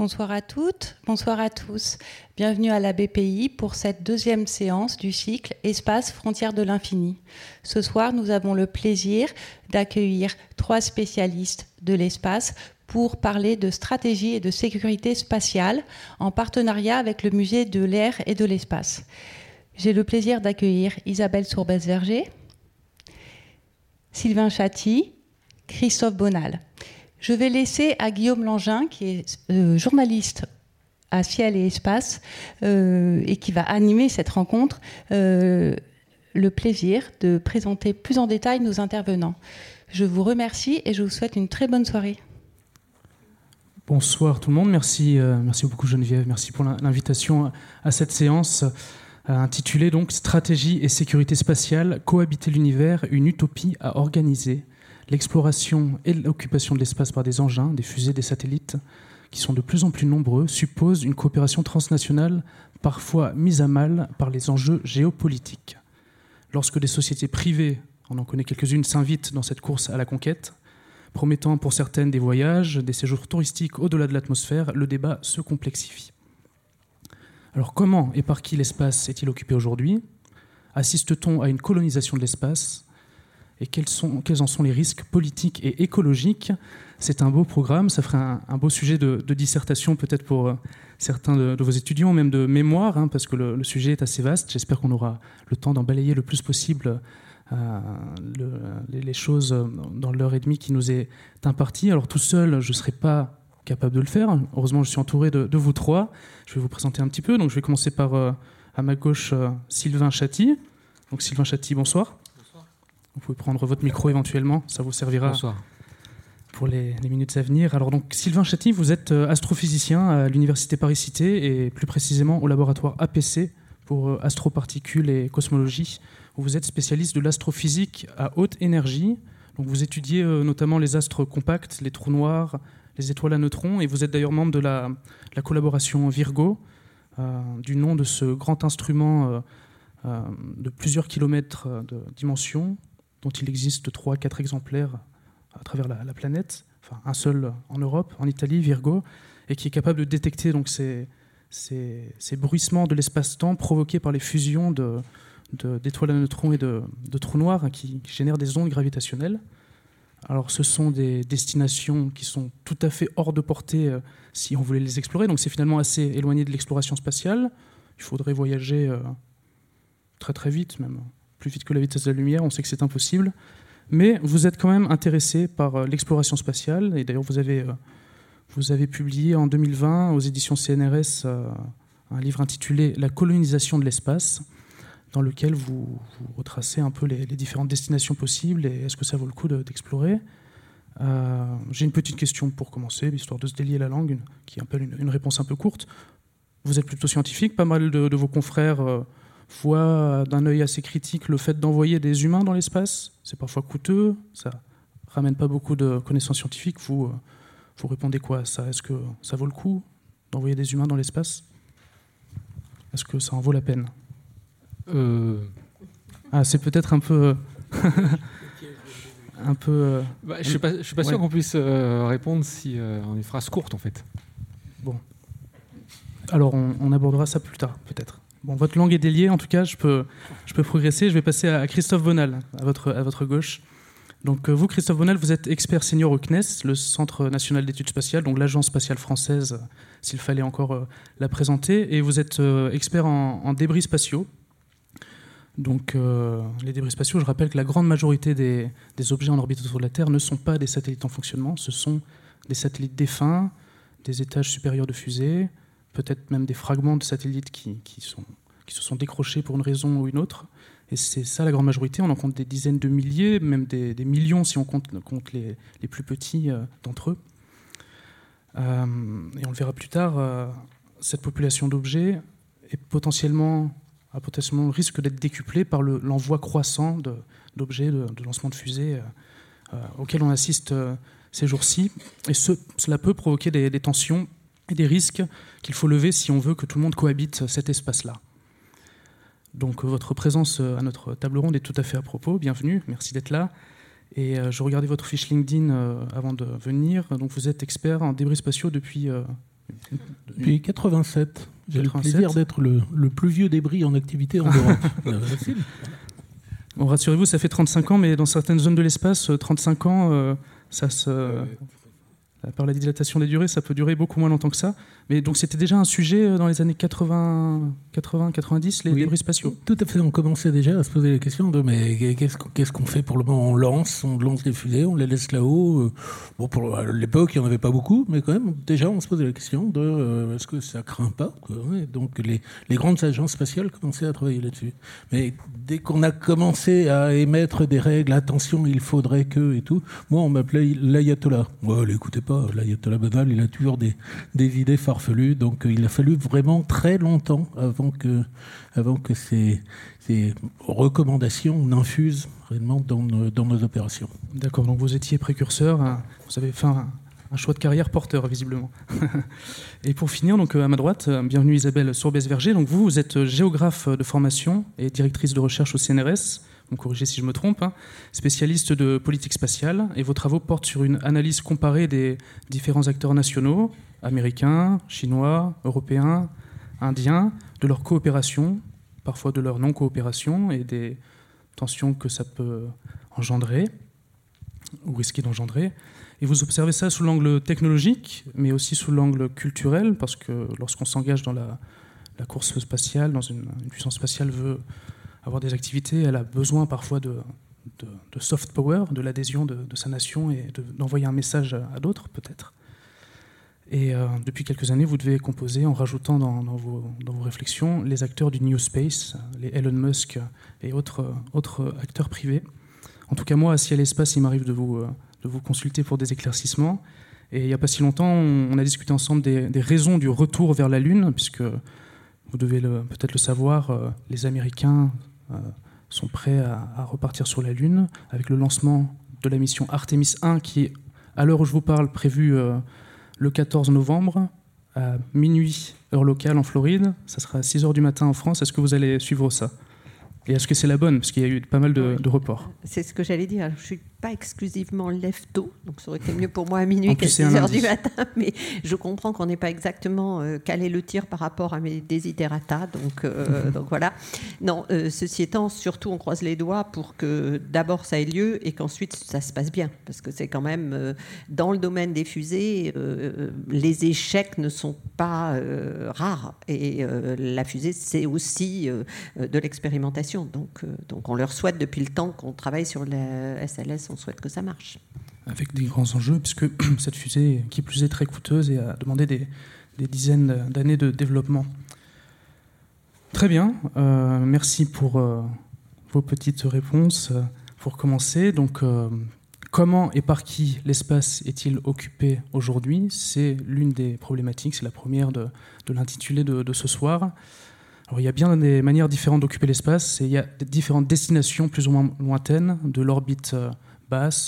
Bonsoir à toutes, bonsoir à tous. Bienvenue à la BPI pour cette deuxième séance du cycle Espace frontières de l'infini. Ce soir, nous avons le plaisir d'accueillir trois spécialistes de l'espace pour parler de stratégie et de sécurité spatiale en partenariat avec le musée de l'air et de l'espace. J'ai le plaisir d'accueillir Isabelle Sourbès-Verger, Sylvain Chaty, Christophe Bonal. Je vais laisser à Guillaume Langin, qui est euh, journaliste à Ciel et Espace euh, et qui va animer cette rencontre, euh, le plaisir de présenter plus en détail nos intervenants. Je vous remercie et je vous souhaite une très bonne soirée. Bonsoir tout le monde, merci, merci beaucoup Geneviève, merci pour l'invitation à cette séance intitulée donc Stratégie et sécurité spatiale, cohabiter l'univers, une utopie à organiser L'exploration et l'occupation de l'espace par des engins, des fusées, des satellites, qui sont de plus en plus nombreux, supposent une coopération transnationale parfois mise à mal par les enjeux géopolitiques. Lorsque des sociétés privées, on en connaît quelques-unes, s'invitent dans cette course à la conquête, promettant pour certaines des voyages, des séjours touristiques au-delà de l'atmosphère, le débat se complexifie. Alors comment et par qui l'espace est-il occupé aujourd'hui? Assiste-t-on à une colonisation de l'espace? Et quels, en sont les risques politiques et écologiques? C'est un beau programme, ça ferait un, beau sujet de, dissertation peut-être pour euh, certains de, vos étudiants, même de mémoire, hein, parce que le, sujet est assez vaste. J'espère qu'on aura le temps d'en balayer le plus possible euh, les, choses dans l'heure et demie qui nous est impartie. Alors tout seul, je ne serai pas capable de le faire. Heureusement, je suis entouré de, vous trois. Je vais vous présenter un petit peu. Donc je vais commencer par, euh, à ma gauche, Sylvain Chaty. Donc Sylvain Chaty, bonsoir. Vous pouvez prendre votre micro éventuellement, ça vous servira pour les, minutes à venir. Alors donc Sylvain Chaty, vous êtes euh, astrophysicien à l'université Paris-Cité et plus précisément au laboratoire APC pour euh, astroparticules et cosmologie, où vous êtes spécialiste de l'astrophysique à haute énergie. Donc vous étudiez euh, notamment les astres compacts, les trous noirs, les étoiles à neutrons, et vous êtes d'ailleurs membre de la, la collaboration Virgo, du nom de ce grand instrument de plusieurs kilomètres de dimension, dont il existe 3-4 exemplaires à travers la, planète, enfin un seul en Europe, en Italie, Virgo, et qui est capable de détecter donc ces, bruissements de l'espace-temps provoqués par les fusions d'étoiles de, à neutrons et de, trous noirs qui, génèrent des ondes gravitationnelles. Alors ce sont des destinations qui sont tout à fait hors de portée euh, si on voulait les explorer, donc c'est finalement assez éloigné de l'exploration spatiale. Il faudrait voyager euh, très très vite même plus vite que la vitesse de la lumière, on sait que c'est impossible. Mais vous êtes quand même intéressé par euh, l'exploration spatiale, et d'ailleurs vous avez, euh, vous avez publié en 2020 aux éditions CNRS euh, un livre intitulé La colonisation de l'espace, dans lequel vous, retracez un peu les, différentes destinations possibles et est-ce que ça vaut le coup d'explorer. J'ai une petite question pour commencer, histoire de se délier la langue, qui appelle une, réponse un peu courte. Vous êtes plutôt scientifique, pas mal de vos confrères voit d'un œil assez critique le fait d'envoyer des humains dans l'espace. C'est parfois coûteux, ça ramène pas beaucoup de connaissances scientifiques. Vous, euh, vous répondez quoi à ça? Est-ce que ça vaut le coup d'envoyer des humains dans l'espace? Est-ce que ça en vaut la peine? Euh. Ah, c'est peut-être un peu. un peu. Euh, bah, je ne suis pas, sûr qu'on puisse répondre si en une phrase courte, en fait. Bon. Alors, on abordera ça plus tard, peut-être. Votre langue est déliée, en tout cas, je peux, progresser. Je vais passer à Christophe Bonal, à votre, à votre gauche. Donc, euh, vous, Christophe Bonal, vous êtes expert senior au CNES, le Centre national d'études spatiales, donc l'agence spatiale française, s'il fallait encore euh, la présenter, et vous êtes euh, expert en, débris spatiaux. Donc, les débris spatiaux, je rappelle que la grande majorité des, des, objets en orbite autour de la Terre ne sont pas des satellites en fonctionnement, ce sont des satellites défunts, des étages supérieurs de fusées, peut-être même des fragments de satellites qui, sont, qui se sont décrochés pour une raison ou une autre. Et c'est ça la grande majorité. On en compte des dizaines de milliers, même des, millions si on compte, compte les, plus petits euh, d'entre eux. Euh, et on le verra plus tard, euh, cette population d'objets est potentiellement, a potentiellement le risque d'être décuplée par l'envoi croissant d'objets, de, lancement de fusées auxquels on assiste ces jours-ci. Et ce, cela peut provoquer des tensions et des risques qu'il faut lever si on veut que tout le monde cohabite cet espace-là. Donc votre présence à notre table ronde est tout à fait à propos. Bienvenue, merci d'être là. Et euh, je regardais votre fiche LinkedIn euh, avant de venir. Donc vous êtes expert en débris spatiaux depuis Depuis 87. J'ai le plaisir d'être le, plus vieux débris en activité en Europe. Euh, bon, rassurez-vous, ça fait 35 ans, mais dans certaines zones de l'espace, 35 ans, ça se, par la dilatation des durées, ça peut durer beaucoup moins longtemps que ça. Mais donc c'était déjà un sujet euh, dans les années 80, 80 90, les débris spatiaux. Tout à fait. On commençait déjà à se poser la question de mais qu'est-ce qu'on fait pour le moment? On lance, on lance des fusées, on les laisse là-haut. Euh, bon, pour l'époque, il n'y en avait pas beaucoup, mais quand même, déjà, on se posait la question de euh, est-ce que ça craint pas Donc les, les, grandes agences spatiales commençaient à travailler là-dessus. Mais dès qu'on a commencé à émettre des règles, attention, il faudrait que et tout, moi, on m'appelait l'ayatollah. Ouais, l'écoutez pas, banal, il a toujours des, idées farfelues. Donc, euh, il a fallu vraiment très longtemps avant que, ces, recommandations n'infusent réellement dans nos, opérations. D'accord, donc vous étiez précurseur, hein. vous avez fait un, choix de carrière porteur, visiblement. et pour finir, donc, euh, à ma droite, euh, bienvenue Isabelle Sourbès-Verger. Donc, vous, vous êtes géographe de formation et directrice de recherche au CNRS, me corrigez si je me trompe, hein, spécialiste de politique spatiale, et vos travaux portent sur une analyse comparée des différents acteurs nationaux, américains, chinois, européens, indiens, de leur coopération, parfois de leur non-coopération, et des tensions que ça peut engendrer, ou risquer d'engendrer. Et vous observez ça sous l'angle technologique, mais aussi sous l'angle culturel, parce que lorsqu'on s'engage dans la, course spatiale, dans une, puissance spatiale veut avoir des activités, elle a besoin parfois de, soft power, de l'adhésion de, sa nation et d'envoyer un message à d'autres, peut-être. Et euh, depuis quelques années, vous devez composer, en rajoutant dans, vos, réflexions, les acteurs du New Space, les Elon Musk et autres, autres acteurs privés. En tout cas, moi, à Ciel Espace, il m'arrive de vous euh, de vous consulter pour des éclaircissements. Et il n'y a pas si longtemps, on, a discuté ensemble des, raisons du retour vers la Lune, puisque vous devez peut-être le savoir, euh, les Américains sont prêts à, repartir sur la Lune avec le lancement de la mission Artemis 1 qui est, à l'heure où je vous parle, prévu euh, le 14 novembre à minuit, heure locale en Floride. Ça sera à 6 heures du matin en France. Est-ce que vous allez suivre ça? Et est-ce que c'est la bonne? Parce qu'il y a eu pas mal de, de reports. C'est ce que j'allais dire. Je suis pas exclusivement lève tôt, donc ça aurait été mieux pour moi à minuit qu'à 6 heures du matin, mais je comprends qu'on n'est pas exactement euh, calé le tir par rapport à mes desiderata, donc, euh, mhm. donc voilà. Non, euh, ceci étant, surtout on croise les doigts pour que d'abord ça ait lieu et qu'ensuite ça se passe bien, parce que c'est quand même dans le domaine des fusées, les échecs ne sont pas rares et la fusée c'est aussi de l'expérimentation, donc, donc on leur souhaite depuis le temps qu'on travaille sur la SLS on souhaite que ça marche. Avec des grands enjeux, puisque cette fusée, qui plus est très coûteuse et a demandé des, dizaines d'années de développement. Très bien, euh, merci pour euh, vos petites réponses. Pour commencer, donc, euh, comment et par qui l'espace est-il occupé aujourd'hui? C'est l'une des problématiques, c'est la première de, l'intitulé de, ce soir. Il y a bien des manières différentes d'occuper l'espace et il y a différentes destinations plus ou moins lointaines de l'orbite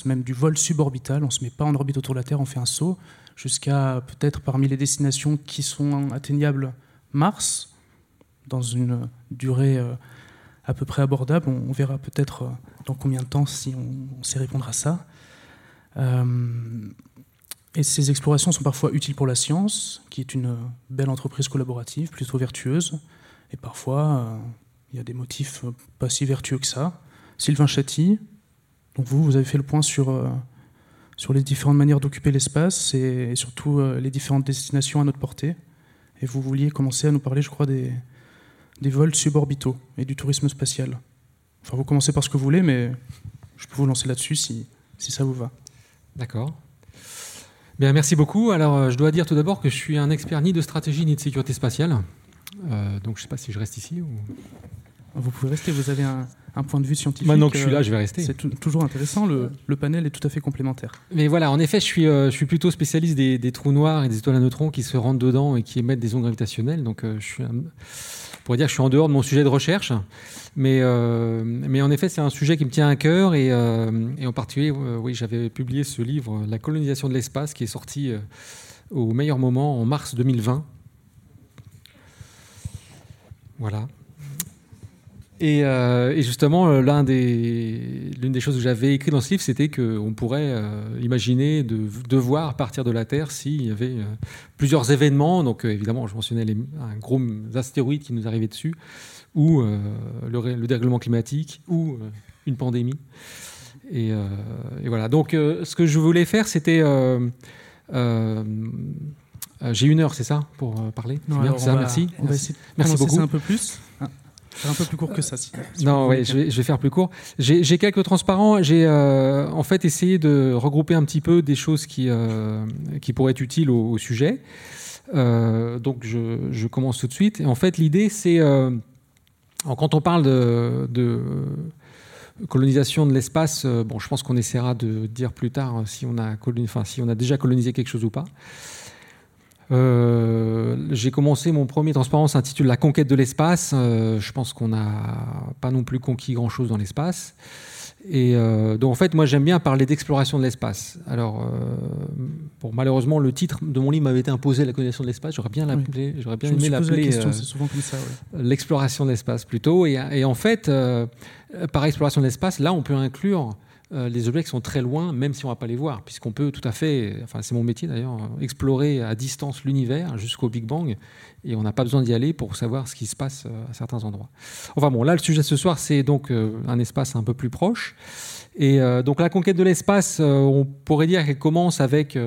même du vol suborbital. On ne se met pas en orbite autour de la Terre, on fait un saut jusqu'à peut-être parmi les destinations qui sont atteignables Mars, dans une durée euh, à peu près abordable. On, verra peut-être euh, dans combien de temps si on, sait répondre à ça. Euh, et ces explorations sont parfois utiles pour la science, qui est une belle entreprise collaborative, plutôt vertueuse. Et parfois, il y a des motifs pas si vertueux que ça. Sylvain Chatti, donc vous, vous avez fait le point sur, euh, sur les différentes manières d'occuper l'espace et, surtout euh, les différentes destinations à notre portée. Et vous vouliez commencer à nous parler, je crois, des, des vols suborbitaux et du tourisme spatial. Enfin, vous commencez par ce que vous voulez, mais je peux vous lancer là-dessus si, si ça vous va. D'accord. Bien, merci beaucoup. Alors, euh, je dois dire tout d'abord que je suis un expert ni de stratégie ni de sécurité spatiale. donc, je ne sais pas si je reste ici ou... Vous pouvez rester, vous avez un, un point de vue scientifique. Maintenant que je suis là, je vais rester. C'est toujours intéressant, le, le, panel est tout à fait complémentaire. Mais voilà, en effet, je suis, euh, je suis plutôt spécialiste des, des, trous noirs et des étoiles à neutrons qui se rendent dedans et qui émettent des ondes gravitationnelles. Donc, euh, je suis, pour dire que je suis en dehors de mon sujet de recherche. Mais, euh, mais en effet, c'est un sujet qui me tient à cœur. Et, et en particulier, oui, j'avais publié ce livre, La colonisation de l'espace, qui est sorti au meilleur moment en mars 2020. Voilà. Et, justement, l'une des, des choses que j'avais écrit dans ce livre, c'était qu'on pourrait imaginer de devoir partir de la Terre s'il y avait plusieurs événements. Donc évidemment, je mentionnais les, un gros astéroïde qui nous arrivait dessus, ou le, le, dérèglement climatique, ou une pandémie. Et, voilà. Donc ce que je voulais faire, c'était euh, j'ai une heure, c'est ça, pour euh, parler? Bien, ça, Merci. On va essayer de merci beaucoup. un peu plus. Un peu plus court que ça. Si, non, ouais, je vais, faire plus court. J'ai quelques transparents. J'ai euh, en fait essayé de regrouper un petit peu des choses qui, qui pourraient être utiles au, sujet. donc je, commence tout de suite. En fait, l'idée, c'est quand on parle de, de colonisation de l'espace, bon, je pense qu'on essaiera de dire plus tard si on a, enfin, si on a déjà colonisé quelque chose ou pas. Euh, j'ai commencé mon premier transparence s'intitule La conquête de l'espace. Euh, je pense qu'on n'a pas non plus conquis grand-chose dans l'espace. Et euh, donc en fait, moi j'aime bien parler d'exploration de l'espace. Alors, bon, malheureusement, le titre de mon livre m'avait été imposé, la colonisation de l'espace. J'aurais bien l'appelé, j'aurais bien aimé l'appeler. L'exploration de l'espace plutôt. Et, et, en fait, par exploration de l'espace, là, on peut inclure euh, les objets qui sont très loin, même si on ne va pas les voir, puisqu'on peut tout à fait, enfin c'est mon métier d'ailleurs, explorer à distance l'univers jusqu'au Big Bang, et on n'a pas besoin d'y aller pour savoir ce qui se passe euh, à certains endroits. Enfin bon, là le sujet ce soir, c'est donc euh, un espace un peu plus proche. Et donc la conquête de l'espace, on pourrait dire qu'elle commence avec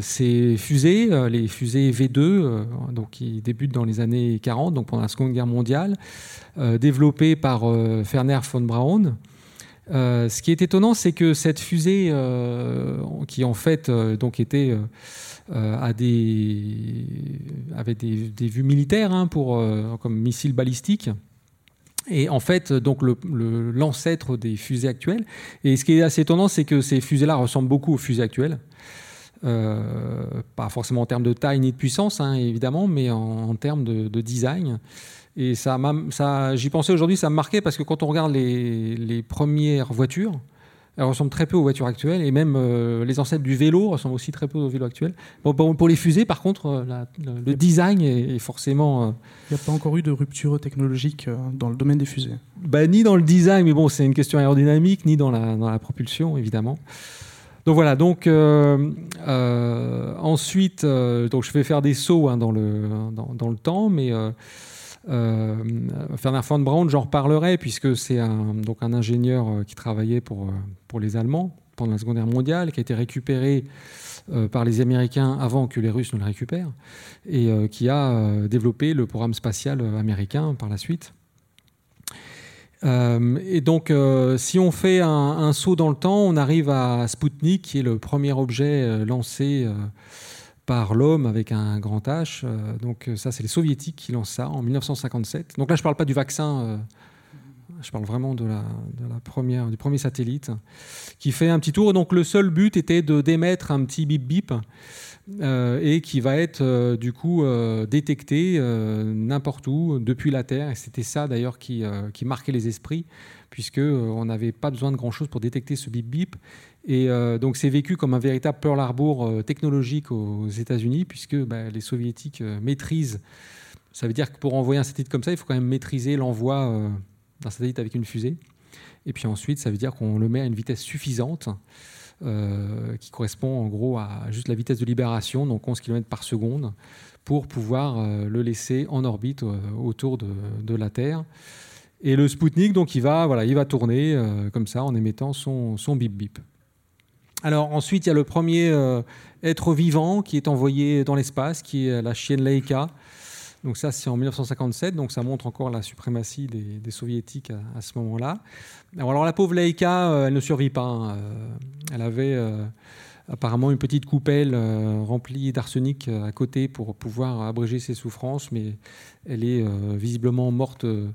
ces fusées, les fusées V2, donc qui débutent dans les années 40, donc pendant la Seconde Guerre mondiale, développées par Werner von Braun. Euh, ce qui est étonnant, c'est que cette fusée, euh, qui en fait euh, donc était avait des, vues militaires hein, pour, comme missile balistique, et en fait donc l'ancêtre des fusées actuelles. Et ce qui est assez étonnant, c'est que ces fusées-là ressemblent beaucoup aux fusées actuelles. pas forcément en termes de taille ni de puissance, hein, évidemment, mais en, termes de design. Et ça, ça j'y pensais aujourd'hui, ça me marquait parce que quand on regarde les, premières voitures, elles ressemblent très peu aux voitures actuelles et même euh, les ancêtres du vélo ressemblent aussi très peu aux vélos actuels. pour, les fusées, par contre, euh, le, design est, forcément. Euh, Il n'y a pas encore eu de rupture technologique dans le domaine des fusées bah, Ni dans le design, mais bon, c'est une question aérodynamique, ni dans la, dans la propulsion, évidemment. Donc voilà, donc ensuite, donc je vais faire des sauts hein, dans, le, dans, dans, le temps, mais euh, Werner von Braun, j'en reparlerai puisque c'est un, donc un ingénieur euh, qui travaillait pour, euh, pour les Allemands pendant la Seconde Guerre mondiale, qui a été récupéré par les Américains avant que les Russes ne le récupèrent, et qui a développé le programme spatial américain par la suite. et donc, si on fait un, un, saut dans le temps, on arrive à Sputnik, qui est le premier objet lancé par l'homme avec un grand H. Euh, donc euh, ça, c'est les soviétiques qui lancent ça en 1957. Donc là, je ne parle pas du vaccin, euh, je parle vraiment de la, première, du premier satellite qui fait un petit tour. Donc le seul but était de d'émettre un petit bip bip. et qui va être du coup détecté n'importe où depuis la Terre. Et c'était ça d'ailleurs qui, qui, marquait les esprits, puisque on n'avait pas besoin de grand chose pour détecter ce bip bip. Et euh, donc c'est vécu comme un véritable Pearl Harbor euh, technologique aux États-Unis, puisque bah, les soviétiques euh, maîtrisent. Ça veut dire que pour envoyer un satellite comme ça, il faut quand même maîtriser l'envoi d'un satellite avec une fusée. Et puis ensuite, ça veut dire qu'on le met à une vitesse suffisante, qui correspond en gros à juste la vitesse de libération, donc 11 km par seconde, pour pouvoir le laisser en orbite autour de, la Terre. Et le Sputnik, donc, il va, voilà, il va tourner comme ça en émettant son, son bip bip. Alors ensuite, il y a le premier euh, être vivant qui est envoyé dans l'espace, qui est la chienne Laika. Donc ça, c'est en 1957, donc ça montre encore la suprématie des, soviétiques à, ce moment-là. Alors, la pauvre Laika, euh, elle ne survit pas. Hein. Euh, elle avait apparemment une petite coupelle remplie d'arsenic à côté pour pouvoir abréger ses souffrances, mais elle est visiblement morte euh,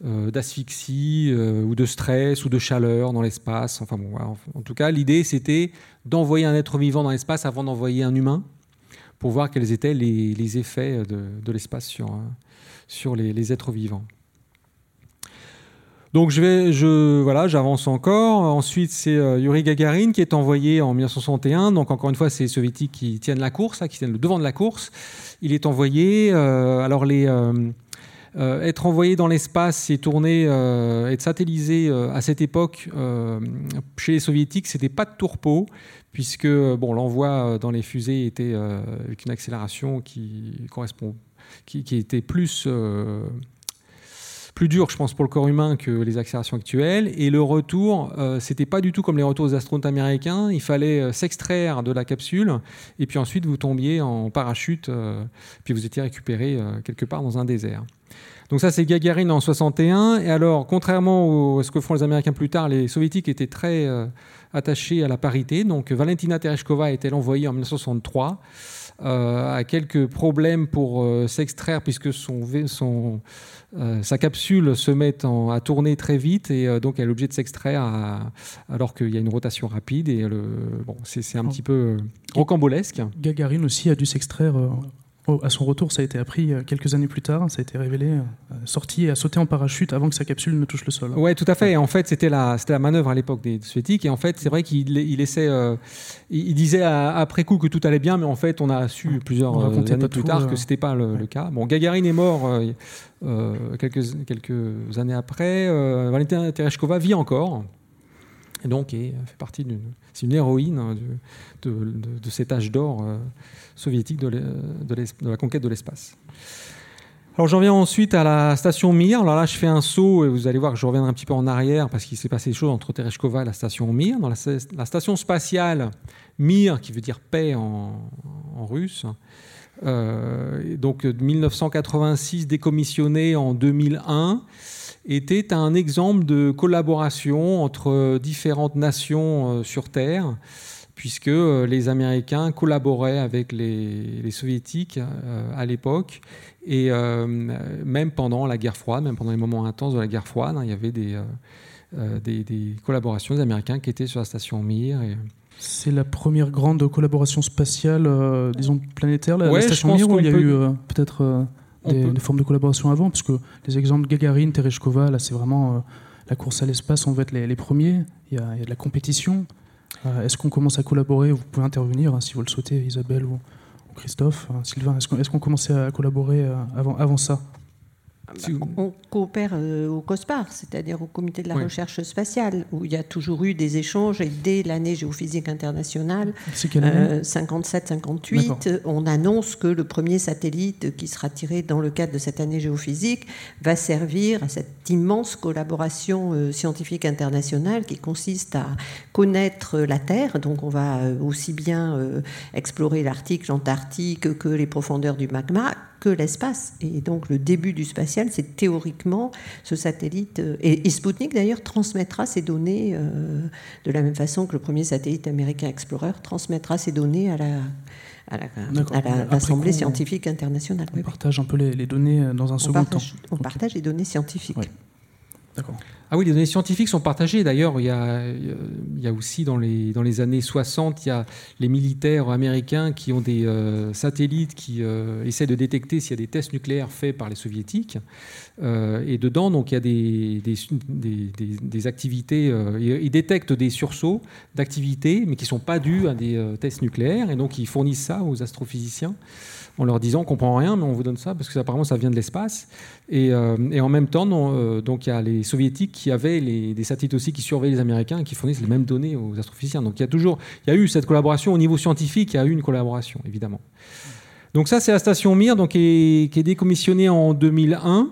d'asphyxie euh, ou de stress ou de chaleur dans l'espace. En tout cas, l'idée c'était d'envoyer un être vivant dans l'espace avant d'envoyer un humain pour voir quels étaient les, effets de, l'espace sur, euh, sur les, êtres vivants. Donc je vais, je, j'avance encore. Ensuite, c'est Yuri Gagarin qui est envoyé en 1961. Donc encore une fois, c'est les soviétiques qui tiennent la course, qui tiennent le devant de la course. Il est envoyé. alors les être envoyé dans l'espace et tourner, être satellisé à cette époque chez les soviétiques, c'était pas de tourpeau, puisque bon, l'envoi dans les fusées était avec une accélération qui correspond, qui, était plus plus je pense, pour le corps humain que les accélérations actuelles. Et le retour, euh, c'était pas du tout comme les retours des astronautes américains. Il fallait euh, s'extraire de la capsule et puis ensuite vous tombiez en parachute, euh, puis vous étiez récupéré quelque part dans un désert. Donc ça, c'est Gagarine en 61. Et alors, contrairement à ce que font les Américains plus tard, les Soviétiques étaient très attachés à la parité. Donc Valentina Tereshkova été envoyée en 1963. a quelques problèmes pour s'extraire puisque son, son, euh, sa capsule se met à tourner très vite et euh, donc elle est obligée de s'extraire alors qu'il y a une rotation rapide et bon, c'est un petit peu euh, rocambolesque. Gagarine aussi a dû s'extraire à son retour, ça a été appris euh, quelques années plus tard, ça a été révélé, euh, sorti et a sauté en parachute avant que sa capsule ne touche le sol. Oui, tout à fait. en fait, c'était la, la manœuvre à l'époque des soviétiques. Et en fait, c'est vrai qu'il il essaie, euh, il, disait après coup que tout allait bien, mais en fait, on a su plusieurs années plus tard que c'était pas le, cas. Bon, Gagarine est mort quelques, quelques années après. Valentina Tereshkova vit encore. Et donc, d'une, c'est une héroïne hein, de, cet âge d'or soviétique de, la conquête de l'espace. Alors j'en viens ensuite à la station Mir. Alors là, je fais un saut et vous allez voir que je reviendrai un petit peu en arrière parce qu'il s'est passé des choses entre Tereshkova et la station Mir. Dans la, station spatiale Mir, qui veut dire paix en, russe, euh, donc 1986 décommissionné en 2001, était un exemple de collaboration entre différentes nations euh, sur Terre puisque euh, les Américains collaboraient avec les, Soviétiques euh, à l'époque. Et euh, même pendant la guerre froide, même pendant les moments intenses de la guerre froide, hein, il y avait des, des, collaborations des Américains qui étaient sur la station Mir. C'est la première grande collaboration spatiale, disons planétaire, la, station Mir, où il y a eu peut-être des, formes de collaboration avant, parce que les exemples Gagarine, Tereshkova, là c'est vraiment la course à l'espace, on va être les, premiers. Il y, a, il y, a, de la compétition. Euh, est-ce qu'on commence à collaborer? Vous pouvez intervenir hein, si vous le souhaitez, Isabelle ou, Christophe, hein, Sylvain. Est-ce qu'on commençait à collaborer euh, avant, avant ça? On coopère euh, au COSPAR, c'est-à-dire au Comité de la recherche spatiale, où il y a toujours eu des échanges. Et dès l'année géophysique internationale, 57-58, euh, on annonce que le premier satellite qui sera tiré dans le cadre de cette année géophysique va servir à cette immense collaboration euh, scientifique internationale qui consiste à connaître la Terre. Donc on va aussi bien explorer l'Arctique, l'Antarctique que les profondeurs du magma, que l'espace. Et donc le début du spatial, c'est théoriquement ce satellite. Euh, et, Sputnik d'ailleurs transmettra ces données euh, de la même façon que le premier satellite américain Explorer transmettra ces données à la, à l'Assemblée scientifique internationale. On partage un peu les, données euh, dans un second temps. On partage les données scientifiques. D'accord. Ah oui, les données scientifiques sont partagées. D'ailleurs, il, y a, aussi dans les, années 60, il y a les militaires américains qui ont des euh, satellites qui euh, essaient de détecter s'il y a des tests nucléaires faits par les soviétiques. Euh, et dedans, donc, il y a des, des, activités, ils détectent des sursauts d'activités, mais qui ne sont pas dus à des tests nucléaires. Et donc, ils fournissent ça aux astrophysiciens en leur disant on comprend rien, mais on vous donne ça parce que apparemment ça vient de l'espace. Et, euh, en même temps, euh, donc il y a les soviétiques qui avaient des satellites aussi qui surveillent les Américains et qui fournissent les mêmes données aux astrophysiciens. Donc il y a toujours, il y a eu cette collaboration au niveau scientifique, il y a eu une collaboration évidemment. Donc ça c'est la station Mir, donc qui est, décommissionnée en 2001.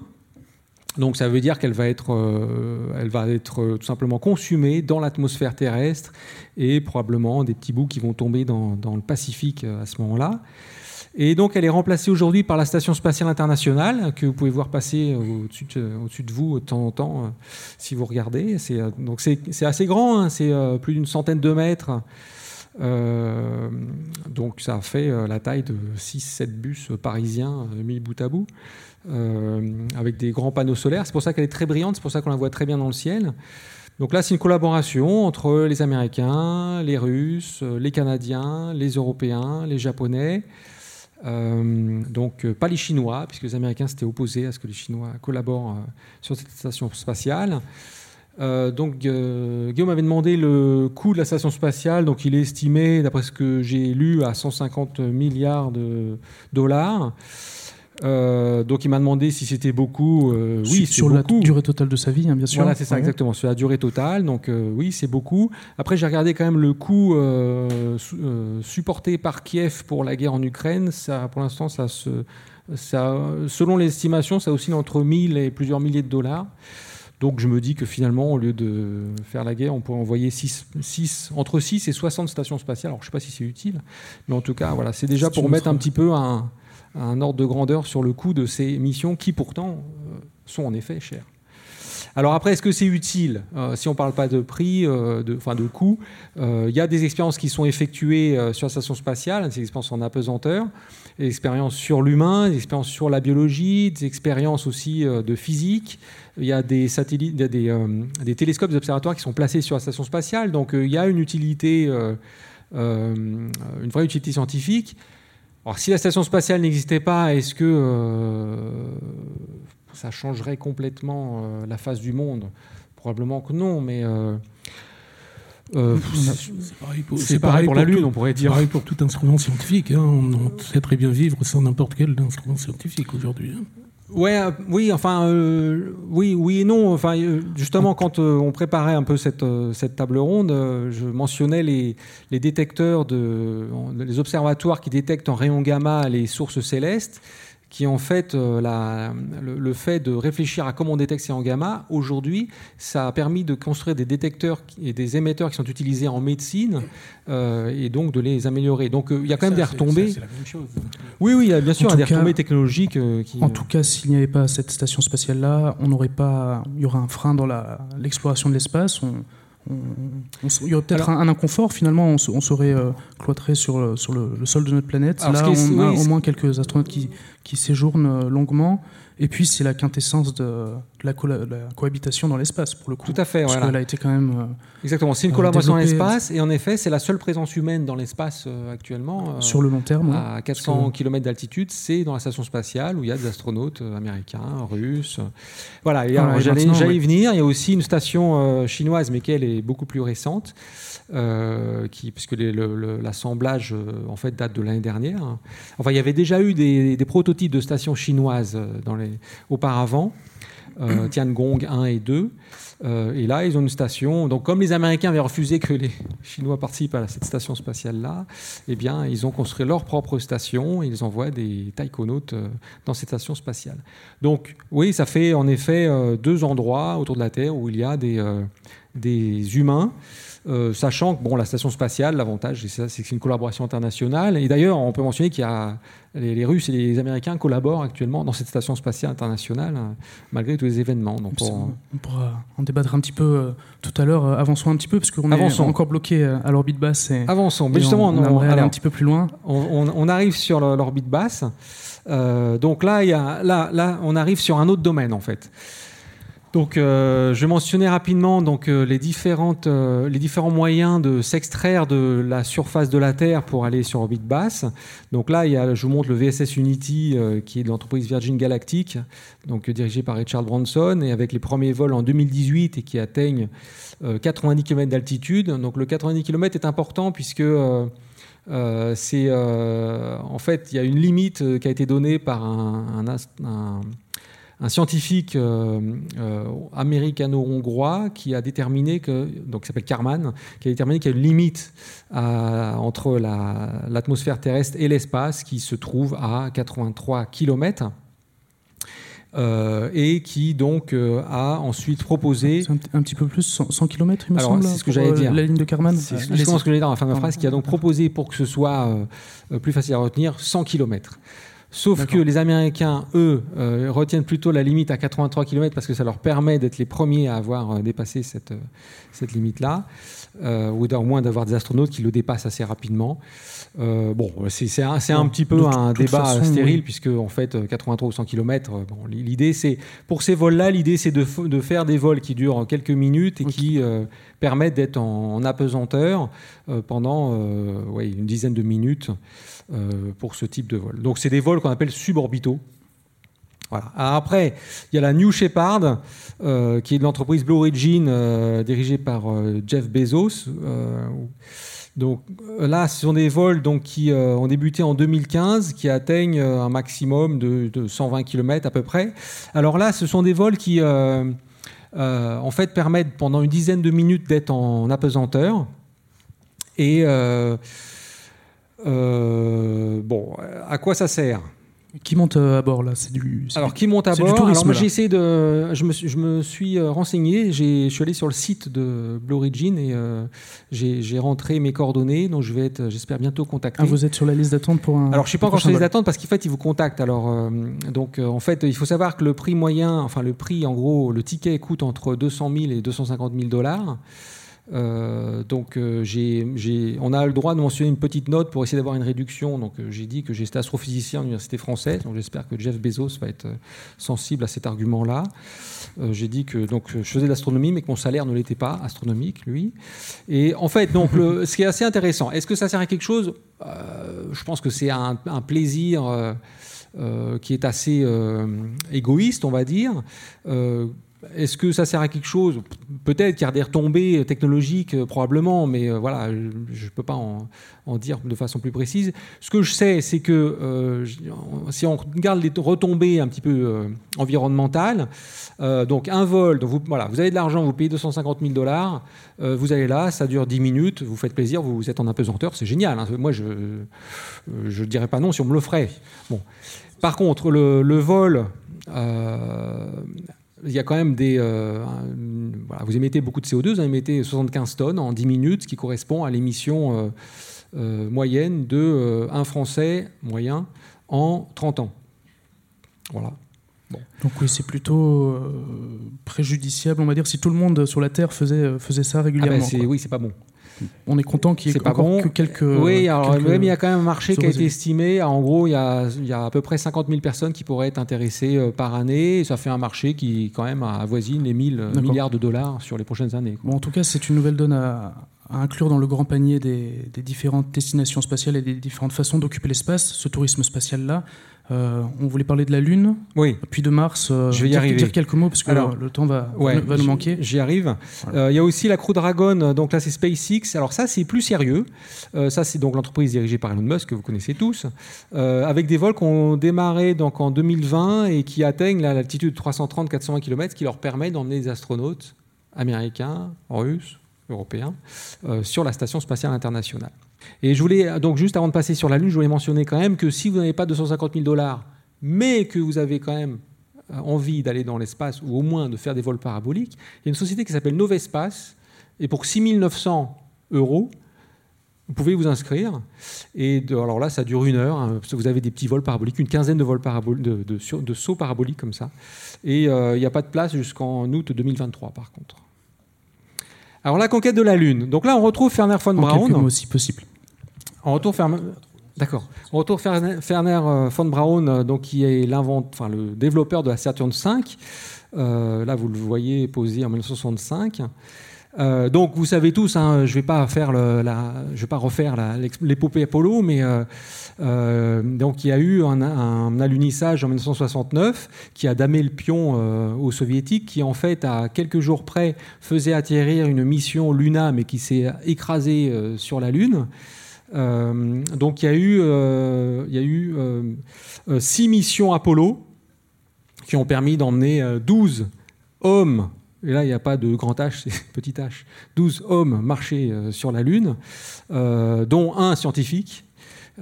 Donc ça veut dire qu'elle va être, euh, elle va être tout simplement consumée dans l'atmosphère terrestre et probablement des petits bouts qui vont tomber dans le Pacifique à ce moment-là. Et donc, elle est remplacée aujourd'hui par la Station spatiale internationale, que vous pouvez voir passer au-dessus de, vous de temps en temps, euh, si vous regardez. C'est, euh, donc, c'est, assez grand, hein, c'est euh, plus d'une centaine de mètres. donc, ça fait la taille de 6-7 bus parisiens mis bout à bout, avec des grands panneaux solaires. C'est pour ça qu'elle est très brillante, c'est pour ça qu'on la voit très bien dans le ciel. Donc là, c'est une collaboration entre les Américains, les Russes, les Canadiens, les Européens, les Japonais. Euh, donc euh, pas les Chinois, puisque les Américains s'étaient opposés à ce que les Chinois collaborent euh, sur cette station spatiale. donc Guillaume avait demandé le coût de la station spatiale, donc il est estimé, d'après ce que j'ai lu, à 150 milliards de dollars. Euh, donc il m'a demandé si c'était beaucoup. Euh, oui, sur la durée totale de sa vie, hein, bien sûr. Voilà, c'est ça, exactement. Sur la durée totale. Donc euh, oui, c'est beaucoup. Après, j'ai regardé quand même le coût supporté par Kiev pour la guerre en Ukraine. Ça, pour l'instant, ça se, ça, selon l'estimation, ça oscille entre 1000 et plusieurs milliers de dollars. Donc je me dis que finalement, au lieu de faire la guerre, on pourrait envoyer 6, entre 6 et 60 stations spatiales. Alors je ne sais pas si c'est utile, mais en tout cas, voilà, c'est déjà pour mettre un petit peu un, un ordre de grandeur sur le coût de ces missions qui pourtant euh, sont en effet chères. Alors après, est-ce que c'est utile euh, Si on ne parle pas de prix, euh, de, enfin de coût, il y a des expériences qui sont effectuées sur la station spatiale, des expériences en apesanteur, des expériences sur l'humain, des expériences sur la biologie, des expériences aussi de physique. Il y a des satellites, des, des, télescopes, des observatoires qui sont placés sur la station spatiale, donc il y a une utilité, une vraie utilité scientifique. Alors, si la station spatiale n'existait pas, est-ce que euh, ça changerait complètement euh, la face du monde? Probablement que non, mais euh, c'est pareil pour, la Lune, on pourrait dire. C'est pareil pour tout instrument scientifique. Hein. On, sait très bien vivre sans n'importe quel instrument scientifique aujourd'hui. Hein. Ouais, euh, oui, enfin, euh, oui, oui et non. Enfin, euh, justement, quand on préparait un peu cette, cette table ronde, je mentionnais les, les détecteurs de, les observatoires qui détectent en rayon gamma les sources célestes qui en fait euh, la, le, fait de réfléchir à comment on détecte ces en gamma, aujourd'hui, ça a permis de construire des détecteurs et des émetteurs qui sont utilisés en médecine euh, et donc de les améliorer. Donc euh, il y a quand même des retombées. C'est la même chose. Oui, oui, il y a bien sûr des retombées technologiques. qui, en tout cas, s'il n'y avait pas cette station spatiale-là, on n'aurait pas, il y aurait un frein dans l'exploration de l'espace. On, il y aurait peut-être un, inconfort, finalement, on, serait euh, cloîtré sur, sur le, sol de notre planète. Là, on a au moins quelques astronautes qui, qui séjournent euh, longuement. Et puis, c'est la quintessence de, la, cohabitation dans l'espace, pour le coup. Tout à fait, Parce qu'elle a été quand même. Euh, Exactement, c'est une collaboration dans l'espace, et en effet, c'est la seule présence humaine dans l'espace euh, actuellement. Sur le long terme. À 400 km d'altitude, c'est dans la station spatiale où il y a des astronautes américains, russes. Voilà, ah j'allais y venir. Il y a aussi une station chinoise, mais qui elle est beaucoup plus récente. Euh, qui, puisque l'assemblage euh, en fait date de l'année dernière. Enfin, il y avait déjà eu des, prototypes de stations chinoises euh, dans les, auparavant, Tiangong 1 et 2. et là, ils ont une station. Donc, comme les Américains avaient refusé que les Chinois participent à cette station spatiale-là, eh bien, ils ont construit leur propre station et ils envoient des taïkonautes dans cette station spatiale. Donc, oui, ça fait en effet deux endroits autour de la Terre où il y a des, des humains euh, sachant que bon, la station spatiale, l'avantage, c'est que c'est une collaboration internationale. Et d'ailleurs, on peut mentionner qu'il y a les, Russes et les Américains collaborent actuellement dans cette station spatiale internationale, euh, malgré tous les événements. Donc, on... pourra en débattre un petit peu euh, tout à l'heure. avançons un petit peu, parce qu'on est encore bloqué à l'orbite basse. Et, avançons. Mais justement, on, un petit peu plus loin. On, arrive sur l'orbite basse. donc là, y a, là, là, on arrive sur un autre domaine, en fait. Donc, euh, je mentionnais rapidement donc, euh, les, différentes, euh, les différents moyens de s'extraire de la surface de la Terre pour aller sur orbite basse. Donc là, il y a, je vous montre le VSS Unity, qui est de l'entreprise Virgin Galactic, donc dirigé par Richard Branson, et avec les premiers vols en 2018 et qui atteignent 90 km d'altitude. Donc le 90 km est important puisque c'est en fait il y a une limite qui a été donnée par un scientifique euh, euh, américano-hongrois qui a déterminé que, donc qui s'appelle Karman, qui a déterminé qu'il y a une limite entre l'atmosphère terrestre et l'espace qui se trouve à 83 km. Euh, et qui donc a ensuite proposé. Un, petit peu plus, 100, km, il me semble. C'est ce que j'allais dire. La ligne de Karman. C'est ce que j'allais dire en fin de ma phrase, qui a donc proposé pour que ce soit plus facile à retenir 100 km. Sauf que les Américains, eux, euh, retiennent plutôt la limite à 83 km parce que ça leur permet d'être les premiers à avoir euh, dépassé cette, euh, cette limite-là, ou au moins d'avoir des astronautes qui le dépassent assez rapidement. bon, c'est un, un, petit peu un débat stérile, puisque en fait, 83 ou 100 km, bon, l'idée c'est, pour ces vols-là, l'idée c'est de, de, faire des vols qui durent quelques minutes et qui permettent d'être en, apesanteur pendant ouais, une dizaine de minutes. Euh, pour ce type de vol. Donc c'est des vols qu'on appelle suborbitaux. Voilà. après, il y a la New Shepard, euh, qui est de l'entreprise Blue Origin, euh, dirigée par Jeff Bezos, Donc là, ce sont des vols donc, qui ont débuté en 2015, qui atteignent un maximum de, de, 120 km à peu près. Alors là, ce sont des vols qui, en fait, permettent pendant une dizaine de minutes d'être en apesanteur. Et bon, à quoi ça sert qui monte euh, à bord là? C'est du. Alors qui monte à bord? Alors moi j'ai essayé de, je me, je me suis euh, renseigné. Je suis allé sur le site de Blue Origin et euh, j'ai rentré mes coordonnées. Donc je vais être, j'espère bientôt contacté. Ah, vous êtes sur la liste d'attente pour un. Alors je suis pas encore sur la liste d'attente parce qu'en fait ils vous contactent. Alors donc en fait il faut savoir que le prix moyen, enfin le prix en gros, le ticket coûte entre 200 000 et 250 000 dollars. Euh, donc euh, on a le droit de mentionner une petite note pour essayer d'avoir une réduction. Donc euh, j'ai dit que j'étais astrophysicien à l'université française. Donc j'espère que Jeff Bezos va être sensible à cet argument-là. j'ai dit que donc je faisais de l'astronomie, mais que mon salaire ne l'était pas astronomique, lui. Et en fait, donc ce qui est assez intéressant, est-ce que ça sert à quelque chose? Je pense que c'est un, un, plaisir. qui est assez égoïste, on va dire, est-ce que ça sert à quelque chose? Peut-être qu'il y a des retombées technologiques, euh, probablement, mais euh, voilà, je ne peux pas en, dire de façon plus précise. Ce que je sais, c'est que euh, si on regarde les retombées un petit peu environnementales, donc un vol, vous, avez de l'argent, vous payez 250 000 dollars, vous allez là, ça dure 10 minutes, vous faites plaisir, vous, êtes en apesanteur, c'est génial. Hein. moi, je ne dirais pas non si on me le ferait. Bon. Par contre, le vol il y a quand même des. Euh, voilà, vous émettez beaucoup de CO2, vous émettez 75 tonnes en 10 minutes, ce qui correspond à l'émission euh, euh, moyenne de un Français moyen en 30 ans. Voilà. Donc oui, c'est plutôt préjudiciable, on va dire, si tout le monde sur la Terre faisait, faisait ça régulièrement. Ah ben oui, c'est pas bon on est content qu'il y ait encore que quelques. Oui, alors même il y a quand même un marché qui a été estimé. En gros, il y, a, il y, a, à peu près 50 000 personnes qui pourraient être intéressées euh, par année. ça fait un marché qui, quand même, avoisine les 1000 milliards de dollars sur les prochaines années. Bon, en tout cas, c'est une nouvelle donne à, inclure dans le grand panier des, des, différentes destinations spatiales et des différentes façons d'occuper l'espace, ce tourisme spatial-là. Euh, on voulait parler de la Lune, oui. puis de Mars. Euh, je vais y arriver. dire quelques mots parce que le temps va, va nous manquer. J'y arrive. Euh, il y a aussi la Crew Dragon, donc là c'est SpaceX. Alors ça c'est plus sérieux. ça c'est donc l'entreprise dirigée par Elon Musk que vous connaissez tous, avec des vols qui ont démarré donc en 2020 et qui atteignent l'altitude de 330-420 km, ce qui leur permet d'emmener des astronautes américains, russes, européens sur la station spatiale internationale. Et je voulais, donc juste avant de passer sur la Lune, je voulais mentionner quand même que si vous n'avez pas 250 000 dollars, mais que vous avez quand même euh, envie d'aller dans l'espace, ou au moins de faire des vols paraboliques, il y a une société qui s'appelle Novespace, et pour 6 900 euros, vous pouvez vous inscrire. Et alors là, ça dure une heure. Hein, vous avez des petits vols paraboliques, une quinzaine de vols paraboliques, de, de, sauts paraboliques comme ça. Et euh, il n'y a pas de place jusqu'en août 2023, par contre. Alors la conquête de la Lune. Donc là, on retrouve Werner von Braun. aussi possible. On retourne Ferner. D'accord. On retourne Werner euh, von Braun, euh, donc qui est enfin, le développeur de la Saturn V. Euh, là, vous le voyez posé en 1965. Euh, donc vous savez tous, hein, je ne vais vais pas refaire l'épopée Apollo, mais euh, euh, donc il y a eu un, un, alunissage en 1969 qui a damé le pion aux soviétiques, qui en fait à quelques jours près faisait atterrir une mission Luna, mais qui s'est écrasée sur la Lune. donc il y a eu six missions Apollo qui ont permis d'emmener 12 hommes et là, il n'y a pas de grand H, c'est petit h. 12 hommes marchaient euh, sur la Lune, euh, dont un scientifique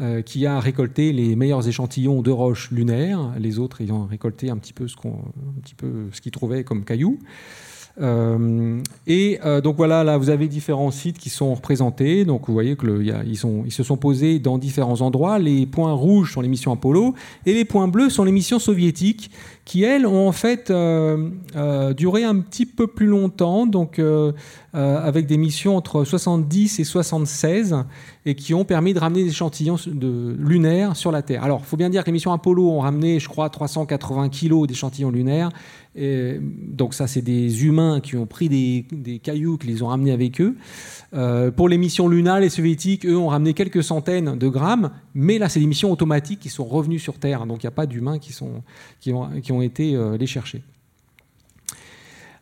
euh, qui a récolté les meilleurs échantillons de roches lunaires, les autres ayant récolté un petit peu ce qu'ils trouvaient comme cailloux. Euh, et euh, donc voilà, là vous avez différents sites qui sont représentés. Donc vous voyez qu'ils ils se sont posés dans différents endroits. Les points rouges sont les missions Apollo et les points bleus sont les missions soviétiques qui elles ont en fait euh, duré un petit peu plus longtemps, donc avec des missions entre 70 et 76 et qui ont permis de ramener des échantillons de, lunaires sur la Terre. Alors, il faut bien dire que les missions Apollo ont ramené, je crois, 380 kilos d'échantillons lunaires donc ça, c'est des humains qui ont pris des, cailloux, qui les ont ramenés avec eux. Euh, pour les missions Luna, les soviétiques, eux, ont ramené quelques centaines de grammes, mais là, c'est des missions automatiques qui sont revenues sur Terre, donc il n'y a pas d'humains qui, ont, été euh, les chercher.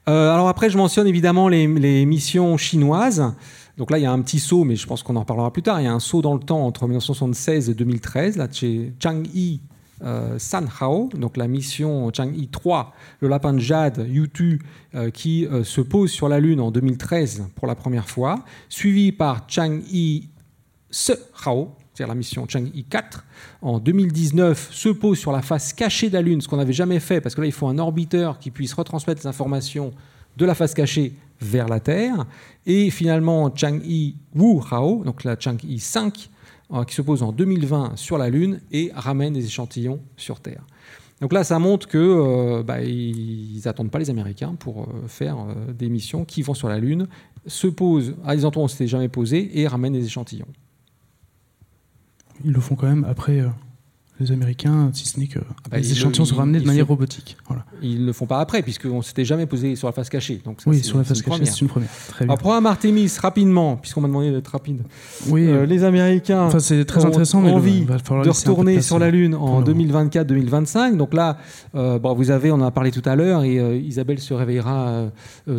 Euh, alors après, je mentionne évidemment les, missions chinoises. Donc là, il y a un petit saut, mais je pense qu'on en parlera plus tard. Il y a un saut dans le temps entre 1976 et 2013, là, chez Chang'e euh, Sanhao, donc la mission Chang'e 3, le lapin de jade Yutu, euh, qui euh, se pose sur la Lune en 2013 pour la première fois, suivi par Chang'e Sehao, c'est-à-dire la mission Chang'e 4, en 2019, se pose sur la face cachée de la Lune, ce qu'on n'avait jamais fait, parce que là, il faut un orbiteur qui puisse retransmettre les informations de la face cachée vers la Terre. Et finalement, Chang'e Wu Hao, donc la Chang'e 5, euh, qui se pose en 2020 sur la Lune et ramène des échantillons sur Terre. Donc là, ça montre que euh, bah, ils n'attendent pas les Américains pour euh, faire des missions qui vont sur la Lune, se posent à des endroits où on ne s'était jamais posé et ramènent des échantillons. Ils le font quand même après les Américains, si ce n'est que ah bah, les échantillons sont ramenés de manière robotique. Ils ne le font pas après, puisqu'on ne s'était jamais posé sur la face cachée. Donc oui, sur la face cachée, c'est une première. Très bien. Alors, programme Artemis, rapidement, puisqu'on m'a demandé d'être rapide. Oui. Euh, les Américains enfin, c'est très intéressant, ont envie de retourner sur la Lune en 2024-2025. Donc là, euh, bon, vous avez, on en a parlé tout à l'heure, et euh, Isabelle se réveillera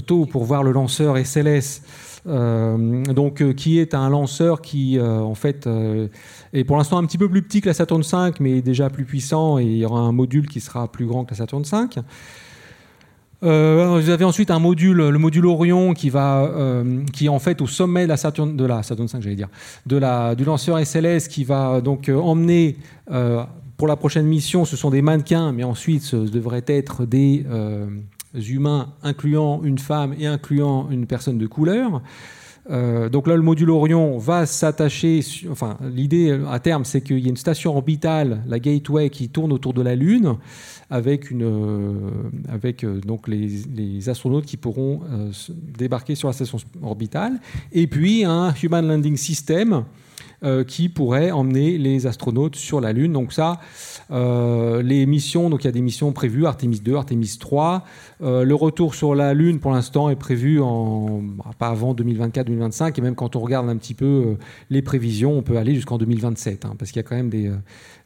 tôt pour voir le lanceur SLS. Donc, qui est un lanceur qui, en fait, et pour l'instant un petit peu plus petit que la Saturn V, mais déjà plus puissant, et il y aura un module qui sera plus grand que la Saturn V. Euh, vous avez ensuite un module, le module Orion, qui va, euh, qui est en fait au sommet de la Saturn, de j'allais dire, de la, du lanceur SLS, qui va donc euh, emmener pour la prochaine mission, ce sont des mannequins, mais ensuite ce devrait être des humains incluant une femme et incluant une personne de couleur. Euh, donc là, le module Orion va s'attacher. Enfin, l'idée à terme, c'est qu'il y a une station orbitale, la Gateway, qui tourne autour de la Lune, avec, une, euh, avec euh, donc les, astronautes qui pourront débarquer sur la station orbitale, et puis un Human Landing System qui pourrait emmener les astronautes sur la Lune. Donc ça, euh, les missions, donc il y a des missions prévues, Artemis 2, Artemis 3. Euh, le retour sur la Lune, pour l'instant, est prévu en, bah, pas avant 2024-2025. Et même quand on regarde un petit peu euh, les prévisions, on peut aller jusqu'en 2027, hein, parce qu'il y a quand même des,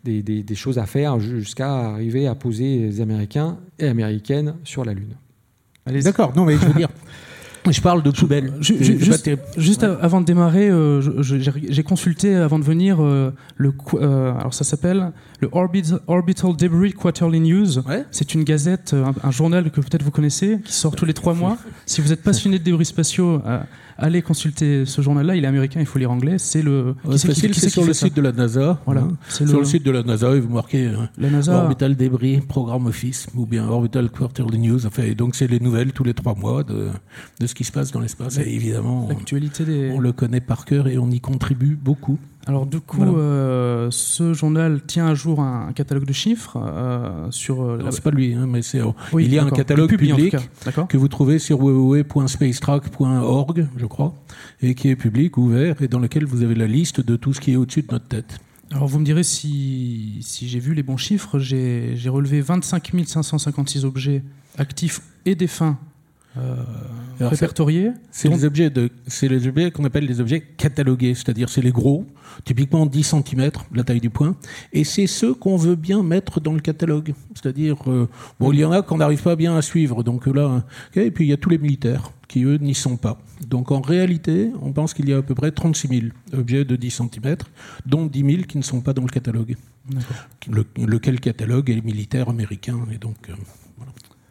des, des choses à faire jusqu'à arriver à poser les Américains et Américaines sur la Lune. Allez, d'accord. Non, mais je veux dire, Je parle de poubelle. juste, avant de démarrer, euh, j'ai consulté avant de venir euh, le. Euh, alors ça s'appelle le Orbital, Debris Quarterly News. C'est une gazette, un, journal que peut-être vous connaissez, qui sort tous les trois mois. Si vous êtes passionné de débris spatiaux, allez consulter ce journal-là. Il est américain, il faut lire anglais. C'est le. c'est sur le site de la NASA. Voilà. Hein. Sur le... site de la NASA, vous marquez la NASA... Orbital Debris Programme Office ou bien Orbital Quarterly News. Enfin, donc c'est les nouvelles tous les trois mois de, de ce qui se passe dans l'espace. Et évidemment, on le connaît par cœur et on y contribue beaucoup. Alors du coup, euh, ce journal tient à jour un, catalogue de chiffres euh, sur. Euh, c'est pas lui, hein, mais c'est. il y a un catalogue public, que vous trouvez sur www.spacetrack.org, je crois, et qui est public, ouvert, et dans lequel vous avez la liste de tout ce qui est au-dessus de notre tête. Alors vous me direz si, si j'ai vu les bons chiffres. J'ai relevé 25 556 objets actifs et défunts répertoriés. C'est les objets de, c'est les objets qu'on appelle les objets catalogués, c'est-à-dire c'est les gros, typiquement 10 cm, la taille du point, et c'est ceux qu'on veut bien mettre dans le catalogue. C'est-à-dire, euh, bon, il y en a qu'on n'arrive pas bien à suivre, donc là, et puis il y a tous les militaires qui eux n'y sont pas. Donc en réalité, on pense qu'il y a à peu près 36 000 objets de 10 cm, dont 10 000 qui ne sont pas dans le catalogue. lequel catalogue est militaire américain, et donc. Euh,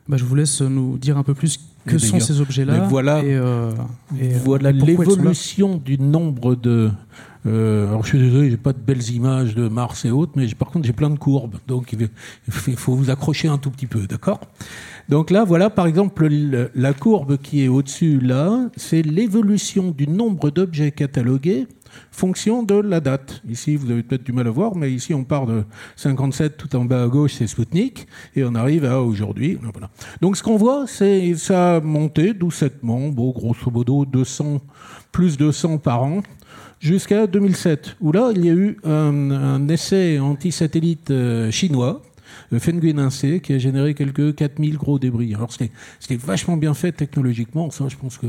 bah, je vous laisse nous dire un peu plus que sont ces objets-là Voilà, et, euh, euh, voilà l'évolution du nombre de. Euh, alors je suis désolé, j'ai pas de belles images de Mars et autres, mais par contre j'ai plein de courbes, donc il faut vous accrocher un tout petit peu, d'accord? Donc là, voilà par exemple la courbe qui est au-dessus là, c'est l'évolution du nombre d'objets catalogués fonction de la date. Ici, vous avez peut-être du mal à voir, mais ici, on part de 57 tout en bas à gauche, c'est Sputnik, et on arrive à aujourd'hui. Donc, ce qu'on voit, c'est ça a monté doucettement, grosso modo, 200, plus 200 par an, jusqu'à 2007, où là, il y a eu un, essai anti-satellite euh, chinois Fenguin-Incé, qui a généré quelques 4000 gros débris. Alors c'était vachement bien fait technologiquement, ça je pense que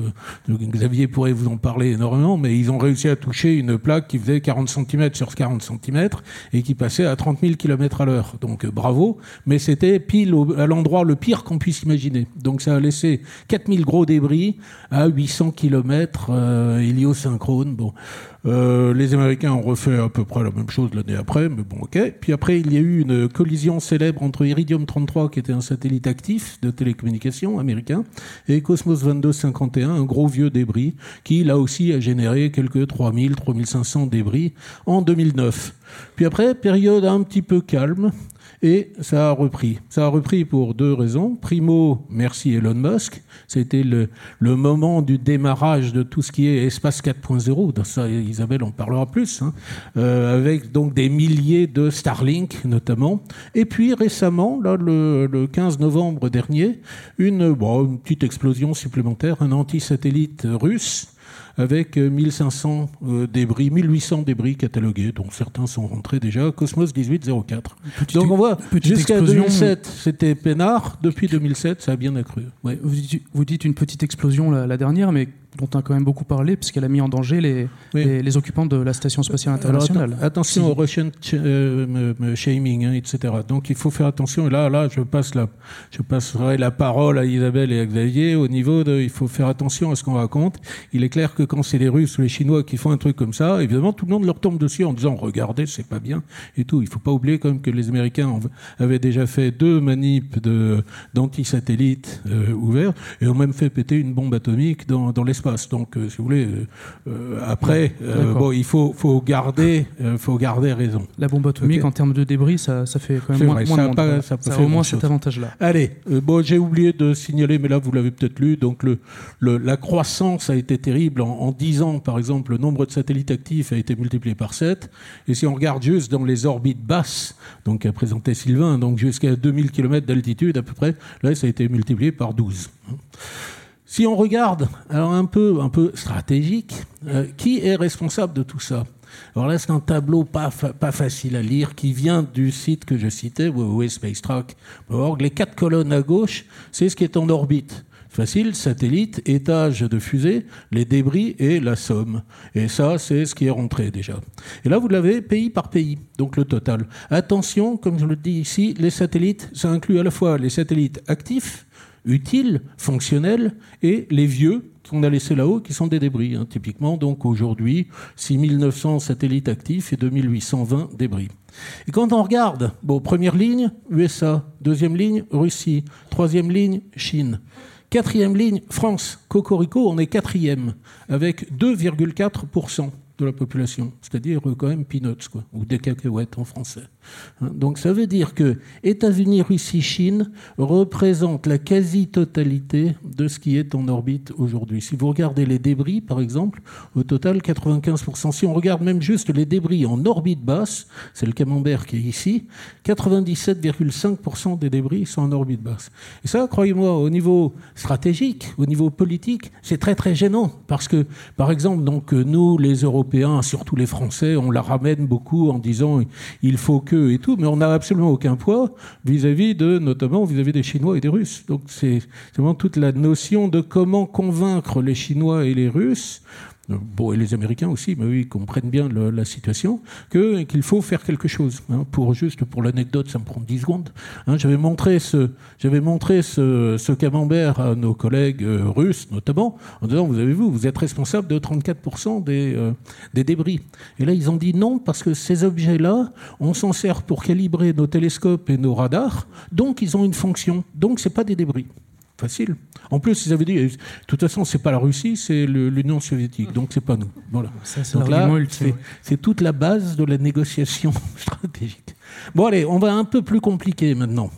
Xavier pourrait vous en parler énormément, mais ils ont réussi à toucher une plaque qui faisait 40 cm sur 40 cm et qui passait à 30 000 km à l'heure. Donc bravo, mais c'était pile à l'endroit le pire qu'on puisse imaginer. Donc ça a laissé 4000 gros débris à 800 km euh, héliosynchrone. Bon. Euh, les Américains ont refait à peu près la même chose l'année après, mais bon, ok. Puis après, il y a eu une collision célèbre entre Iridium 33, qui était un satellite actif de télécommunications américain, et Cosmos 2251, un gros vieux débris, qui là aussi a généré quelques 3000, 3500 débris en 2009. Puis après, période un petit peu calme, et ça a repris. Ça a repris pour deux raisons. Primo, merci Elon Musk. C'était le, le moment du démarrage de tout ce qui est espace 4.0. Ça, Isabelle en parlera plus. Hein. Euh, avec donc des milliers de Starlink notamment. Et puis récemment, là, le, le 15 novembre dernier, une, bon, une petite explosion supplémentaire, un anti-satellite russe avec 1500 euh, euh, débris, 1800 débris catalogués, dont certains sont rentrés déjà. Cosmos 1804. Donc on voit, jusqu'à 2007, c'était peinard. Depuis 2007, ça a bien accru. Vous, dites, une petite explosion la dernière, mais dont on a quand même beaucoup parlé, puisqu'elle a mis en danger les, les, occupants de la Station spatiale internationale. attention au Russian euh, shaming, hein, etc. Donc il faut faire attention. Et là, là je, passe la, je passerai la parole à Isabelle et à Xavier. Au niveau de, il faut faire attention à ce qu'on raconte. Il est clair que quand c'est les Russes ou les Chinois qui font un truc comme ça, évidemment, tout le monde leur tombe dessus en disant regardez, c'est pas bien et tout. Il faut pas oublier quand même que les Américains avaient déjà fait deux manips de d'anti-satellites euh, ouverts et ont même fait péter une bombe atomique dans, dans l'espace. Donc, euh, si vous voulez, euh, euh, après, bon, il faut, faut, garder, faut garder raison. La bombe atomique, en termes de débris, ça, ça fait quand même moins, moins de ça, ça, au moins cet avantage-là. Allez, bon, j'ai oublié de signaler, mais là, vous l'avez peut-être lu, donc le, le, la croissance a été terrible. En, en 10 ans, par exemple, le nombre de satellites actifs a été multiplié par 7. Et si on regarde juste dans les orbites basses, donc a présenté Sylvain, donc jusqu'à 2000 km d'altitude à peu près, là, ça a été multiplié par 12. Si on regarde, alors un peu, un peu stratégique, euh, qui est responsable de tout ça? Alors là, c'est un tableau pas, pas facile à lire qui vient du site que je citais, www.spacetrack.org. Les quatre colonnes à gauche, c'est ce qui est en orbite. Facile, satellite, étage de fusée, les débris et la somme. Et ça, c'est ce qui est rentré déjà. Et là, vous l'avez pays par pays, donc le total. Attention, comme je le dis ici, les satellites, ça inclut à la fois les satellites actifs, utiles, fonctionnels, et les vieux qu'on a laissés là-haut, qui sont des débris. Hein, typiquement, donc aujourd'hui, 6900 satellites actifs et 2820 débris. Et quand on regarde, bon, première ligne, USA, deuxième ligne, Russie, troisième ligne, Chine. Quatrième ligne, France. Cocorico, on est quatrième, avec 2,4% de la population, c'est-à-dire quand même peanuts, quoi, ou des cacahuètes en français. Donc ça veut dire que États-Unis, Russie, Chine représentent la quasi-totalité de ce qui est en orbite aujourd'hui. Si vous regardez les débris, par exemple, au total 95%. Si on regarde même juste les débris en orbite basse, c'est le camembert qui est ici, 97,5% des débris sont en orbite basse. Et ça, croyez-moi, au niveau stratégique, au niveau politique, c'est très très gênant parce que, par exemple, donc nous, les Européens, surtout les Français, on la ramène beaucoup en disant il faut que et tout, mais on n'a absolument aucun poids vis-à-vis de, notamment vis-à-vis des Chinois et des Russes. Donc c'est vraiment toute la notion de comment convaincre les Chinois et les Russes bon, et les Américains aussi, mais oui, ils comprennent bien la situation, qu'il faut faire quelque chose. Hein. pour juste pour l'anecdote, ça me prend 10 secondes. Hein. j'avais montré ce, montré ce, camembert à nos collègues euh, russes, notamment, en disant, vous avez vu, vous êtes responsable de 34% des, euh, des débris. Et là, ils ont dit non, parce que ces objets-là, on s'en sert pour calibrer nos télescopes et nos radars, donc ils ont une fonction, donc c'est pas des débris. Facile. En plus, ils avaient dit, de toute façon, c'est pas la Russie, c'est l'Union soviétique, donc c'est pas nous. Voilà. c'est toute la base de la négociation stratégique. Bon, allez, on va un peu plus compliquer maintenant.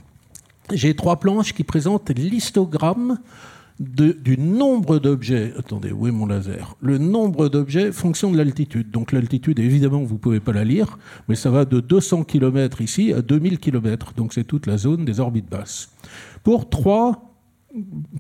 J'ai trois planches qui présentent l'histogramme du nombre d'objets. Attendez, où est mon laser? Le nombre d'objets fonction de l'altitude. Donc l'altitude, évidemment, vous ne pouvez pas la lire, mais ça va de 200 km ici à 2000 km. Donc c'est toute la zone des orbites basses. Pour trois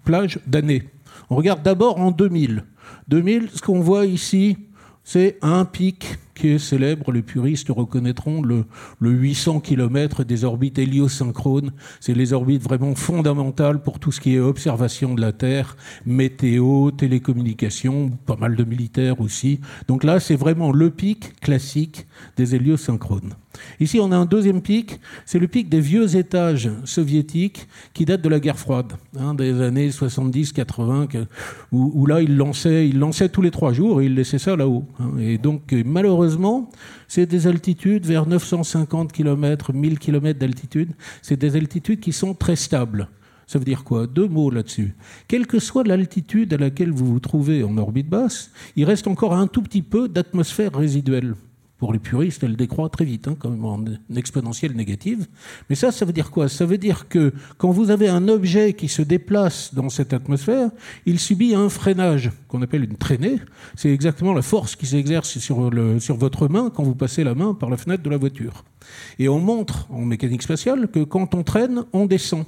plage d'années. On regarde d'abord en 2000. 2000, ce qu'on voit ici, c'est un pic qui est célèbre, les puristes reconnaîtront le, le 800 km des orbites héliosynchrones. C'est les orbites vraiment fondamentales pour tout ce qui est observation de la Terre, météo, télécommunications, pas mal de militaires aussi. Donc là, c'est vraiment le pic classique des héliosynchrones. Ici, on a un deuxième pic, c'est le pic des vieux étages soviétiques qui datent de la guerre froide, hein, des années 70-80, où, là, ils lançaient, ils lançaient tous les trois jours et ils laissaient ça là-haut. Hein. Et donc, malheureusement, c'est des altitudes vers 950 km, 1000 km d'altitude, c'est des altitudes qui sont très stables. Ça veut dire quoi? Deux mots là-dessus. Quelle que soit l'altitude à laquelle vous vous trouvez en orbite basse, il reste encore un tout petit peu d'atmosphère résiduelle. Pour les puristes, elle décroît très vite, hein, même en exponentielle négative. Mais ça, ça veut dire quoi? Ça veut dire que quand vous avez un objet qui se déplace dans cette atmosphère, il subit un freinage qu'on appelle une traînée. C'est exactement la force qui s'exerce sur, sur votre main quand vous passez la main par la fenêtre de la voiture. Et on montre en mécanique spatiale que quand on traîne, on descend.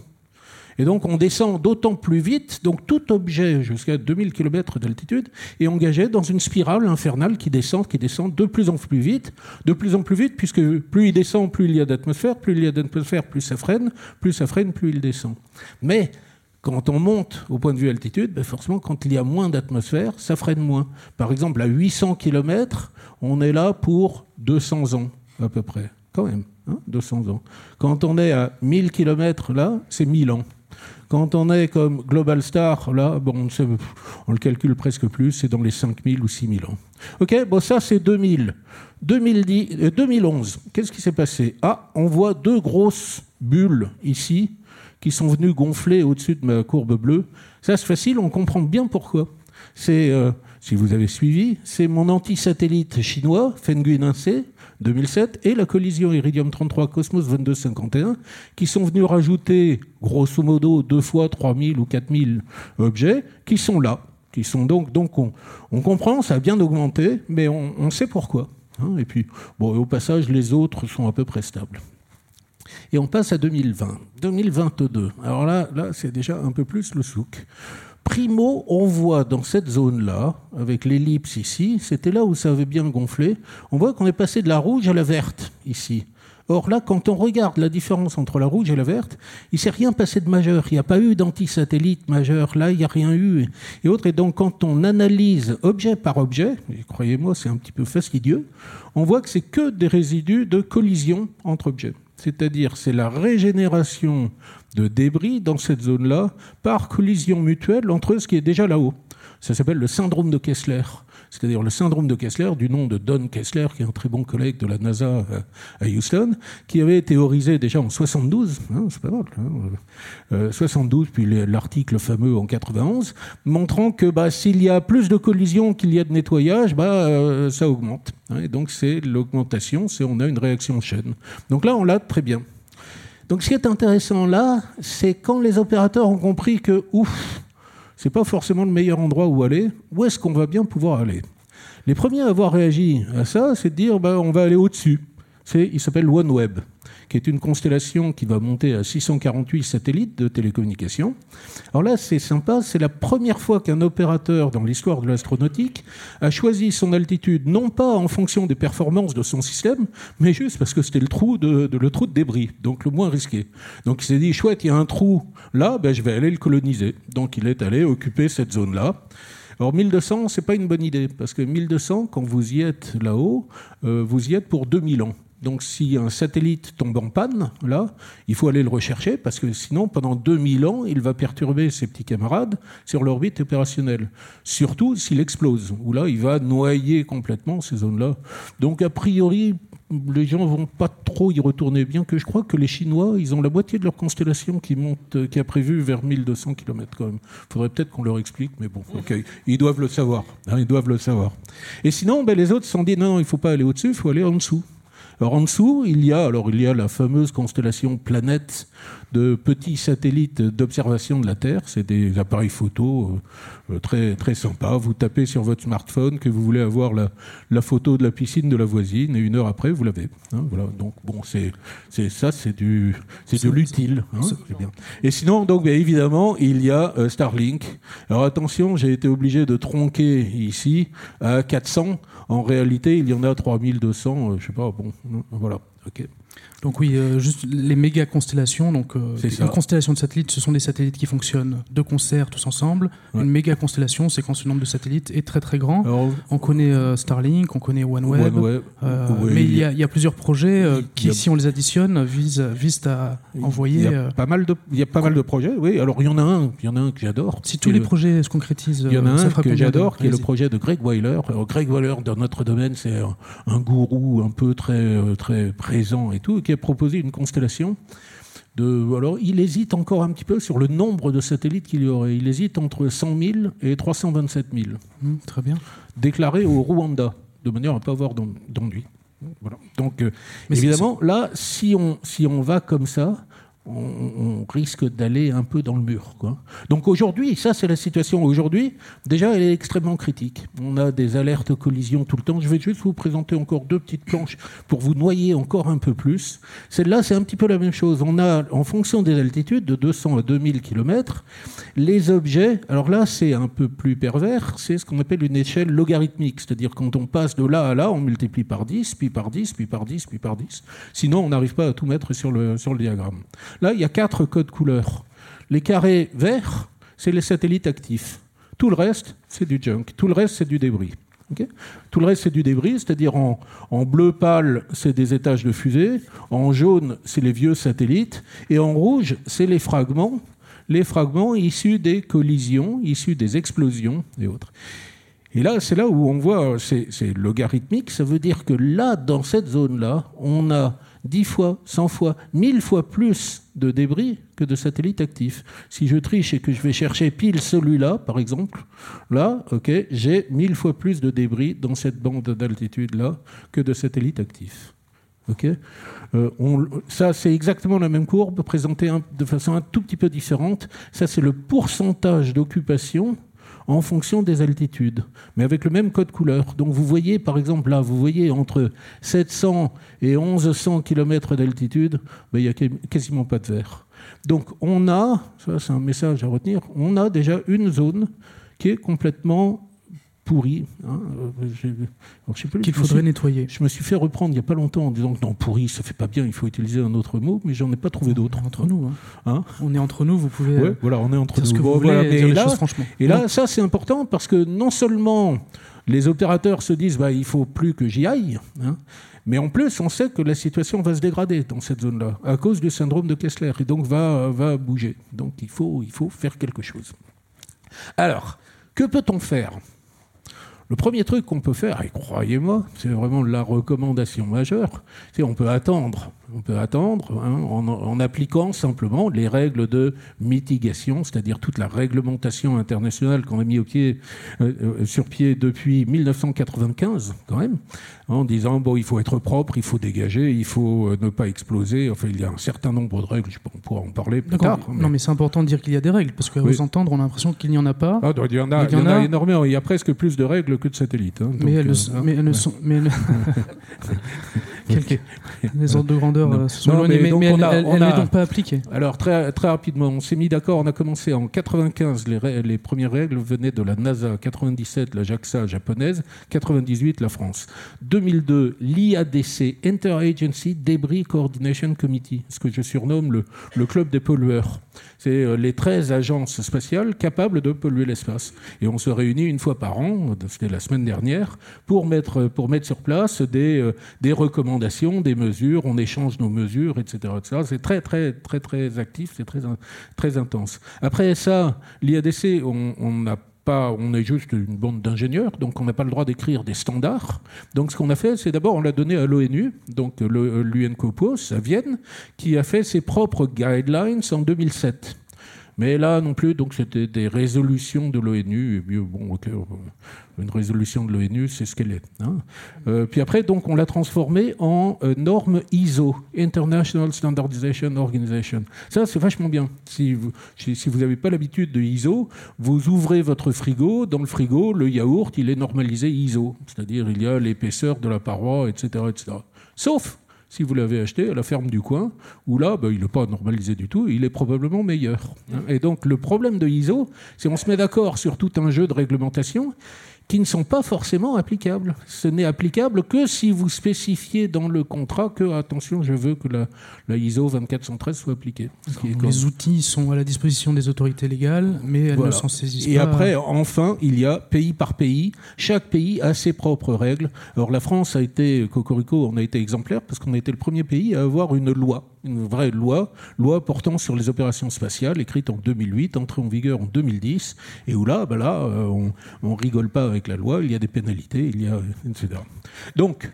Et donc on descend d'autant plus vite, donc tout objet jusqu'à 2000 km d'altitude est engagé dans une spirale infernale qui descend, qui descend de plus en plus vite, de plus en plus vite, puisque plus il descend, plus il y a d'atmosphère, plus il y a d'atmosphère, plus ça freine, plus ça freine, plus il descend. Mais quand on monte au point de vue altitude, ben forcément, quand il y a moins d'atmosphère, ça freine moins. Par exemple, à 800 km, on est là pour 200 ans, à peu près. Quand même, 200 hein, ans. Quand on est à 1000 km, là, c'est 1000 ans. Quand on est comme Global Star, là, bon, on, le calcule presque plus, c'est dans les 5000 ou 6000 ans. Ok, bon, ça c'est 2000. 2010, 2011, qu'est-ce qui s'est passé? Ah, on voit deux grosses bulles ici qui sont venues gonfler au-dessus de ma courbe bleue. Ça, c'est facile, on comprend bien pourquoi. C'est, euh, si vous avez suivi, c'est mon anti-satellite chinois, Fenguin 1C, 2007 et la collision Iridium 33 Cosmos 2251 qui sont venus rajouter grosso modo deux fois 3000 ou 4000 objets qui sont là. Qui sont donc, donc on, comprend, ça a bien augmenté, mais on, sait pourquoi. Hein. et puis, bon, au passage, les autres sont à peu près stables. Et on passe à 2020, 2022. Alors là, là c'est déjà un peu plus le souk. Primo, on voit dans cette zone-là, avec l'ellipse ici, c'était là où ça avait bien gonflé, on voit qu'on est passé de la rouge à la verte ici. Or là, quand on regarde la différence entre la rouge et la verte, il ne s'est rien passé de majeur. Il n'y a pas eu d'antisatellite majeur. Là, il n'y a rien eu. Et autre. Et donc, quand on analyse objet par objet, et croyez-moi, c'est un petit peu fastidieux, on voit que c'est que des résidus de collision entre objets. C'est-à-dire, c'est la régénération de débris dans cette zone-là par collision mutuelle entre ce qui est déjà là-haut. Ça s'appelle le syndrome de Kessler. C'est-à-dire le syndrome de Kessler, du nom de Don Kessler, qui est un très bon collègue de la NASA euh, à Houston, qui avait théorisé déjà en 72, hein, c'est pas mal, hein, 72, euh, puis l'article fameux en 91, montrant que bah, s'il y a plus de collisions qu'il y a de nettoyage, bah, euh, ça augmente. Hein. et donc c'est l'augmentation, c'est on a une réaction chaîne. Donc là, on l'a très bien. Donc ce qui est intéressant là, c'est quand les opérateurs ont compris que, ouf, c'est pas forcément le meilleur endroit où aller, où est-ce qu'on va bien pouvoir aller? Les premiers à avoir réagi à ça, c'est de dire, bah, on va aller au-dessus. il s'appelle OneWeb qui est une constellation qui va monter à 648 satellites de télécommunications. Alors là, c'est sympa, c'est la première fois qu'un opérateur dans l'histoire de l'astronautique a choisi son altitude, non pas en fonction des performances de son système, mais juste parce que c'était le trou de, le trou de débris, donc le moins risqué. Donc il s'est dit, chouette, il y a un trou là, ben, je vais aller le coloniser. Donc il est allé occuper cette zone-là. Alors 1200, c'est pas une bonne idée, parce que 1200, quand vous y êtes là-haut, euh, vous y êtes pour 2000 ans. Donc si un satellite tombe en panne, là, il faut aller le rechercher parce que sinon, pendant 2000 ans, il va perturber ses petits camarades sur l'orbite opérationnelle. Surtout s'il explose, où là, il va noyer complètement ces zones-là. Donc a priori, les gens vont pas trop y retourner, bien que je crois que les Chinois, ils ont la moitié de leur constellation qui monte, qui a prévu vers 1200 km quand même. Faudrait peut-être qu'on leur explique, mais bon, ok, ils doivent le savoir. Hein, ils doivent le savoir. Et sinon, ben, les autres se sont dit non, il faut pas aller au-dessus, il faut aller en dessous. Alors en dessous, il y a, alors, il y a la fameuse constellation Planète de petits satellites d'observation de la Terre. C'est des appareils photo euh, très, très sympas. Vous tapez sur votre smartphone que vous voulez avoir la, la photo de la piscine de la voisine et une heure après, vous l'avez. Hein, voilà. Donc, bon, c'est, c'est ça, c'est du, c'est de l'utile. Hein. Et sinon, donc, bien évidemment, il y a euh, Starlink. Alors attention, j'ai été obligé de tronquer ici à 400. En réalité, il y en a 3200. Euh, je sais pas, bon, hein, voilà. ok. Donc oui, euh, juste les méga constellations. Donc euh, une constellation de satellites, ce sont des satellites qui fonctionnent de concert tous ensemble. Une méga constellation, c'est quand ce nombre de satellites est très très grand. on connaît euh, Starlink, on connaît OneWeb, mais il y, a, plusieurs projets qui, si on les additionne, visent, visent à envoyer. Il y a pas mal de, il y a pas mal de projets. Oui, alors il y en a un, il y en a un que j'adore. Si tous les projets se concrétisent, il y en a un que j'adore, qui est le projet de Greg Weiler. Greg Weiler, dans notre domaine, c'est un, gourou un peu très très présent et tout, qui a proposé une constellation. De, alors, il hésite encore un petit peu sur le nombre de satellites qu'il y aurait. Il hésite entre 100 000 et 327 000. Mmh, très bien. Déclarés au Rwanda, de manière à ne pas avoir d'ennui. Voilà. Donc, euh, évidemment, là, si on, si on va comme ça, on, risque d'aller un peu dans le mur. Donc aujourd'hui, ça c'est la situation aujourd'hui, déjà elle est extrêmement critique. On a des alertes collisions tout le temps. Je vais juste vous présenter encore deux petites planches pour vous noyer encore un peu plus. Celle-là, c'est un petit peu la même chose. On a, en fonction des altitudes, de 200 à 2000 km, les objets, alors là c'est un peu plus pervers, c'est ce qu'on appelle une échelle logarithmique, c'est-à-dire quand on passe de là à là, on multiplie par 10, puis par 10, puis par 10, puis par 10. Sinon, on n'arrive pas à tout mettre sur le, sur le diagramme. Là, il y a quatre codes couleurs. Les carrés verts, c'est les satellites actifs. Tout le reste, c'est du junk. Tout le reste, c'est du débris. Tout le reste, c'est du débris, c'est-à-dire en, bleu pâle, c'est des étages de fusée, en jaune, c'est les vieux satellites, et en rouge, c'est les fragments, les fragments issus des collisions, issus des explosions et autres. Et là, c'est là où on voit, c'est logarithmique, ça veut dire que là, dans cette zone-là, on a 10 fois, 100 fois, 1000 fois plus de débris que de satellites actifs. Si je triche et que je vais chercher pile celui-là, par exemple, là, ok, j'ai 1000 fois plus de débris dans cette bande d'altitude-là que de satellites actifs. Ok, euh, ça, c'est exactement la même courbe, présentée de façon un tout petit peu différente. Ça, c'est le pourcentage d'occupation en fonction des altitudes, mais avec le même code couleur. Donc vous voyez, par exemple, là, vous voyez entre 700 et 1100 km d'altitude, il n'y a quasiment pas de vert. Donc on a, ça c'est un message à retenir, on a déjà une zone qui est complètement pourri. Hein, euh, Qu'il faudrait nettoyer. Je me suis fait reprendre il n'y a pas longtemps en disant que non, pourri, ça fait pas bien, il faut utiliser un autre mot, mais j'en ai pas trouvé d'autre. Entre nous. Hein. hein. on est entre nous, vous pouvez. Ouais, voilà, on est entre nous. Ce que vous voulez dire là, choses, franchement. Et là, ça c'est important parce que non seulement les opérateurs se disent bah, il faut plus que j'y aille, hein, mais en plus, on sait que la situation va se dégrader dans cette zone-là à cause du syndrome de Kessler et donc va, va bouger. Donc il faut, il faut faire quelque chose. Alors, que peut-on faire? Le premier truc qu'on peut faire, et croyez-moi, c'est vraiment la recommandation majeure, c'est on peut attendre on peut attendre hein, en, appliquant simplement les règles de mitigation, c'est-à-dire toute la réglementation internationale qu'on a mis au pied, euh, euh, sur pied depuis 1995, quand même, en disant bon, il faut être propre, il faut dégager, il faut euh, ne pas exploser. Enfin, il y a un certain nombre de règles. On pourra en parler plus tard. Non, mais c'est important de dire qu'il y a des règles, parce qu'à vous entendre, on a l'impression qu'il n'y en a pas. Ah, il y en a, il y en a, énormément. Il y a presque plus de règles que de satellites. Hein, mais, elles, mais, elles, ne sont. Mais les ordres de grandeur sont mais, mais, elle n'est donc pas appliquée. Alors, très, très rapidement, on s'est mis d'accord, on a commencé en 95, les, les premières règles venaient de la NASA, 97, la JAXA japonaise, 98, la France. 2002, l'IADC, Interagency Debris Coordination Committee, ce que je surnomme le, le club des pollueurs. C'est euh, les 13 agences spatiales capables de polluer l'espace. Et on se réunit une fois par an, c'était la semaine dernière, pour mettre, pour mettre sur place des, euh, des recommandations, des mesures, on échange nos mesures, etc. C'est très, très, très, très actif, c'est très, très intense. Après ça, l'IADC, on n'a pas, on est juste une bande d'ingénieurs, donc on n'a pas le droit d'écrire des standards. Donc ce qu'on a fait, c'est d'abord on l'a donné à l'ONU, donc l'UNCOPOS à Vienne, qui a fait ses propres guidelines en 2007. Mais là non plus, donc c'était des résolutions de l'ONU. Bon, une résolution de l'ONU, c'est ce qu'elle est. Hein. Euh, puis après, donc, on l'a transformé en euh, norme ISO, International Standardization Organization. Ça, c'est vachement bien. Si vous si, vous n'avez pas l'habitude de ISO, vous ouvrez votre frigo. Dans le frigo, le yaourt, il est normalisé ISO, c'est-à-dire il y a l'épaisseur de la paroi, etc., etc. Sauf si vous l'avez acheté à la ferme du coin, où là, ben, il n'est pas normalisé du tout, il est probablement meilleur. Et donc le problème de ISO, c'est qu'on se met d'accord sur tout un jeu de réglementation, qui ne sont pas forcément applicables. Ce n'est applicable que si vous spécifiez dans le contrat que, attention, je veux que la, la ISO 2413 soit appliquée. Les outils sont à la disposition des autorités légales, mais elles ne s'en saisissent pas. Et après, enfin, il y a pays par pays. Chaque pays a ses propres règles. Alors la France a été, Cocorico, on a été exemplaire parce qu'on a été le premier pays à avoir une loi une vraie loi, loi portant sur les opérations spatiales, écrite en 2008, entrée en vigueur en 2010, et où là, ben là euh, on, ne rigole pas avec la loi, il y a des pénalités, il y a, etc. Donc,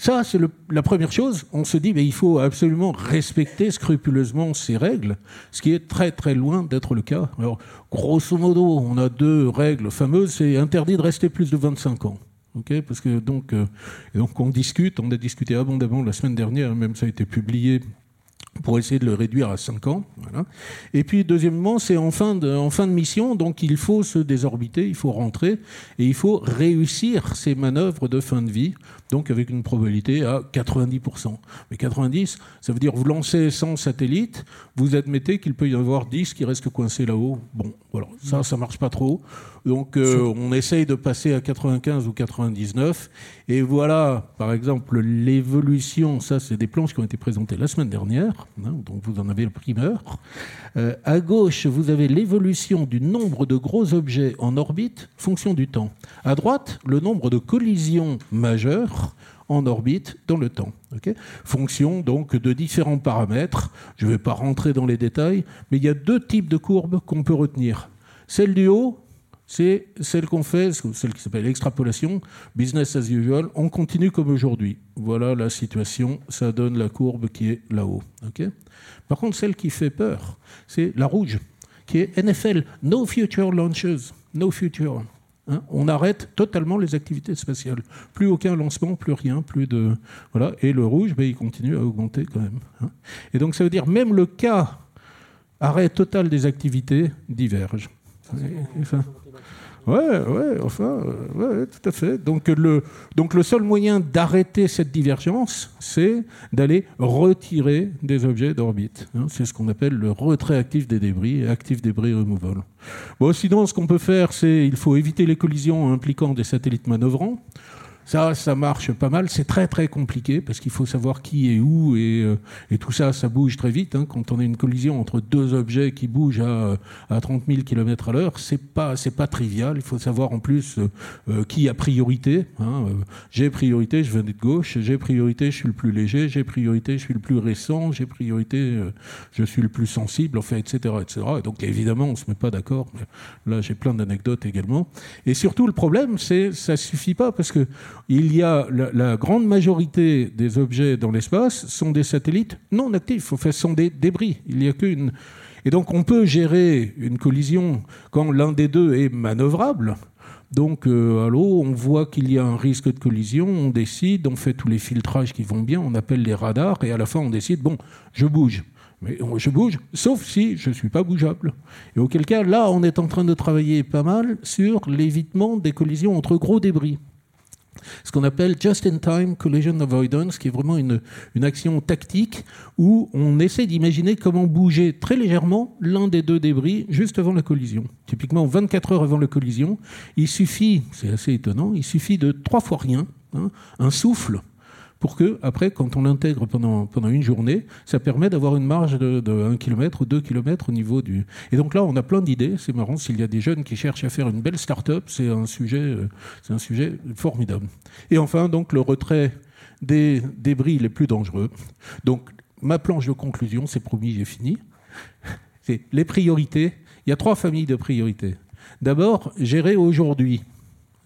ça, c'est la première chose. On se dit, mais il faut absolument respecter scrupuleusement ces règles, ce qui est très très loin d'être le cas. Alors, grosso modo, on a deux règles fameuses. C'est interdit de rester plus de 25 ans. Okay Parce que donc, euh, donc on discute, on a discuté abondamment la semaine dernière, même ça a été publié pour essayer de le réduire à 5 ans. Et puis, deuxièmement, c'est en, fin de, en fin de mission, donc il faut se désorbiter, il faut rentrer, et il faut réussir ces manœuvres de fin de vie, donc avec une probabilité à 90%. Mais 90, ça veut dire vous lancez 100 satellites, vous admettez qu'il peut y avoir 10 qui restent coincés là-haut. Bon, voilà, ça, ça marche pas trop. Donc euh, on essaye de passer à 95 ou 99. Et voilà, par exemple, l'évolution, ça c'est des planches qui ont été présentées la semaine dernière, hein, donc vous en avez le primeur. Euh, à gauche, vous avez l'évolution du nombre de gros objets en orbite, fonction du temps. À droite, le nombre de collisions majeures en orbite dans le temps. fonction donc de différents paramètres. Je ne vais pas rentrer dans les détails, mais il y a deux types de courbes qu'on peut retenir. Celle du haut, c'est celle qu'on fait, celle qui s'appelle l'extrapolation, business as usual, on continue comme aujourd'hui. Voilà la situation, ça donne la courbe qui est là-haut. Par contre, celle qui fait peur, c'est la rouge, qui est NFL, no future launches, no future. Hein. on arrête totalement les activités spatiales. Plus aucun lancement, plus rien, plus de voilà. Et le rouge, ben, il continue à augmenter quand même. Hein. Et donc ça veut dire même le cas arrêt total des activités diverge. Ouais, ouais, enfin, euh, ouais, tout à fait. Donc le, donc le seul moyen d'arrêter cette divergence, c'est d'aller retirer des objets d'orbite. Hein. c'est ce qu'on appelle le retrait actif des débris, active débris removal. Bon, sinon, ce qu'on peut faire, c'est il faut éviter les collisions impliquant des satellites manœuvrants. Ça, ça marche pas mal. C'est très très compliqué parce qu'il faut savoir qui est où et, euh, tout ça, ça bouge très vite. Hein. Quand on a une collision entre deux objets qui bougent à, à 30 000 km à l'heure, c'est pas c'est pas trivial. Il faut savoir en plus euh, euh, qui a priorité. Hein. J'ai priorité, je venais de gauche. J'ai priorité, je suis le plus léger. J'ai priorité, je suis le plus récent. J'ai priorité, je suis le plus sensible. Enfin, etc., etc. Et donc évidemment, on se met pas d'accord. Là, j'ai plein d'anecdotes également. Et surtout, le problème, c'est ça suffit pas parce que il y a la, grande majorité des objets dans l'espace sont des satellites non actifs, fait, sont des débris. Il n'y a qu'une. Et donc on peut gérer une collision quand l'un des deux est manœuvrable. Donc euh, à l'eau, on voit qu'il y a un risque de collision, on décide, on fait tous les filtrages qui vont bien, on appelle les radars, et à la fin on décide, bon, je bouge. Mais je bouge, sauf si je ne suis pas bougeable. Et auquel cas, là, on est en train de travailler pas mal sur l'évitement des collisions entre gros débris ce qu'on appelle just-in-time collision avoidance, qui est vraiment une, action tactique où on essaie d'imaginer comment bouger très légèrement l'un des deux débris juste avant la collision. Typiquement, 24 heures avant la collision, il suffit, c'est assez étonnant, il suffit de trois fois rien, hein, un souffle pour que, après, quand on l'intègre pendant, une journée, ça permet d'avoir une marge de, de 1 km ou 2 km au niveau du. Et donc là, on a plein d'idées. C'est marrant, s'il y a des jeunes qui cherchent à faire une belle start-up, c'est un sujet, euh, c'est un sujet formidable. Et enfin, donc, le retrait des débris les plus dangereux. Donc, ma planche de conclusion, c'est promis, j'ai fini. C'est les priorités. Il y a trois familles de priorités. D'abord, gérer aujourd'hui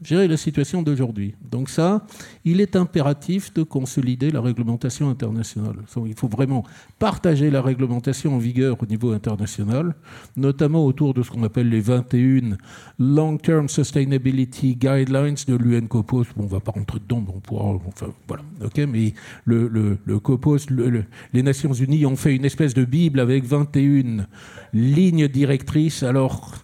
gérer la situation d'aujourd'hui. Donc ça, il est impératif de consolider la réglementation internationale. Il faut vraiment partager la réglementation en vigueur au niveau international, notamment autour de ce qu'on appelle les 21 Long-Term Sustainability Guidelines de l'UNCOPOS. Bon, on ne va pas rentrer dedans, mais on pourra... Enfin, voilà. ok mais le, le, le COPOS, les Nations Unies ont fait une espèce de Bible avec 21 lignes directrices. Alors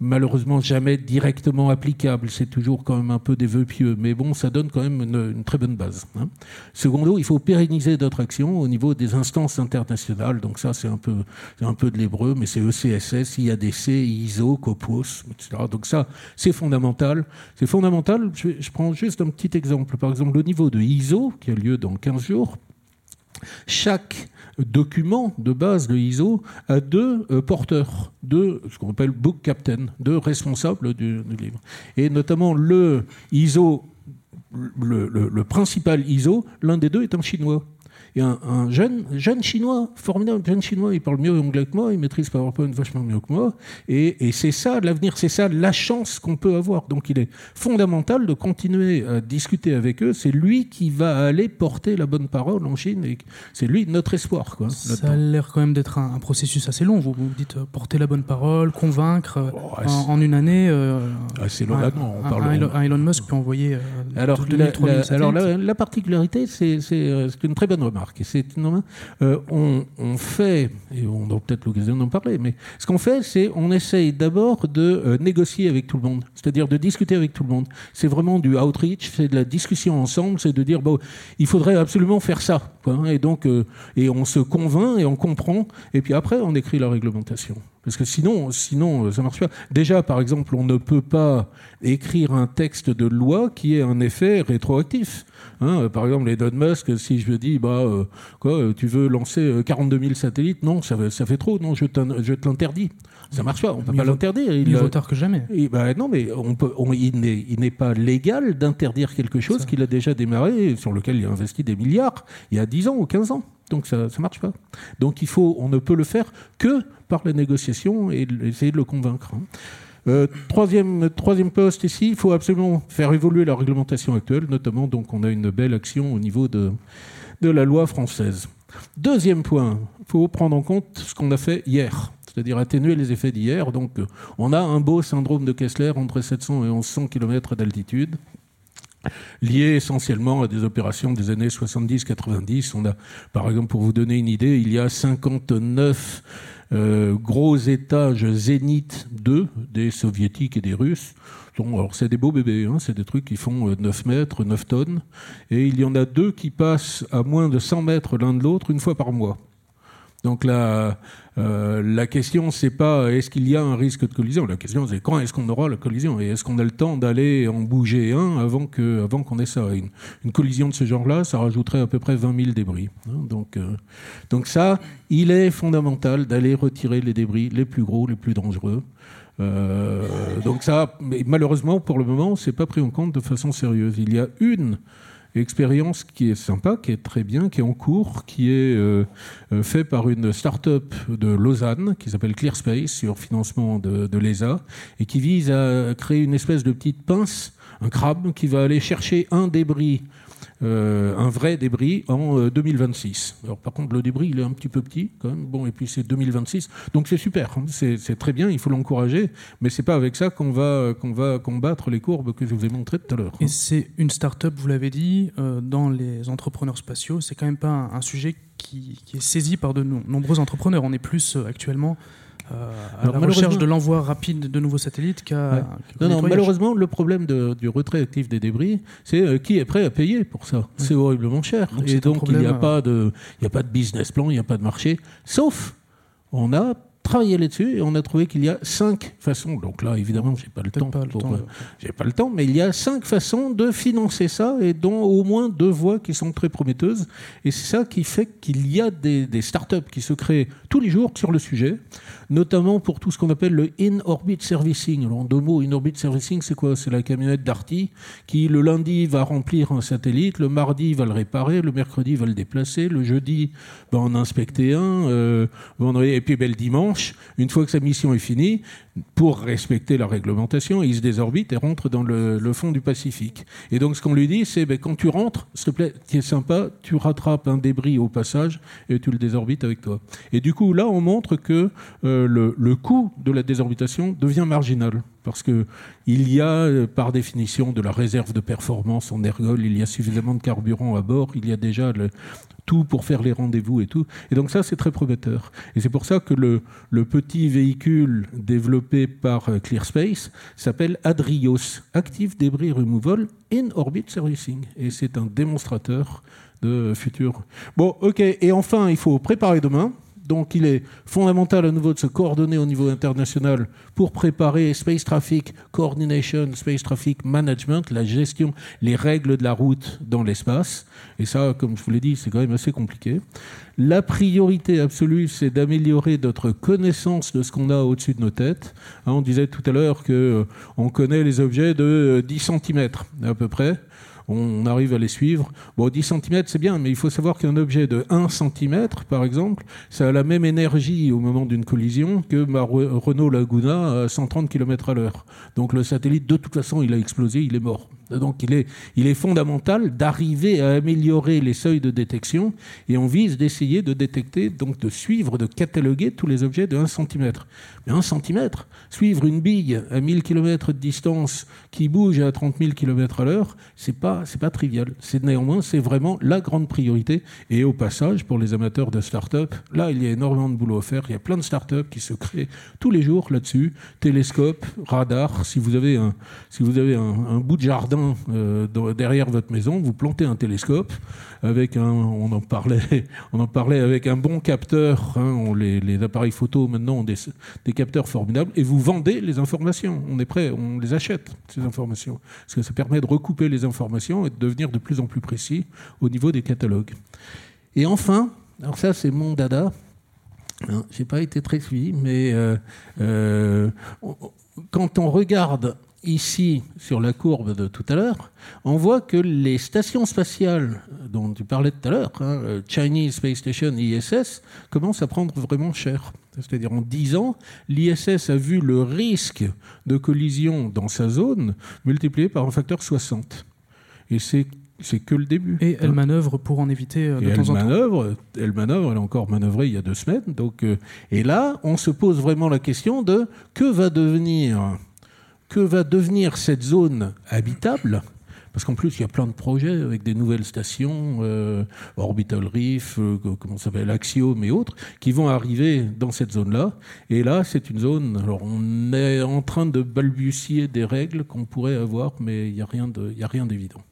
malheureusement jamais directement applicable. C'est toujours quand même un peu des vœux pieux. Mais bon, ça donne quand même une, très bonne base. Hein. Secondo, il faut pérenniser d'autres actions au niveau des instances internationales. Donc ça, c'est un peu, un peu de l'hébreu, mais c'est ECSS, IADC, ISO, COPOS, etc. Donc ça, c'est fondamental. C'est fondamental. Je, je prends juste un petit exemple. Par exemple, au niveau de ISO, qui a lieu dans 15 jours, chaque document de base de ISO a deux euh, porteurs, deux, ce qu'on appelle book captain, deux responsables du, livre. Et notamment le ISO, le principal ISO, l'un des deux est un chinois. Et un, jeune, jeune chinois, formidable jeune chinois, il parle mieux anglais que moi, il maîtrise PowerPoint vachement mieux que moi. Et, et c'est ça l'avenir, c'est ça la chance qu'on peut avoir. Donc il est fondamental de continuer à discuter avec eux. C'est lui qui va aller porter la bonne parole en Chine et c'est lui notre espoir. Quoi, ça a l'air quand même d'être un, processus assez long. Vous, vous dites euh, porter la bonne parole, convaincre euh, oh, en, une année. Euh, c'est long, on parle un, Elon Musk peut envoyer. alors, la, alors la, la particularité, c'est une très bonne remarque. Et c'est euh, on, fait, et on aura peut-être l'occasion d'en parler, mais ce qu'on fait, c'est on essaye d'abord de euh, négocier avec tout le monde, c'est-à-dire de discuter avec tout le monde. C'est vraiment du outreach, c'est de la discussion ensemble, c'est de dire bon, il faudrait absolument faire ça, et donc euh, et on se convainc et on comprend, et puis après on écrit la réglementation. Parce que sinon, sinon, ça marche pas. Déjà, par exemple, on ne peut pas écrire un texte de loi qui ait un effet rétroactif. Hein, par exemple, les Elon Musk, si je dis, bah, euh, quoi, tu veux lancer 42 euh, 000 satellites, non, ça, ça fait trop, non, je, je te l'interdis. Ça marche pas, on peut pas l'interdire. Il vaut tard que jamais. bah, non, mais on peut, il n'est pas légal d'interdire quelque chose qu'il a déjà démarré, sur lequel il a investi des milliards, il y a 10 ans ou 15 ans. Donc ça ne marche pas. Donc il faut, on ne peut le faire que par la négociation et essayer de le convaincre. Euh, troisième, troisième poste ici, il faut absolument faire évoluer la réglementation actuelle, notamment donc on a une belle action au niveau de, de la loi française. Deuxième point, il faut prendre en compte ce qu'on a fait hier, c'est-à-dire atténuer les effets d'hier. Donc on a un beau syndrome de Kessler entre 700 et 1100 km d'altitude lié essentiellement à des opérations des années 70-90. On a, par exemple, pour vous donner une idée, il y a 59 euh, gros étages Zénith 2 des soviétiques et des russes. alors c'est des beaux bébés, hein, c'est des trucs qui font 9 euh, mètres, 9 tonnes, et il y en a deux qui passent à moins de 100 mètres l'un de l'autre une fois par mois. Donc la, euh, la question, c'est pas est-ce qu'il y a un risque de collision? La question, c'est quand est-ce qu'on aura la collision? Et est-ce qu'on a le temps d'aller en bouger un avant que avant qu'on ait ça? Une, collision de ce genre-là, ça rajouterait à peu près 20 000 débris. Hein. donc euh, donc ça, il est fondamental d'aller retirer les débris les plus gros, les plus dangereux. Euh, donc ça, mais malheureusement pour le moment, c'est pas pris en compte de façon sérieuse. Il y a une expérience qui est sympa, qui est très bien, qui est en cours, qui est euh, euh, fait par une start-up de Lausanne qui s'appelle ClearSpace sur financement de, de l'ESA et qui vise à créer une espèce de petite pince, un crabe qui va aller chercher un débris euh, un vrai débris en 2026. Euh, Alors par contre, le débris, il est un petit peu petit quand même. Bon, et puis c'est 2026, donc c'est super, hein. c'est très bien, il faut l'encourager, mais c'est pas avec ça qu'on va combattre les courbes que je vous ai montrées tout à l'heure. Et c'est une start-up, vous l'avez dit, euh, dans les entrepreneurs spatiaux, c'est quand même pas un, sujet qui, est saisi par de nombreux entrepreneurs. On est plus actuellement euh, à la recherche de l'envoi rapide de nouveaux satellites qu'à. Non, non, malheureusement, le problème du retrait actif des débris, c'est euh, qui est prêt à payer pour ça. C'est horriblement cher. et donc, il n'y a, pas de, il a pas de business plan, il n'y a pas de marché. Sauf, on a travaillé là-dessus et on a trouvé qu'il y a cinq façons. Donc là, évidemment, j'ai pas le temps. Pas le temps j'ai pas le temps, mais il y a cinq façons de financer ça et dont au moins deux voies qui sont très prometteuses. Et c'est ça qui fait qu'il y a des, des startups qui se créent tous les jours sur le sujet notamment pour tout ce qu'on appelle le in-orbit servicing. Alors, en deux mots, in-orbit servicing, c'est quoi? C'est la camionnette Darty qui, le lundi, va remplir un satellite, le mardi, va le réparer, le mercredi, va le déplacer, le jeudi, va en inspecter un, euh, et puis ben, le dimanche, une fois que sa mission est finie, pour respecter la réglementation, il se désorbite et rentre dans le, fond du Pacifique. Et donc ce qu'on lui dit, c'est ben, quand tu rentres, s'il te plaît, qui est sympa, tu rattrapes un débris au passage et tu le désorbites avec toi. Et du coup, là, on montre que euh, le, coût de la désorbitation devient marginal parce que il y a euh, par définition de la réserve de performance en ergol, il y a suffisamment de carburant à bord, il y a déjà tout pour faire les rendez-vous et tout. Et donc ça, c'est très prometteur. Et c'est pour ça que le, petit véhicule développé par euh, ClearSpace s'appelle Adrios, Active Debris Removal in Orbit Servicing. Et c'est un démonstrateur de futur. Bon, ok. Et enfin, il faut préparer demain. Donc il est fondamental à nouveau de se coordonner au niveau international pour préparer Space Traffic Coordination, Space Traffic Management, la gestion, les règles de la route dans l'espace. Et ça, comme je vous l'ai dit, c'est quand même assez compliqué. La priorité absolue, c'est d'améliorer notre connaissance de ce qu'on a au-dessus de nos têtes. Hein, on disait tout à l'heure qu'on euh, connaît les objets de 10 cm à peu près on arrive à les suivre. Bon, 10 cm, c'est bien, mais il faut savoir qu'un objet de 1 cm, par exemple, ça a la même énergie au moment d'une collision que ma Renault Laguna à 130 km à l'heure. Donc le satellite, de toute façon, il a explosé, il est mort. Donc il est, il est fondamental d'arriver à améliorer les seuils de détection et on vise d'essayer de détecter, donc de suivre, de cataloguer tous les objets de 1 cm. Mais 1 cm, suivre une bille à 1000 km de distance qui bouge à 30 000 km à l'heure, c'est pas, pas trivial. C'est néanmoins, c'est vraiment la grande priorité. Et au passage, pour les amateurs de start-up, là, il y a énormément de boulot à faire. Il y a plein de start-up qui se créent tous les jours là-dessus. Télescope, radar. Si vous avez un, si vous avez un bout de jardin euh, derrière votre maison, vous plantez un télescope avec un, on en parlait, on en parlait avec un bon capteur. Hein, les, appareils photo maintenant ont des, capteurs formidables et vous vendez les informations. On est prêt, on les achète ces informations parce que ça permet de recouper les informations et de devenir de plus en plus précis au niveau des catalogues. Et enfin, alors ça c'est mon dada. Hein, j'ai pas été très suivi, mais euh, euh, quand on regarde ici, sur la courbe de tout à l'heure, on voit que les stations spatiales dont tu parlais tout à l'heure, hein, euh, Chinese Space Station, ISS, commencent à prendre vraiment cher. C'est-à-dire en 10 ans, l'ISS a vu le risque de collision dans sa zone multiplié par un facteur 60. Et c'est c'est que le début. Et elle manœuvre pour en éviter euh, de temps en temps. Elle manœuvre, elle a encore manœuvré il y a deux semaines. Donc, euh, et là, on se pose vraiment la question de que va devenir que va devenir cette zone habitable? Parce qu'en plus, il y a plein de projets avec des nouvelles stations, euh, Orbital Reef, euh, comment ça s'appelle, Axiom et autres, qui vont arriver dans cette zone-là. Et là, c'est une zone. Alors, on est en train de balbutier des règles qu'on pourrait avoir, mais il n'y a rien d'évident.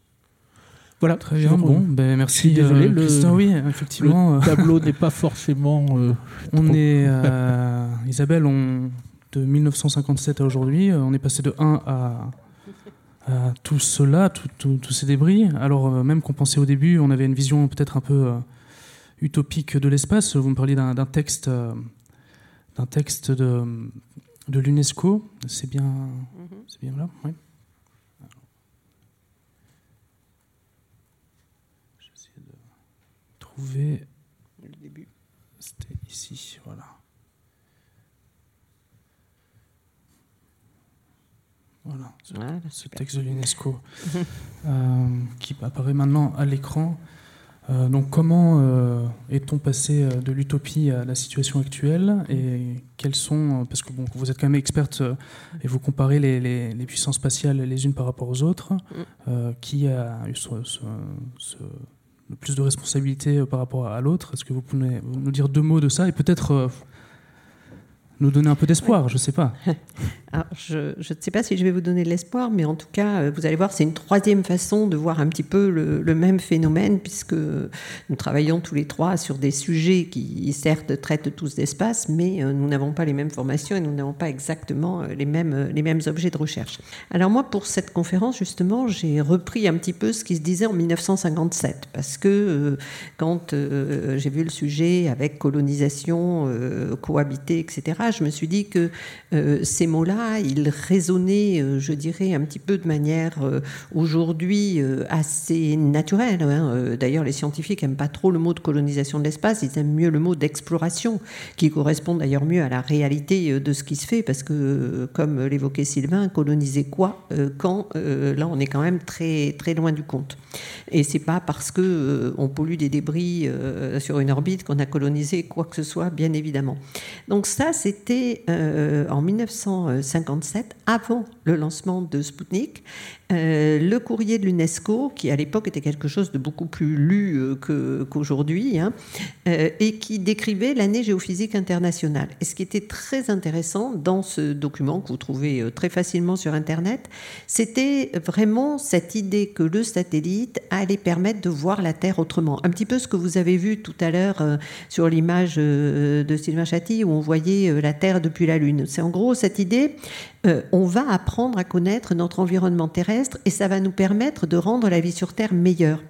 Voilà. Très bien. Bon, ben merci. Désolé, euh, le, oui, effectivement. Le tableau n'est pas forcément. on est, Isabelle, on de 1957 à aujourd'hui. Euh, on est passé de 1 à, tout cela, tous ces débris. Alors, euh, même qu'on pensait au début, on avait une vision peut-être un peu euh, utopique de l'espace. Vous me parliez d'un texte, d'un texte de, de l'UNESCO. C'est bien, mm-hmm. c'est bien là oui. J'essaie de trouver. Le début. C'était ici, voilà. Voilà, ce, texte de l'UNESCO euh, qui apparaît maintenant à l'écran. Euh, donc, comment euh, est-on passé de l'utopie à la situation actuelle et quels sont, parce que bon, vous êtes quand même experte et vous comparez les, puissances spatiales les unes par rapport aux autres, mm. qui a eu le plus de responsabilités par rapport à l'autre Est-ce que vous pouvez nous dire deux mots de ça et peut-être nous donner un peu d'espoir, je ne sais pas. je ne sais pas si je vais vous donner de l'espoir, mais en tout cas, euh, vous allez voir, c'est une troisième façon de voir un petit peu le, même phénomène, puisque nous travaillons tous les trois sur des sujets qui, certes, traitent tous d'espace, mais euh, nous n'avons pas les mêmes formations et nous n'avons pas exactement euh, les mêmes, les mêmes objets de recherche. Alors moi, pour cette conférence, justement, j'ai repris un petit peu ce qui se disait en 1957, parce que quand j'ai vu le sujet avec colonisation, cohabiter, etc., je me suis dit que ces mots-là il résonnait, je dirais, un petit peu de manière aujourd'hui assez naturelle. Hein. D'ailleurs, les scientifiques n'aiment pas trop le mot de colonisation de l'espace, ils aiment mieux le mot d'exploration, qui correspond d'ailleurs mieux à la réalité de ce qui se fait, parce que, comme l'évoquait Sylvain, coloniser quoi quand là, on est quand même très, très loin du compte. Et c'est pas parce que on pollue des débris sur une orbite qu'on a colonisé quoi que ce soit, bien évidemment. Donc ça, c'était euh, en 1957, avant le lancement de Sputnik. Euh, le courrier de l'UNESCO, qui à l'époque était quelque chose de beaucoup plus lu euh, qu'aujourd'hui, hein, et qui décrivait l'année géophysique internationale. Et ce qui était très intéressant dans ce document, que vous trouvez très facilement sur Internet, c'était vraiment cette idée que le satellite allait permettre de voir la Terre autrement. Un petit peu ce que vous avez vu tout à l'heure sur l'image de Sylvain Châty, où on voyait la Terre depuis la Lune. C'est en gros cette idée, on va apprendre à connaître notre environnement terrestre et ça va nous permettre de rendre la vie sur Terre meilleure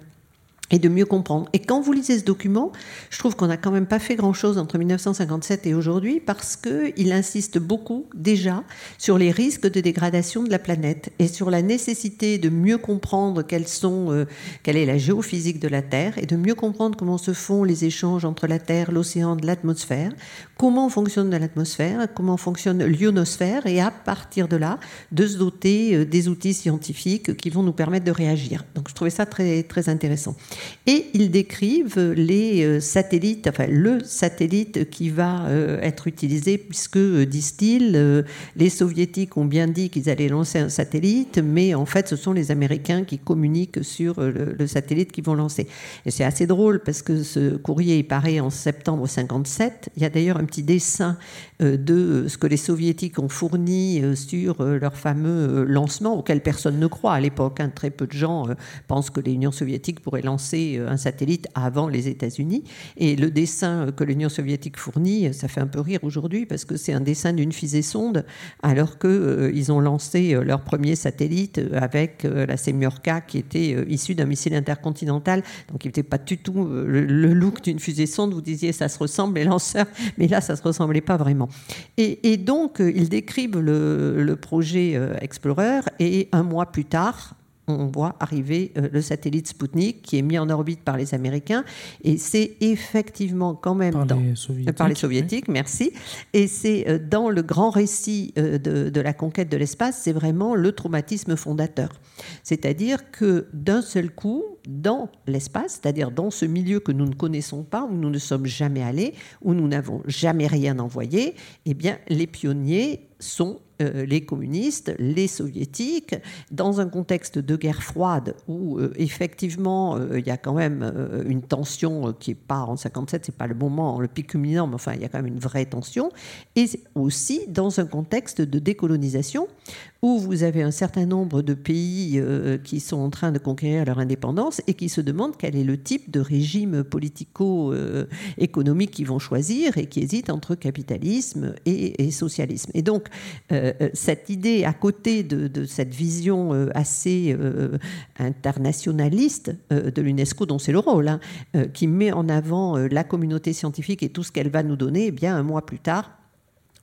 et de mieux comprendre. Et quand vous lisez ce document, je trouve qu'on n'a quand même pas fait grand-chose entre 1957 et aujourd'hui parce qu'il insiste beaucoup déjà sur les risques de dégradation de la planète et sur la nécessité de mieux comprendre quelles sont, euh, quelle est la géophysique de la Terre et de mieux comprendre comment se font les échanges entre la Terre, l'océan, l'atmosphère, comment fonctionne l'atmosphère, comment fonctionne l'ionosphère et à partir de là, de se doter euh, des outils scientifiques qui vont nous permettre de réagir. Donc je trouvais ça très, très intéressant. Et ils décrivent les euh, satellites, enfin le satellite qui va euh, être utilisé, puisque, euh, disent-ils, les soviétiques ont bien dit qu'ils allaient lancer un satellite, mais en fait ce sont les Américains qui communiquent sur le, satellite qu'ils vont lancer. Et c'est assez drôle parce que ce courrier paraît en septembre 57. Il y a d'ailleurs un petit dessin de ce que les soviétiques ont fourni sur leur fameux lancement, auquel personne ne croit à l'époque. Hein. Très peu de gens pensent que l'Union soviétique pourrait lancer euh, un satellite avant les États-Unis. Et le dessin que l'Union soviétique fournit, ça fait un peu rire aujourd'hui parce que c'est un dessin d'une fusée-sonde, alors qu'ils euh, ils ont lancé euh, leur premier satellite avec la Semyorka qui était issue d'un missile intercontinental. Donc il n'était pas du tout le, look d'une fusée-sonde. Vous disiez ça se ressemble, les lanceurs, mais là ça se ressemblait pas vraiment. Et, donc ils décrivent le, le projet Explorer et un mois plus tard, on voit arriver euh, le satellite Sputnik qui est mis en orbite par les Américains. Et c'est effectivement quand même par, dans, les, soviétiques, par les soviétiques, merci. Et c'est euh, dans le grand récit euh, de, de la conquête de l'espace, c'est vraiment le traumatisme fondateur. C'est-à-dire que d'un seul coup, dans l'espace, c'est-à-dire dans ce milieu que nous ne connaissons pas, où nous ne sommes jamais allés, où nous n'avons jamais rien envoyé, eh bien, les pionniers sont euh, les communistes, les soviétiques, dans un contexte de guerre froide où euh, effectivement euh, il y a quand même une tension qui est pas en 57, c'est pas le moment, le pic culminant, mais enfin il y a quand même une vraie tension, et aussi dans un contexte de décolonisation où vous avez un certain nombre de pays qui sont en train de conquérir leur indépendance et qui se demandent quel est le type de régime politico-économique qu'ils vont choisir et qui hésitent entre capitalisme et, socialisme. Et donc euh, euh, cette idée, à côté de, cette vision euh, assez internationaliste de l'UNESCO, dont c'est le rôle, hein, qui met en avant la communauté scientifique et tout ce qu'elle va nous donner, eh bien un mois plus tard,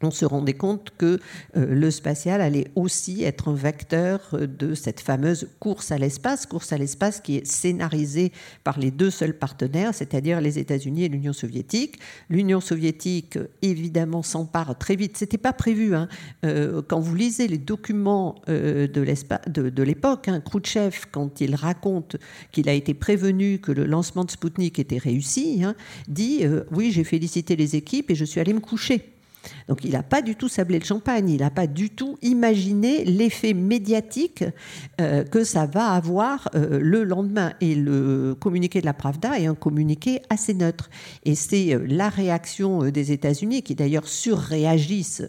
on se rendait compte que euh, le spatial allait aussi être un vecteur euh, de cette fameuse course à l'espace, course à l'espace qui est scénarisée par les deux seuls partenaires, c'est-à-dire les États-Unis et l'Union soviétique. L'Union soviétique, évidemment, s'empare très vite. C'était pas prévu. Hein. Euh, quand vous lisez les documents de l'époque, hein, Khrouchtchev, quand il raconte qu'il a été prévenu que le lancement de Sputnik était réussi, hein, dit oui, j'ai félicité les équipes et je suis allé me coucher. Donc il n'a pas du tout sablé le champagne, il n'a pas du tout imaginé l'effet médiatique euh, que ça va avoir euh, le lendemain. Et le communiqué de la Pravda est un communiqué assez neutre. Et c'est euh, la réaction des États-Unis qui d'ailleurs surréagissent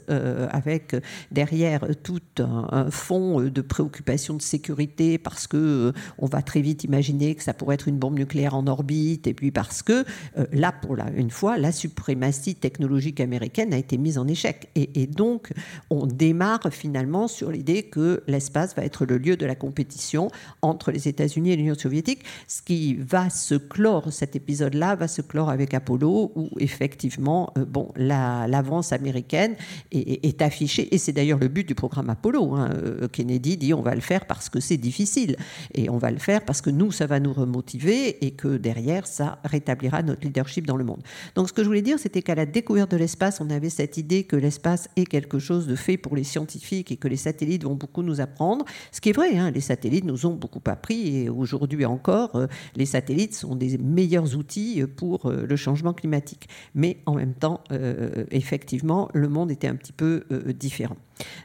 avec derrière tout un, fond de préoccupation de sécurité parce que on va très vite imaginer que ça pourrait être une bombe nucléaire en orbite et puis parce que là pour une fois la suprématie technologique américaine a été mise en échec. Et, donc, on démarre finalement sur l'idée que l'espace va être le lieu de la compétition entre les États-Unis et l'Union soviétique. Ce qui va se clore, cet épisode-là, va se clore avec Apollo, où effectivement, euh, bon, l'avance américaine est, est, affichée. Et c'est d'ailleurs le but du programme Apollo. Hein. Euh, Kennedy dit on va le faire parce que c'est difficile. Et on va le faire parce que nous, ça va nous remotiver et que derrière, ça rétablira notre leadership dans le monde. Donc, ce que je voulais dire, c'était qu'à la découverte de l'espace, on avait cette idée que l'espace est quelque chose de fait pour les scientifiques et que les satellites vont beaucoup nous apprendre. Ce qui est vrai, hein, les satellites nous ont beaucoup appris et aujourd'hui encore, euh, les satellites sont des meilleurs outils pour euh, le changement climatique. Mais en même temps, euh, effectivement, le monde était un petit peu différent.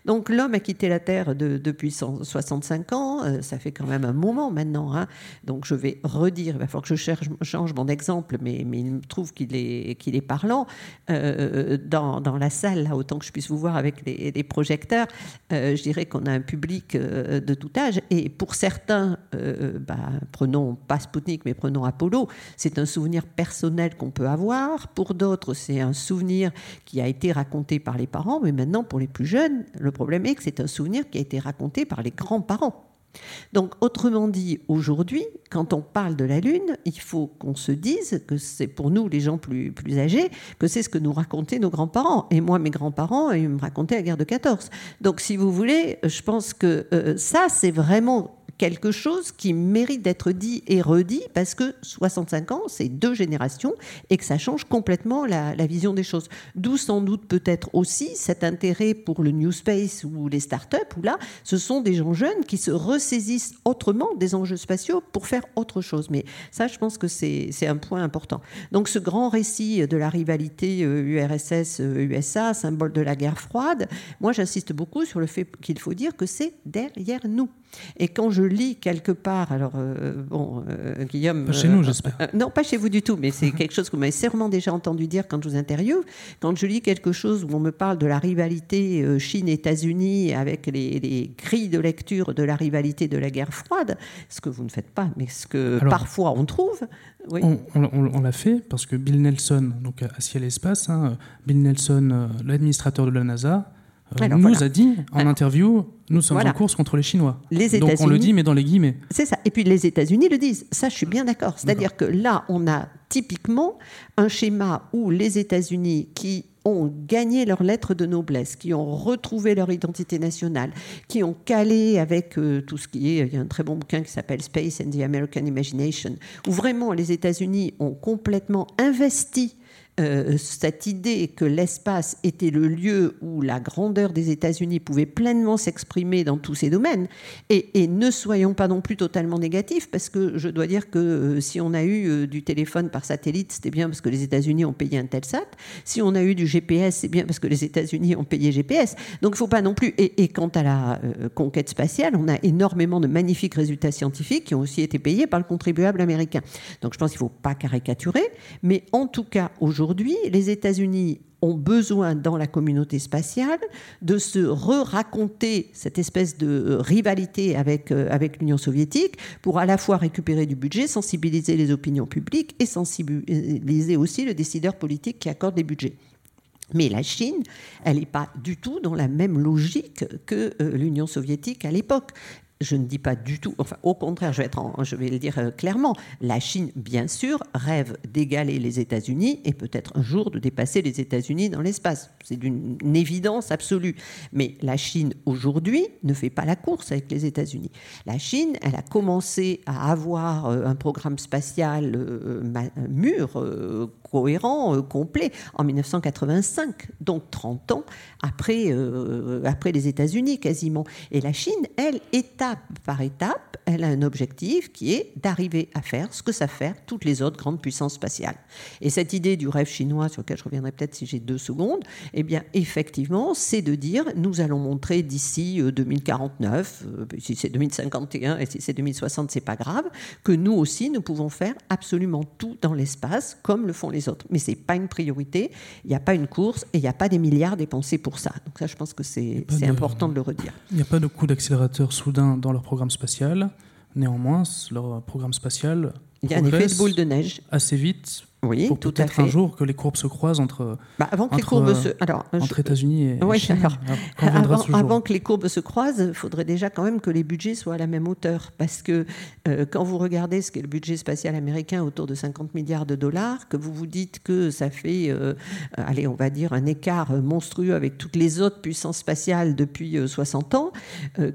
Donc l'homme a quitté la Terre depuis 65 ans, euh, ça fait quand même un moment maintenant. Hein. Donc je vais redire, il va falloir que je change mon exemple, mais, il me trouve qu'il est, parlant. Euh, dans, la salle, autant que je puisse vous voir avec les, projecteurs, euh, je dirais qu'on a un public de tout âge. Et pour certains, bah, prenons pas Spoutnik, mais prenons Apollo, c'est un souvenir personnel qu'on peut avoir. Pour d'autres, c'est un souvenir qui a été raconté par les parents, mais maintenant pour les plus jeunes, le problème est que c'est un souvenir qui a été raconté par les grands-parents. Donc, autrement dit, aujourd'hui, quand on parle de la Lune, il faut qu'on se dise que c'est pour nous, les gens plus, plus âgés, que c'est ce que nous racontaient nos grands-parents. Et moi, mes grands-parents, ils me racontaient la guerre de 14. Donc, si vous voulez, je pense que euh, ça, c'est vraiment quelque chose qui mérite d'être dit et redit parce que 65 ans, c'est deux générations et que ça change complètement la, vision des choses. D'où sans doute peut-être aussi cet intérêt pour le New Space ou les startups où là, ce sont des gens jeunes qui se ressaisissent autrement des enjeux spatiaux pour faire autre chose. Mais ça, je pense que c'est un point important. Donc ce grand récit de la rivalité URSS-USA, euh, symbole de la guerre froide, moi j'insiste beaucoup sur le fait qu'il faut dire que c'est derrière nous. Et quand je lis quelque part, alors euh, bon, euh, Guillaume. Pas chez nous, euh, j'espère. non, pas chez vous du tout, mais c'est quelque chose que vous m'avez sûrement déjà entendu dire quand je vous interviewe. Quand je lis quelque chose où on me parle de la rivalité Chine-États-Unis avec les, grilles de lecture de la rivalité de la guerre froide, ce que vous ne faites pas, mais ce que parfois on trouve. Oui. On, l'a fait parce que Bill Nelson, donc à Ciel et Espace, hein, Bill Nelson, l'administrateur de la NASA, euh, nous a dit en interview, nous sommes en course contre les Chinois. Les Donc on le dit, mais dans les guillemets. C'est ça. Et puis les États-Unis le disent. Ça, je suis bien d'accord. C'est-à-dire que là, on a typiquement un schéma où les États-Unis, qui ont gagné leur lettre de noblesse, qui ont retrouvé leur identité nationale, qui ont calé avec euh, tout ce qui est, il y a un très bon bouquin qui s'appelle Space and the American Imagination, où vraiment les États-Unis ont complètement investi euh, cette idée que l'espace était le lieu où la grandeur des États-Unis pouvait pleinement s'exprimer dans tous ces domaines. Et, ne soyons pas non plus totalement négatifs, parce que je dois dire que euh, si on a eu euh, du téléphone par satellite, c'était bien parce que les États-Unis ont payé un tel sat. Si on a eu du GPS, c'est bien parce que les États-Unis ont payé GPS. Donc il ne faut pas non plus. Et, quant à la conquête spatiale, on a énormément de magnifiques résultats scientifiques qui ont aussi été payés par le contribuable américain. Donc je pense qu'il ne faut pas caricaturer, mais en tout cas aujourd'hui aujourd'hui, les États-Unis ont besoin dans la communauté spatiale de se re-raconter cette espèce de rivalité avec, euh, avec l'Union soviétique pour à la fois récupérer du budget, sensibiliser les opinions publiques et sensibiliser aussi le décideur politique qui accorde les budgets. Mais la Chine, elle n'est pas du tout dans la même logique que euh, l'Union soviétique à l'époque je ne dis pas du tout, enfin au contraire, je vais, le dire euh, clairement, la Chine, bien sûr, rêve d'égaler les États-Unis et peut-être un jour de dépasser les États-Unis dans l'espace. C'est d'une évidence absolue. Mais la Chine, aujourd'hui, ne fait pas la course avec les États-Unis. La Chine, elle a commencé à avoir euh, un programme spatial euh, mûr, cohérent, complet, en 1985, donc 30 ans après, après les États-Unis quasiment. Et la Chine, elle, étape par étape, elle a un objectif qui est d'arriver à faire ce que savent faire toutes les autres grandes puissances spatiales. Et cette idée du rêve chinois, sur lequel je reviendrai peut-être si j'ai deux secondes, eh bien, effectivement, c'est de dire nous allons montrer d'ici 2049, euh, euh, si c'est 2051 et si c'est 2060, c'est pas grave, que nous aussi, nous pouvons faire absolument tout dans l'espace comme le font les autres. Mais c'est pas une priorité, il n'y a pas une course et il n'y a pas des milliards dépensés pour ça. Donc ça, je pense que c'est important de le redire. Il n'y a pas de coup d'accélérateur soudain dans leur programme spatial. Néanmoins, leur programme spatial Il y a un effet de boule de neige. Assez vite, oui, pour peut-être un jour que les courbes se croisent entre, bah, avant que les courbes se... alors, entre États-Unis et, oui, Chine. Alors, avant, que les courbes se croisent, il faudrait déjà quand même que les budgets soient à la même hauteur. Parce que euh, quand vous regardez ce qu'est le budget spatial américain, autour de 50 milliards de dollars, que vous vous dites que ça fait, euh, allez, on va dire, un écart monstrueux avec toutes les autres puissances spatiales depuis 60 euh, ans,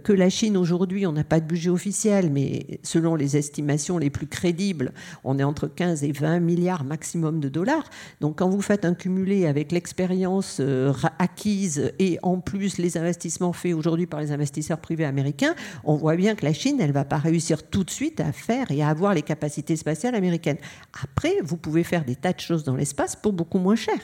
que la Chine aujourd'hui, on n'a pas de budget officiel, mais selon les estimations les plus crédibles, on est entre 15 et 20 milliards maximum de dollars. Donc quand vous faites un cumulé avec l'expérience euh, acquise et en plus les investissements faits aujourd'hui par les investisseurs privés américains, on voit bien que la Chine, elle ne va pas réussir tout de suite à faire et à avoir les capacités spatiales américaines. Après, vous pouvez faire des tas de choses dans l'espace pour beaucoup moins cher.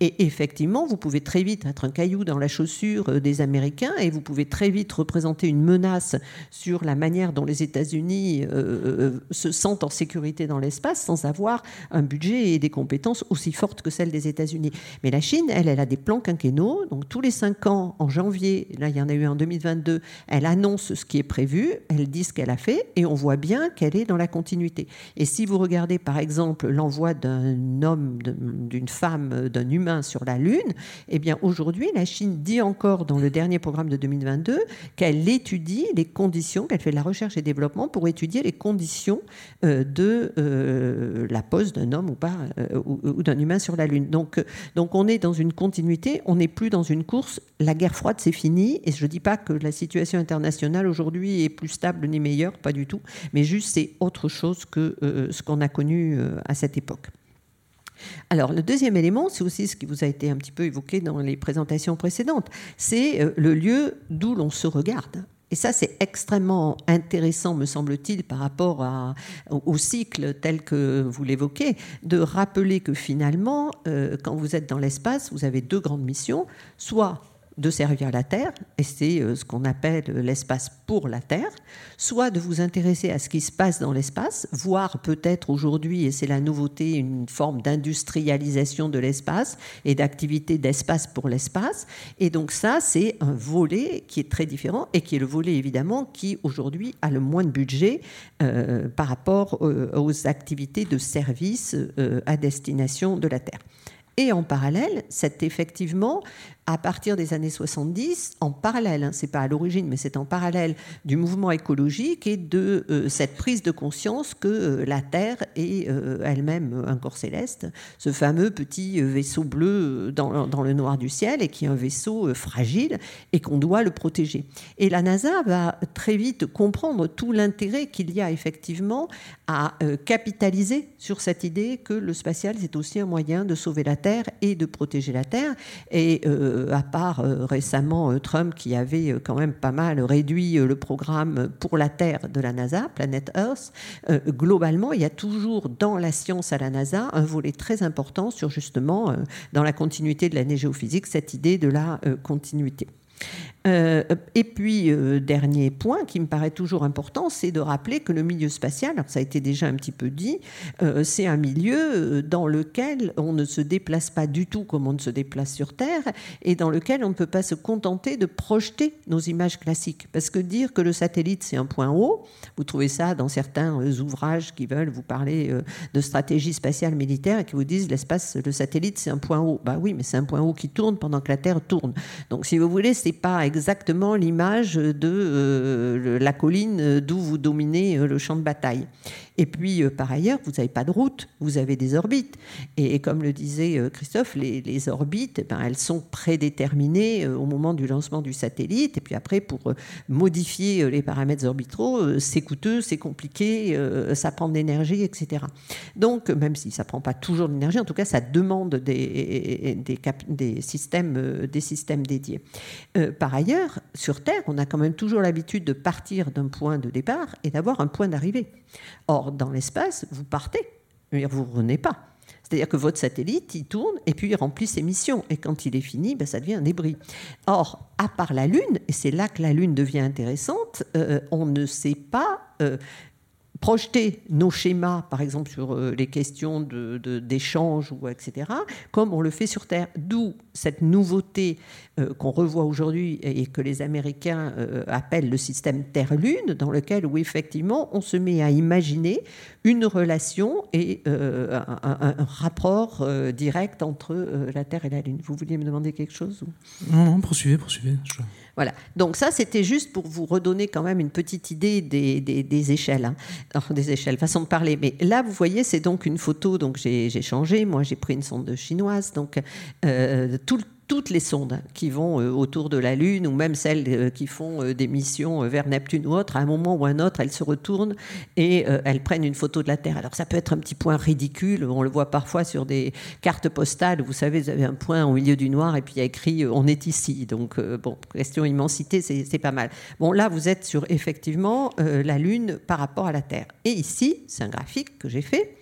Et effectivement, vous pouvez très vite être un caillou dans la chaussure euh, des Américains et vous pouvez très vite représenter une menace sur la manière dont les États-Unis euh, euh, se sentent en sécurité dans l'espace sans avoir un budget et des compétences aussi fortes que celles des États-Unis. Mais la Chine, elle, elle a des plans quinquennaux. Donc tous les cinq ans, en janvier, là il y en a eu en 2022, elle annonce ce qui est prévu, elle dit ce qu'elle a fait et on voit bien qu'elle est dans la continuité. Et si vous regardez par exemple l'envoi d'un homme, d'une femme, d'un humain sur la Lune, eh bien aujourd'hui, la Chine dit encore dans le dernier programme de 2022 qu'elle étudie les conditions, qu'elle fait de la recherche et développement pour étudier les conditions euh, de euh, la pose d'un homme ou pas euh, ou, d'un humain sur la Lune. Donc, donc on est dans une continuité, on n'est plus dans une course. La guerre froide, c'est fini. Et je ne dis pas que la situation internationale aujourd'hui est plus stable ni meilleure, pas du tout. Mais juste, c'est autre chose que ce qu'on a connu à cette époque. Alors, le deuxième élément, c'est aussi ce qui vous a été un petit peu évoqué dans les présentations précédentes, c'est euh, le lieu d'où l'on se regarde. Et ça, c'est extrêmement intéressant, me semble-t-il, par rapport au cycle tel que vous l'évoquez, de rappeler que finalement, euh, quand vous êtes dans l'espace, vous avez deux grandes missions, soit de servir la Terre, et c'est euh, ce qu'on appelle l'espace pour la Terre, soit de vous intéresser à ce qui se passe dans l'espace, voire peut-être aujourd'hui, et c'est la nouveauté, une forme d'industrialisation de l'espace et d'activité d'espace pour l'espace. Et donc ça, c'est un volet qui est très différent et qui est le volet évidemment qui aujourd'hui a le moins de budget euh, par rapport euh, aux activités de service à destination de la Terre. Et en parallèle, c'est effectivement à partir des années 70, en parallèle, hein, c'est pas à l'origine, mais c'est en parallèle du mouvement écologique et de euh, cette prise de conscience que euh, la Terre est euh, elle-même un corps céleste, ce fameux petit vaisseau bleu dans, dans, le noir du ciel et qui est un vaisseau fragile et qu'on doit le protéger. Et la NASA va très vite comprendre tout l'intérêt qu'il y a effectivement à capitaliser sur cette idée que le spatial, c'est aussi un moyen de sauver la Terre et de protéger la Terre. Et à part euh, récemment euh, Trump qui avait quand même pas mal réduit le programme pour la Terre de la NASA, Planet Earth, globalement, il y a toujours dans la science à la NASA un volet très important sur justement, dans la continuité de l'année géophysique, cette idée de la continuité. Euh, et puis, euh, dernier point qui me paraît toujours important, c'est de rappeler que le milieu spatial, ça a été déjà un petit peu dit, euh, c'est un milieu dans lequel on ne se déplace pas du tout comme on ne se déplace sur Terre et dans lequel on ne peut pas se contenter de projeter nos images classiques. Parce que dire que le satellite, c'est un point haut, vous trouvez ça dans certains ouvrages qui veulent vous parler de stratégie spatiale militaire et qui vous disent l'espace, le satellite, c'est un point haut. Bah oui, mais c'est un point haut qui tourne pendant que la Terre tourne. Donc, si vous voulez, c'est pas exactement l'image de euh, la colline d'où vous dominez euh, le champ de bataille. Et puis, euh, par ailleurs, vous n'avez pas de route, vous avez des orbites. Et, comme le disait euh, Christophe, les, orbites, eh ben, elles sont prédéterminées euh, au moment du lancement du satellite. Et puis après, pour modifier les paramètres orbitaux, c'est coûteux, c'est compliqué, ça prend de l'énergie, etc. Donc, même si ça ne prend pas toujours de l'énergie, en tout cas, ça demande des, systèmes dédiés. par ailleurs, sur Terre, on a quand même toujours l'habitude de partir d'un point de départ et d'avoir un point d'arrivée. Or, dans l'espace, vous partez, mais vous ne revenez pas. C'est-à-dire que votre satellite, il tourne et puis il remplit ses missions. Et quand il est fini, ben, ça devient un débris. Or, à part la Lune, et c'est là que la Lune devient intéressante, euh, on ne sait pas euh, projeter nos schémas, par exemple sur euh, les questions d'échange, ou etc., comme on le fait sur Terre. D'où cette nouveauté euh, qu'on revoit aujourd'hui et que les Américains euh, appellent le système Terre-Lune, dans lequel, où effectivement, on se met à imaginer une relation et un, rapport direct entre la Terre et la Lune. Vous vouliez me demander quelque chose Non, non, poursuivez, poursuivez. Voilà. Donc ça, c'était juste pour vous redonner quand même une petite idée des, échelles, hein. des échelles, façon de parler. Mais là, vous voyez, c'est donc une photo. Donc j'ai changé. Moi, j'ai pris une sonde chinoise. Donc euh, tout le toutes les sondes qui vont euh, autour de la Lune ou même celles euh, qui font euh, des missions vers Neptune ou autre, à un moment ou un autre, elles se retournent et elles prennent une photo de la Terre. Alors ça peut être un petit point ridicule, on le voit parfois sur des cartes postales, vous savez, vous avez un point au milieu du noir et puis il y a écrit on est ici. Donc bon, question immensité, c'est pas mal. Bon là, vous êtes sur effectivement la Lune par rapport à la Terre. Et ici, c'est un graphique que j'ai fait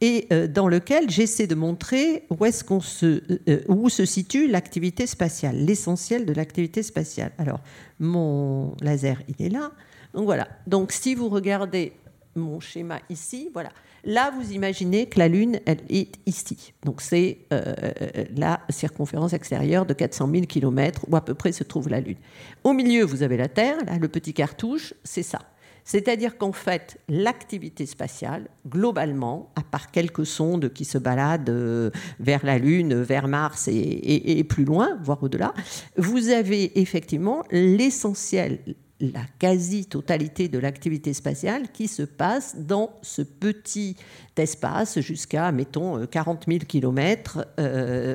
et dans lequel j'essaie de montrer où, est-ce qu'on se, où se situe l'activité spatiale, l'essentiel de l'activité spatiale. Alors, mon laser, il est là. Donc voilà. Donc si vous regardez mon schéma ici, voilà. Là, vous imaginez que la Lune, elle est ici. Donc c'est euh, la circonférence extérieure de 400 000 km où à peu près se trouve la Lune. Au milieu, vous avez la Terre. Là, le petit cartouche, c'est ça. C'est-à-dire qu'en fait, l'activité spatiale, globalement, à part quelques sondes qui se baladent euh, vers la Lune, vers Mars et, et plus loin, voire au-delà, vous avez effectivement l'essentiel, la quasi-totalité de l'activité spatiale qui se passe dans ce petit espace jusqu'à, mettons, 40 000 km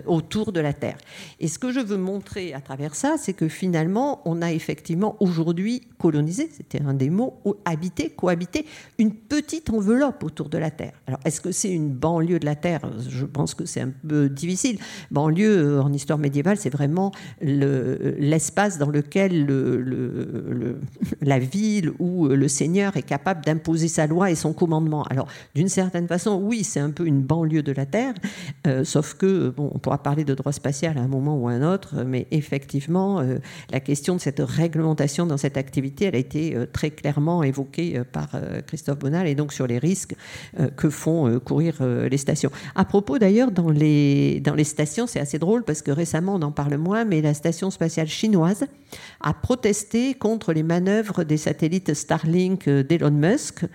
autour de la Terre. Et ce que je veux montrer à travers ça, c'est que finalement, on a effectivement aujourd'hui colonisé, c'était un des mots, habité, cohabité, une petite enveloppe autour de la Terre. Alors, est-ce que c'est une banlieue de la Terre? Je pense que c'est un peu difficile. Banlieue, euh, en histoire médiévale, c'est vraiment l'espace dans lequel le, la ville ou le seigneur est capable d'imposer sa loi et son commandement. Alors, d'une certaine façon, oui, c'est un peu une banlieue de la Terre, euh, sauf que, bon, on pourra parler de droit spatial à un moment ou à un autre, mais effectivement, euh, la question de cette réglementation dans cette activité, elle a été euh, très clairement évoquée par Christophe Bonal, et donc sur les risques que font courir les stations. À propos d'ailleurs, dans les, dans les stations, c'est assez drôle parce que récemment, on en parle moins, mais la station spatiale chinoise a protesté contre les manœuvres des satellites Starlink d'Elon Musk,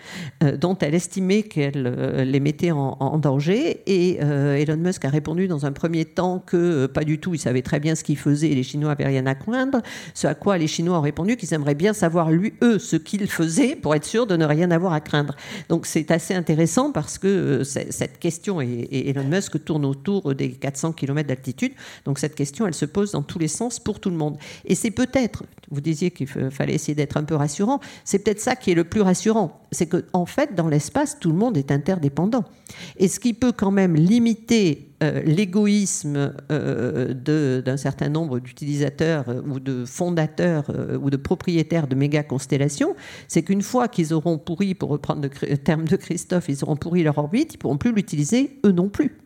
dont elle estimait qu'elle les mettait en, danger. Et euh, Elon Musk a répondu dans un premier temps que euh, pas du tout, il savait très bien ce qu'il faisait et les Chinois n'avaient rien à craindre. Ce à quoi les Chinois ont répondu qu'ils aimeraient bien savoir, lui, eux, ce qu'ils faisaient pour être sûr de ne rien avoir à craindre. Donc c'est assez intéressant parce que euh, cette question, et, Elon Musk tourne autour des 400 km d'altitude, donc cette question, elle se pose dans tous les sens pour tout le monde. Et c'est peut-être, vous disiez qu'il fallait essayer d'être un peu rassurant, c'est peut-être ça qui est le plus rassurant. C'est qu'en en fait, dans l'espace, tout le monde est interdépendant et ce qui peut quand même limiter euh, l'égoïsme euh, d'un certain nombre d'utilisateurs euh, ou de fondateurs ou de propriétaires de méga constellations, c'est qu'une fois qu'ils auront pourri, pour reprendre le terme de Christophe, ils auront pourri leur orbite, ils pourront plus l'utiliser eux non plus.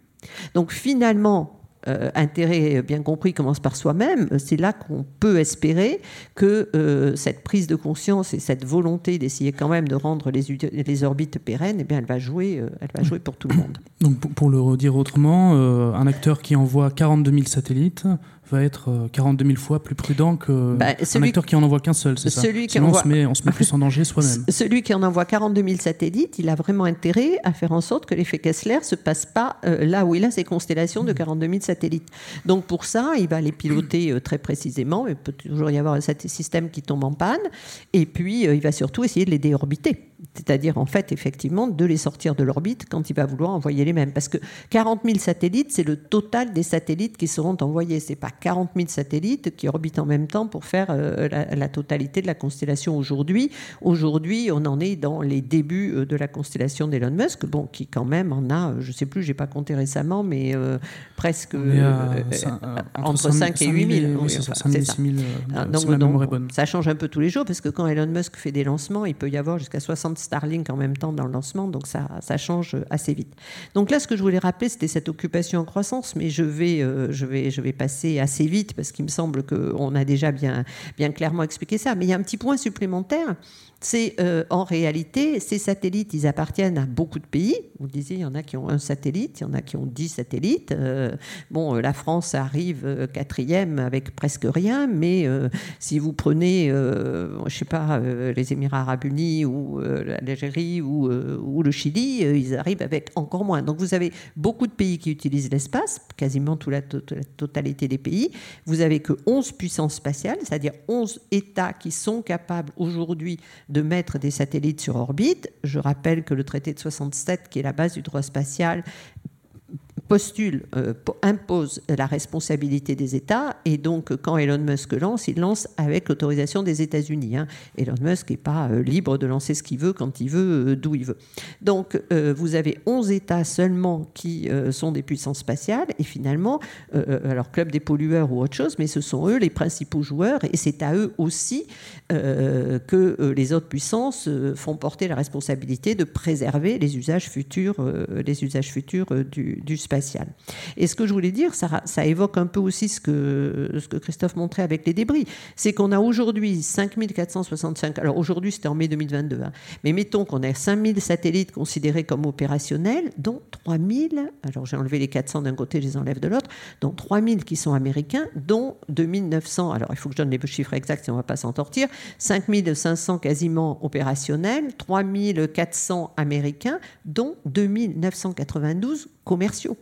Donc finalement, euh, intérêt bien compris commence par soi-même, c'est là qu'on peut espérer que euh, cette prise de conscience et cette volonté d'essayer quand même de rendre les, les orbites pérennes, eh bien, elle va jouer, euh, elle va jouer pour tout le monde. Donc pour le redire autrement, un acteur qui envoie 42 000 satellites va être 42 euh, 000 fois plus prudent qu'un bah, acteur qui en envoie qu'un seul, c'est ça Sinon, on, se met, on se met plus en danger soi-même. Celui qui en envoie 42 000 satellites, il a vraiment intérêt à faire en sorte que l'effet Kessler ne se passe pas euh, là où il a ses constellations de 42 000 satellites. Donc pour ça, il va les piloter euh, très précisément. Il peut toujours y avoir un système qui tombe en panne. Et puis, il va surtout essayer de les déorbiter c'est-à-dire en fait effectivement de les sortir de l'orbite quand il va vouloir envoyer les mêmes. Parce que 40 000 satellites, c'est le total des satellites qui seront envoyés. C'est pas 40 000 satellites qui orbitent en même temps pour faire euh, la, totalité de la constellation aujourd'hui. Aujourd'hui, on en est dans les débuts euh, de la constellation d'Elon Musk, bon, qui quand même en a, je sais plus, j'ai pas compté récemment, mais euh, presque entre 5 et 8 000. Oui, c'est ça. 5 000, 6 000, ça change un peu tous les jours parce que quand Elon Musk fait des lancements, il peut y avoir jusqu'à 60 60 Starlink en même temps dans le lancement, donc ça, change assez vite. Donc là, ce que je voulais rappeler, c'était cette occupation en croissance, mais je vais, je vais, je vais passer assez vite parce qu'il me semble qu'on a déjà bien, bien clairement expliqué ça. Mais il y a un petit point supplémentaire c'est euh, en réalité, ces satellites, ils appartiennent à beaucoup de pays. Vous disiez, il y en a qui ont un satellite, il y en a qui ont dix satellites. Euh, bon, euh, la France arrive quatrième avec presque rien, mais si vous prenez, je ne sais pas, les Émirats arabes unis ou l'Algérie ou, ou, le Chili, ils arrivent avec encore moins. Donc vous avez beaucoup de pays qui utilisent l'espace, quasiment toute la, la, totalité des pays. Vous avez que 11 puissances spatiales, c'est-à-dire 11 États qui sont capables aujourd'hui de mettre des satellites sur orbite. Je rappelle que le traité de 67, qui est la base du droit spatial, postule, euh, impose la responsabilité des États. Et donc, quand Elon Musk lance, il lance avec l'autorisation des États-Unis. Hein. Elon Musk n'est pas euh, libre de lancer ce qu'il veut, quand il veut, euh, d'où il veut. Donc, vous avez 11 États seulement qui sont des puissances spatiales. Et finalement, alors, club des pollueurs ou autre chose, mais ce sont eux les principaux joueurs. Et c'est à eux aussi que les autres puissances font porter la responsabilité de préserver les usages futurs, les usages futurs du, du Et ce que je voulais dire, ça, évoque un peu aussi ce que, Christophe montrait avec les débris, c'est qu'on a aujourd'hui 5465, alors aujourd'hui c'était en mai 2022, hein, mais mettons qu'on a 5000 satellites considérés comme opérationnels, dont 3000, alors j'ai enlevé les 400 d'un côté, je les enlève de l'autre, dont 3000 qui sont américains, dont 2900, alors il faut que je donne les chiffres exacts si on ne va pas s'en sortir, 5500 quasiment opérationnels, 3400 américains, dont 2992 commerciaux.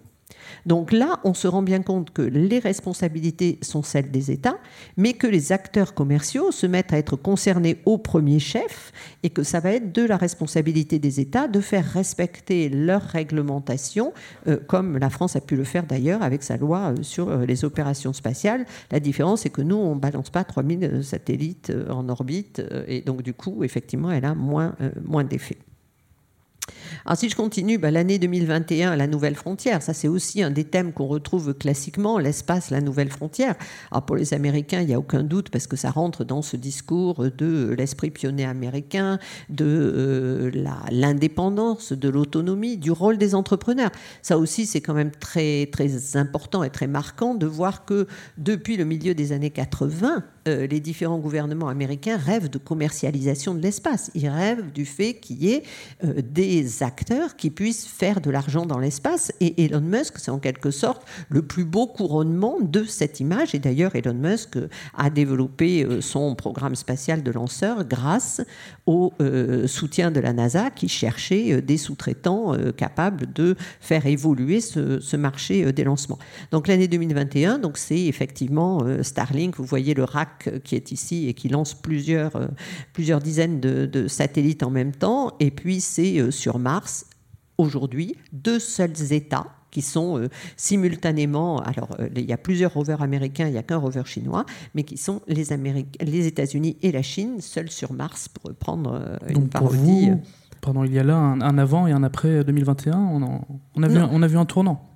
Donc là, on se rend bien compte que les responsabilités sont celles des États, mais que les acteurs commerciaux se mettent à être concernés au premier chef et que ça va être de la responsabilité des États de faire respecter leurs réglementations, euh, comme la France a pu le faire d'ailleurs avec sa loi euh, sur euh, les opérations spatiales. La différence, c'est que nous, on ne balance pas 3000 satellites en orbite et donc du coup, effectivement, elle a moins, moins d'effet. Alors si je continue, bah, l'année 2021, la nouvelle frontière, ça c'est aussi un des thèmes qu'on retrouve classiquement, l'espace, la nouvelle frontière. Pour les Américains, il n'y a aucun doute parce que ça rentre dans ce discours de l'esprit pionnier américain, de euh, l'indépendance, de l'autonomie, du rôle des entrepreneurs. Ça aussi c'est quand même très, très important et très marquant de voir que depuis le milieu des années 80, euh, les différents gouvernements américains rêvent de commercialisation de l'espace. Ils rêvent du fait qu'il y ait euh, des acteurs qui puissent faire de l'argent dans l'espace. Et Elon Musk, c'est en quelque sorte le plus beau couronnement de cette image. Et d'ailleurs, Elon Musk a développé euh, son programme spatial de lanceur grâce au soutien de la NASA qui cherchait des sous-traitants capables de faire évoluer ce, marché des lancements. Donc l'année 2021, donc c'est effectivement Starlink. Vous voyez le rack qui est ici et qui lance plusieurs, euh, plusieurs dizaines de, satellites en même temps. Et puis c'est euh, sur Mars, aujourd'hui, deux seuls États qui sont euh, simultanément, alors il y a plusieurs rovers américains, il n'y a qu'un rover chinois, mais qui sont les, les États-Unis et la Chine, seuls sur Mars, pour prendre une Donc parodie. pardon, il y a là un, avant et un après 2021, on, on, a, vu on a vu un tournant.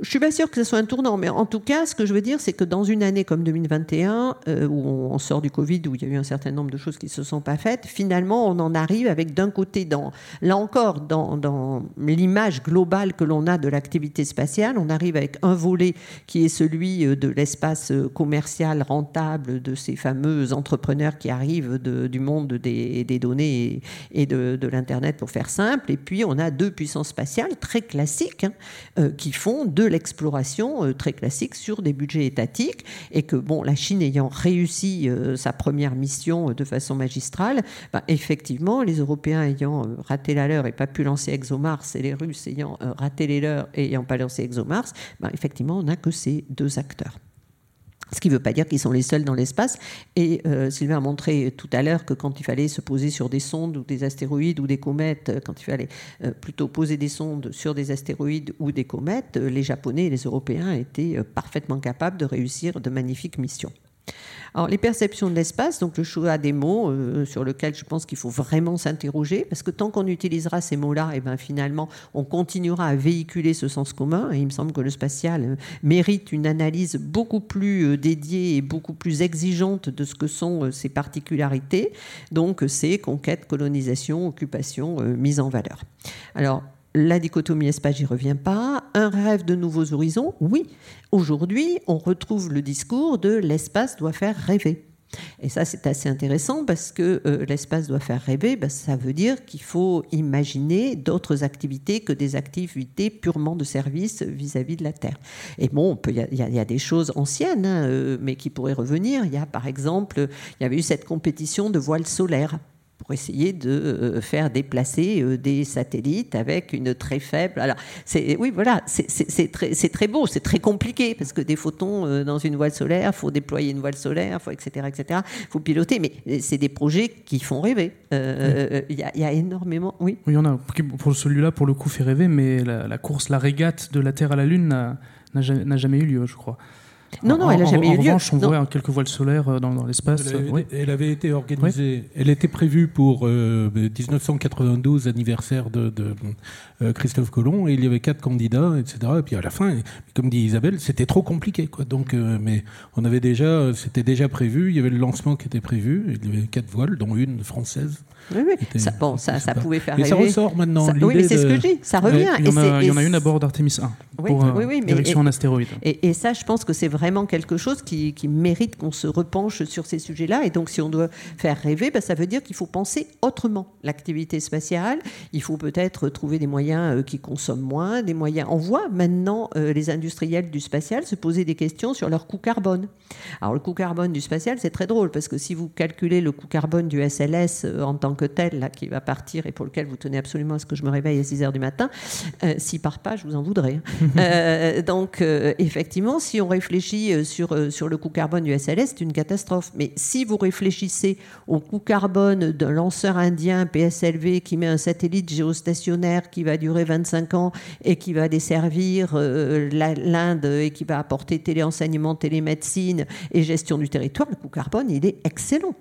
Je suis pas sûre que ce soit un tournant, mais en tout cas, ce que je veux dire, c'est que dans une année comme 2021, euh, où on sort du Covid, où il y a eu un certain nombre de choses qui ne se sont pas faites, finalement, on en arrive avec d'un côté, là encore, dans, l'image globale que l'on a de l'activité spatiale, on arrive avec un volet qui est celui euh, de l'espace euh, commercial rentable de ces fameux entrepreneurs qui arrivent du monde des, données et, de, l'Internet, pour faire simple. Et puis, on a deux puissances spatiales très classiques hein, qui font de l'exploration euh, très classique sur des budgets étatiques et que bon, la Chine ayant réussi euh, sa première mission euh, de façon magistrale, bah, effectivement, les Européens ayant raté la leur et pas pu lancer ExoMars et les Russes ayant raté les leurs et ayant pas lancé ExoMars, bah, effectivement, on n'a que ces deux acteurs. Ce qui ne veut pas dire qu'ils sont les seuls dans l'espace. Et euh, Sylvain a montré tout à l'heure que quand il fallait se poser sur des sondes ou des astéroïdes ou des comètes, euh, quand il fallait euh, plutôt poser des sondes sur des astéroïdes ou des comètes, les Japonais et les Européens étaient parfaitement capables de réussir de magnifiques missions. Alors, les perceptions de l'espace, donc le choix des mots euh, sur lequel je pense qu'il faut vraiment s'interroger, parce que tant qu'on utilisera ces mots-là, et eh ben finalement, on continuera à véhiculer ce sens commun. Et il me semble que le spatial euh, mérite une analyse beaucoup plus euh, dédiée et beaucoup plus exigeante de ce que sont ses particularités. Donc, c'est conquête, colonisation, occupation, mise en valeur. Alors, la dichotomie espace, j'y reviens pas. Un rêve de nouveaux horizons, oui. Aujourd'hui, on retrouve le discours de l'espace doit faire rêver. Et ça, c'est assez intéressant parce que euh, l'espace doit faire rêver. Ben, ça veut dire qu'il faut imaginer d'autres activités que des activités purement de service vis-à-vis de la Terre. Et bon, il y, a des choses anciennes, hein, euh, mais qui pourraient revenir. Il y a, par exemple, il y avait eu cette compétition de voiles solaires pour essayer de euh, faire déplacer euh, des satellites avec une très faible. Alors, c'est, oui, voilà, c'est très, très, beau, c'est très compliqué parce que des photons euh, dans une voile solaire, il faut déployer une voile solaire, faut, etc., etc. Il faut piloter, mais c'est des projets qui font rêver. Il y, a énormément. Oui. Oui, on a pour celui-là, pour le coup, fait rêver, mais la, la course, la régate de la Terre à la Lune n'a jamais eu lieu, je crois. Non, non, elle n'a jamais eu lieu. En revanche, on voit quelques voiles solaires euh, dans, l'espace. Elle, avait été organisée, elle était prévue pour 1992, euh, anniversaire de, euh, Christophe Colomb, et il y avait quatre candidats, etc. Et puis à la fin, comme dit Isabelle, c'était trop compliqué. Quoi. Donc, mais on avait déjà, c'était déjà prévu, il y avait le lancement qui était prévu, il y avait quatre voiles, dont une française. Oui, oui. Ça, bon, ça, ça pouvait faire mais ça ressort maintenant. oui, mais c'est ce que je dis, ça revient. Il y, en a, il y en a une à bord d'Artemis 1 pour oui, oui, direction en astéroïde. Et, et, ça, je pense que c'est vraiment quelque chose qui, qui mérite qu'on se repenche sur ces sujets-là. Et donc, si on doit faire rêver, ben, ça veut dire qu'il faut penser autrement l'activité spatiale. Il faut peut-être trouver des moyens euh, qui consomment moins, des moyens. On voit maintenant euh, les industriels du spatial se poser des questions sur leur coût carbone. Alors, le coût carbone du spatial, c'est très drôle parce que si vous calculez le coût carbone du SLS euh, en tant que tel, là, qui va partir et pour lequel vous tenez absolument à ce que je me réveille à 6 heures du matin, euh, s'il part pas, je vous en voudrais. Hein. Euh, donc, euh, effectivement, si on réfléchit sur, sur le coût carbone du SLS, c'est une catastrophe. Mais si vous réfléchissez au coût carbone d'un lanceur indien PSLV qui met un satellite géostationnaire qui va durer 25 ans et qui va desservir l'Inde et qui va apporter téléenseignement, télémédecine et gestion du territoire, le coût carbone, il est excellent.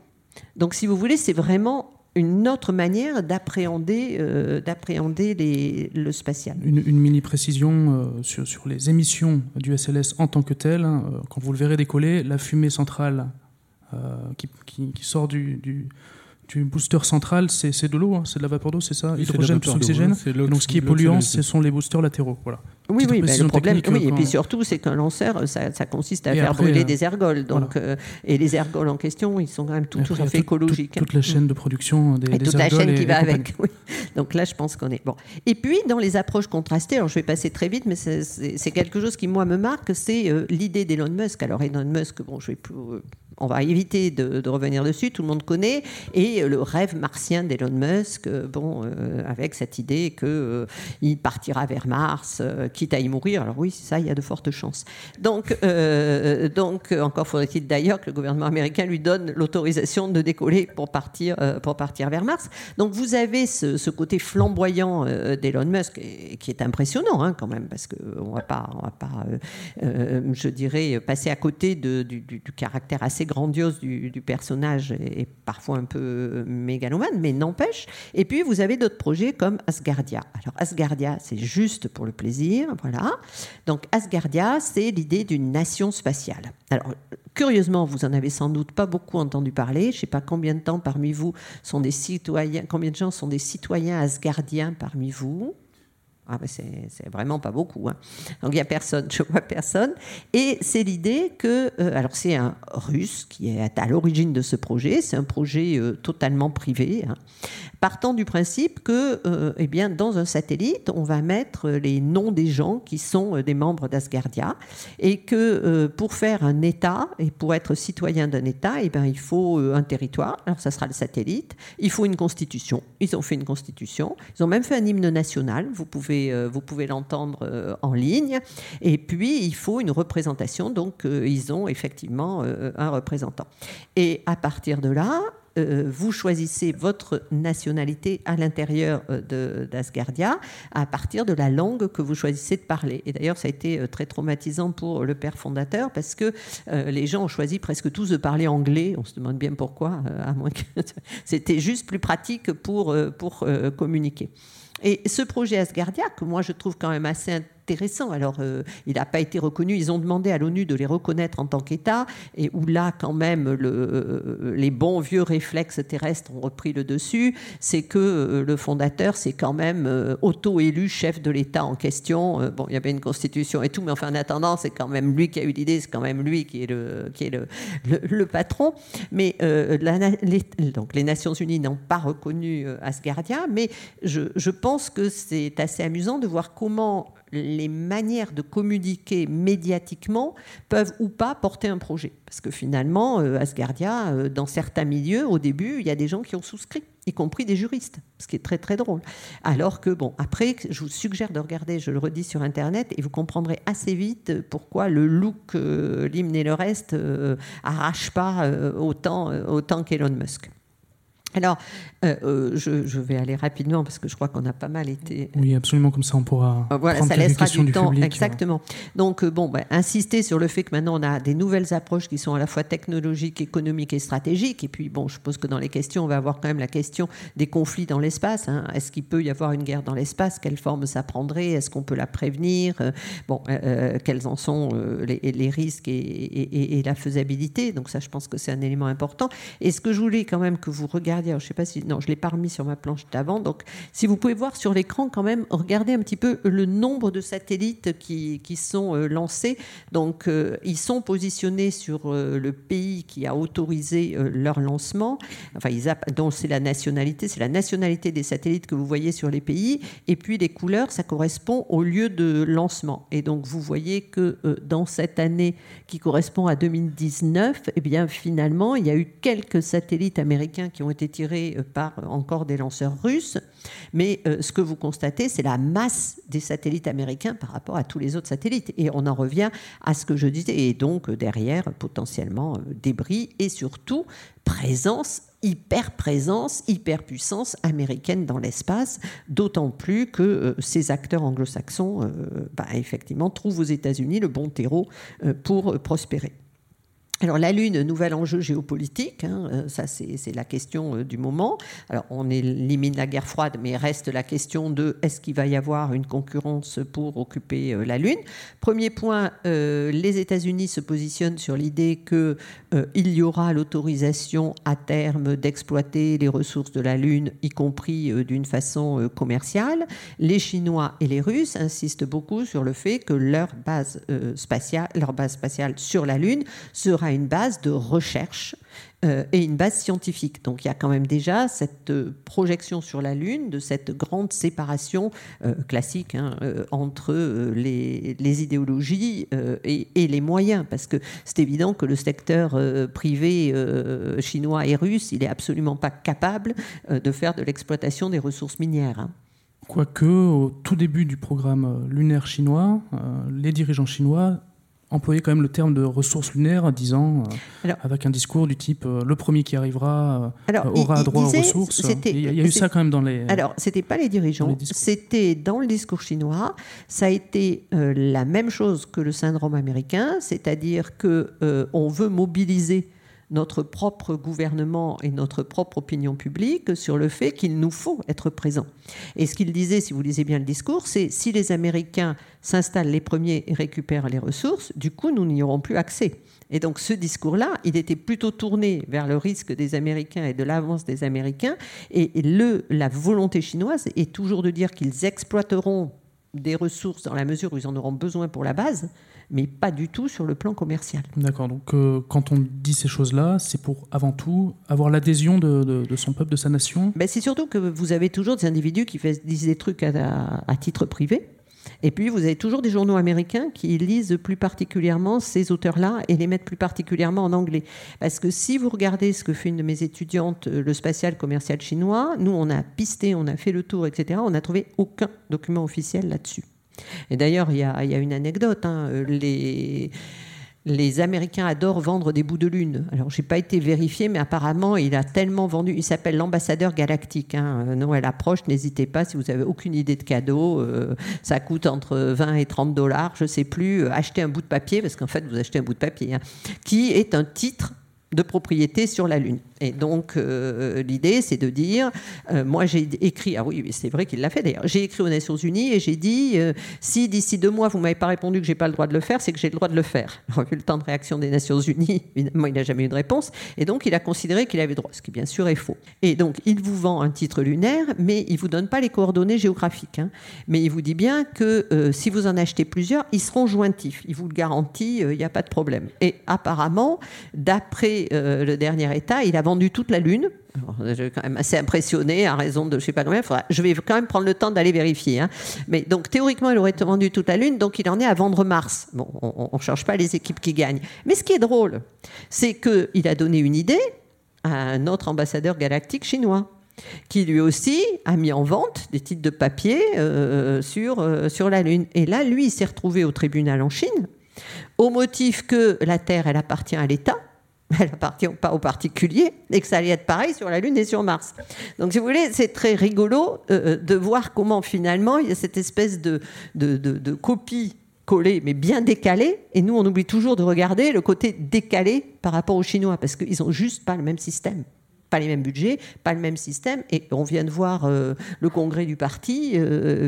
Donc, si vous voulez, c'est vraiment une autre manière d'appréhender euh, le spatial. Une, mini précision euh, sur, les émissions du SLS en tant que tel. Hein, euh, quand vous le verrez décoller, la fumée centrale qui, sort du, du, booster central, c'est de l'eau, hein, c'est de la vapeur d'eau, c'est ça Hydrogène plus oxygène. Donc ce qui est polluant, ce sont les boosters latéraux. Voilà. Oui, oui, le problème, oui, et puis surtout, c'est qu'un lanceur, ça, consiste à faire brûler euh, des ergols. Donc, euh, et les ergols en question, ils sont quand même tout, à fait écologiques. toute la chaîne de production des, et toute la chaîne qui va avec. Donc là, je pense qu'on est bon. Et puis, dans les approches contrastées, alors je vais passer très vite, mais c'est quelque chose qui moi me marque, c'est euh, l'idée d'Elon Musk. Alors Elon Musk, bon, je vais plus on va éviter de, revenir dessus, tout le monde connaît, et le rêve martien d'Elon Musk, bon, avec cette idée qu'il partira vers Mars, quitte à y mourir. Alors oui, ça, il y a de fortes chances. Donc, euh, donc encore faudrait-il d'ailleurs que le gouvernement américain lui donne l'autorisation de décoller pour partir, euh, pour partir vers Mars. Donc vous avez ce, côté flamboyant euh, d'Elon Musk qui est impressionnant hein, quand même, parce qu'on ne va pas, on va pas je dirais, passer à côté du, caractère assez grandiose du, du, personnage et parfois un peu mégalomane, mais n'empêche. Et puis vous avez d'autres projets comme Asgardia. Alors Asgardia, c'est juste pour le plaisir. Voilà. Donc Asgardia, c'est l'idée d'une nation spatiale. Alors, curieusement, vous en avez sans doute pas beaucoup entendu parler. Je ne sais pas combien de temps parmi vous sont des citoyens, combien de gens sont des citoyens asgardiens parmi vous. Ah ben c'est vraiment pas beaucoup. Hein. Donc il n'y a personne, je vois personne. Et c'est l'idée que, euh, alors c'est un russe qui est à l'origine de ce projet, c'est un projet euh, totalement privé, hein. partant du principe que, euh, eh bien, dans un satellite, on va mettre les noms des gens qui sont des membres d'Asgardia, et que pour faire un État et pour être citoyen d'un État, eh bien, il faut un territoire. Alors ça sera le satellite. Il faut une constitution. Ils ont fait une constitution. Ils ont même fait un hymne national. Vous pouvez euh, vous pouvez l'entendre euh, en ligne. Et puis, il faut une représentation. Donc, euh, ils ont effectivement un représentant. Et à partir de là, vous choisissez votre nationalité à l'intérieur d'Asgardia à partir de la langue que vous choisissez de parler. Et d'ailleurs, ça a été très traumatisant pour le père fondateur parce que les gens ont choisi presque tous de parler anglais. On se demande bien pourquoi, à moins que c'était juste plus pratique pour, pour communiquer. Et ce projet Asgardia, que moi je trouve quand même assez intéressant. Alors, euh, il n'a pas été reconnu. Ils ont demandé à l'ONU de les reconnaître en tant qu'État, et où là, quand même, euh, les bons vieux réflexes terrestres ont repris le dessus. C'est que euh, le fondateur, c'est quand même auto-élu chef de l'État en question. bon, il y avait une constitution et tout, mais enfin, en attendant, c'est quand même lui qui a eu l'idée, c'est quand même lui qui est le, qui est le, patron. Mais les, donc, les Nations Unies n'ont pas reconnu Asgardia, mais je pense que c'est assez amusant de voir comment les manières de communiquer médiatiquement peuvent ou pas porter un projet. Parce que finalement, euh, Asgardia, euh, dans certains milieux, au début, il y a des gens qui ont souscrit, y compris des juristes, ce qui est très très drôle. Alors que, bon, après, je vous suggère de regarder, je le redis sur Internet, et vous comprendrez assez vite pourquoi le look, euh, l'hymne et le reste arrache pas autant qu'Elon Musk. Alors, euh, euh, je, vais aller rapidement parce que je crois qu'on a pas mal été. Oui, absolument, comme ça on pourra. Euh, voilà, ça laissera du, temps. exactement. Donc, bon, bah, insister sur le fait que maintenant on a des nouvelles approches qui sont à la fois technologiques, économiques et stratégiques. Et puis, bon, je suppose que dans les questions, on va avoir quand même la question des conflits dans l'espace. Hein. Est-ce qu'il peut y avoir une guerre dans l'espace? Quelle forme ça prendrait? Est-ce qu'on peut la prévenir? Bon, quels en sont les, risques et, et, la faisabilité? Donc, ça, je pense que c'est un élément important. Et ce que je voulais quand même que vous regardiez je sais pas si. Non, je l'ai pas remis sur ma planche d'avant. Donc, si vous pouvez voir sur l'écran, quand même, regardez un petit peu le nombre de satellites qui, qui sont euh, lancés. Donc, euh, ils sont positionnés sur euh, le pays qui a autorisé leur lancement. Enfin, ils donc, c'est la nationalité. C'est la nationalité des satellites que vous voyez sur les pays. Et puis, les couleurs, ça correspond au lieu de lancement. Et donc, vous voyez que dans cette année qui correspond à 2019, eh bien, finalement, il y a eu quelques satellites américains qui ont été tiré euh, par encore des lanceurs russes. Mais euh, ce que vous constatez, c'est la masse des satellites américains par rapport à tous les autres satellites. Et on en revient à ce que je disais. Et donc, euh, derrière, potentiellement, débris et surtout présence hyper présence, hyper puissance américaine dans l'espace, d'autant plus que ces acteurs anglo-saxons, bah, effectivement, trouvent aux États-Unis le bon terreau pour prospérer. Alors la Lune, nouvel enjeu géopolitique, hein, euh, ça c'est la question euh, du moment. Alors on élimine la guerre froide, mais reste la question de est-ce qu'il va y avoir une concurrence pour occuper euh, la Lune? Premier point, les États-Unis se positionnent sur l'idée qu'il y aura l'autorisation à terme d'exploiter les ressources de la Lune, y compris d'une façon commerciale. Les Chinois et les Russes insistent beaucoup sur le fait que leur base spatiale, leur base spatiale sur la Lune sera une base de recherche euh, et une base scientifique. Donc il y a quand même déjà cette euh, projection sur la Lune de cette grande séparation euh, classique hein, entre les, idéologies et, les moyens, parce que c'est évident que le secteur privé chinois et russe, il n'est absolument pas capable de faire de l'exploitation des ressources minières. Hein. Quoique, au tout début du programme lunaire chinois, les dirigeants chinois employer quand même le terme de ressources lunaires, disant, euh, avec un discours du type euh, le premier qui arrivera euh, aura droit aux ressources. Il y a, eu ça quand même dans les. Alors, c'était pas les dirigeants, c'était dans le discours chinois. Ça a été la même chose que le syndrome américain, c'est-à-dire que on veut mobiliser notre propre gouvernement et notre propre opinion publique sur le fait qu'il nous faut être présents. Et ce qu'il disait, si vous lisez bien le discours, c'est si les Américains s'installent les premiers et récupèrent les ressources, du coup, nous n'y aurons plus accès. Et donc ce discours-là, il était plutôt tourné vers le risque des Américains et de l'avance des Américains. Et le, la volonté chinoise est toujours de dire qu'ils exploiteront des ressources dans la mesure où ils en auront besoin pour la base, mais pas du tout sur le plan commercial. D'accord, donc euh, quand on dit ces choses-là, c'est pour avant tout avoir l'adhésion de, son peuple, de sa nation? Ben, C'est surtout que vous avez toujours des individus qui disent des trucs à, à titre privé, et puis, vous avez toujours des journaux américains qui lisent plus particulièrement ces auteurs-là et les mettent plus particulièrement en anglais. Parce que si vous regardez ce que fait une de mes étudiantes, euh, le spatial commercial chinois, nous, on a pisté, on a fait le tour, etc. On n'a trouvé aucun document officiel là-dessus. Et d'ailleurs, il y, a, une anecdote. Hein, les les Américains adorent vendre des bouts de lune. Alors, j'ai pas été vérifié, mais apparemment, il a tellement vendu. Il s'appelle l'ambassadeur galactique. Hein. Noël approche, n'hésitez pas si vous avez aucune idée de cadeau. Euh, ça coûte entre 20 et 30 dollars, je sais plus. Achetez un bout de papier, parce qu'en fait, vous achetez un bout de papier, hein, qui est un titre de propriété sur la Lune. Et donc, euh, l'idée, c'est de dire, euh, moi j'ai écrit, ah oui, c'est vrai qu'il l'a fait d'ailleurs, j'ai écrit aux Nations Unies et j'ai dit, euh, si d'ici deux mois vous m'avez pas répondu que j'ai pas le droit de le faire, c'est que j'ai le droit de le faire. Vu le temps de réaction des Nations Unies, évidemment, il n'a jamais eu de réponse, et donc il a considéré qu'il avait droit, ce qui bien sûr est faux. Et donc, il vous vend un titre lunaire, mais il vous donne pas les coordonnées géographiques. Hein. Mais il vous dit bien que si vous en achetez plusieurs, ils seront jointifs. Il vous le garantit, il n'y a pas de problème. Et apparemment, d'après le dernier état, il a vendu toute la Lune. je suis quand même assez impressionné à raison de je sais pas combien. je vais quand même prendre le temps d'aller vérifier. Hein. Mais donc théoriquement, il aurait vendu toute la Lune, donc il en est à vendre Mars. Bon, on ne cherche pas les équipes qui gagnent. Mais ce qui est drôle, c'est qu'il a donné une idée à un autre ambassadeur galactique chinois qui lui aussi a mis en vente des titres de papier euh, sur, euh, sur la Lune. Et là, lui, il s'est retrouvé au tribunal en Chine au motif que la Terre, elle appartient à l'État elle appartient pas aux particuliers, et que ça allait être pareil sur la Lune et sur Mars. Donc, si vous voulez, c'est très rigolo euh, euh, de voir comment finalement il y a cette espèce de, de, de, copie collée, mais bien décalée, et nous, on oublie toujours de regarder le côté décalé par rapport aux Chinois, parce qu'ils n'ont juste pas le même système pas les mêmes budgets, pas le même système. Et on vient de voir euh, le congrès du parti.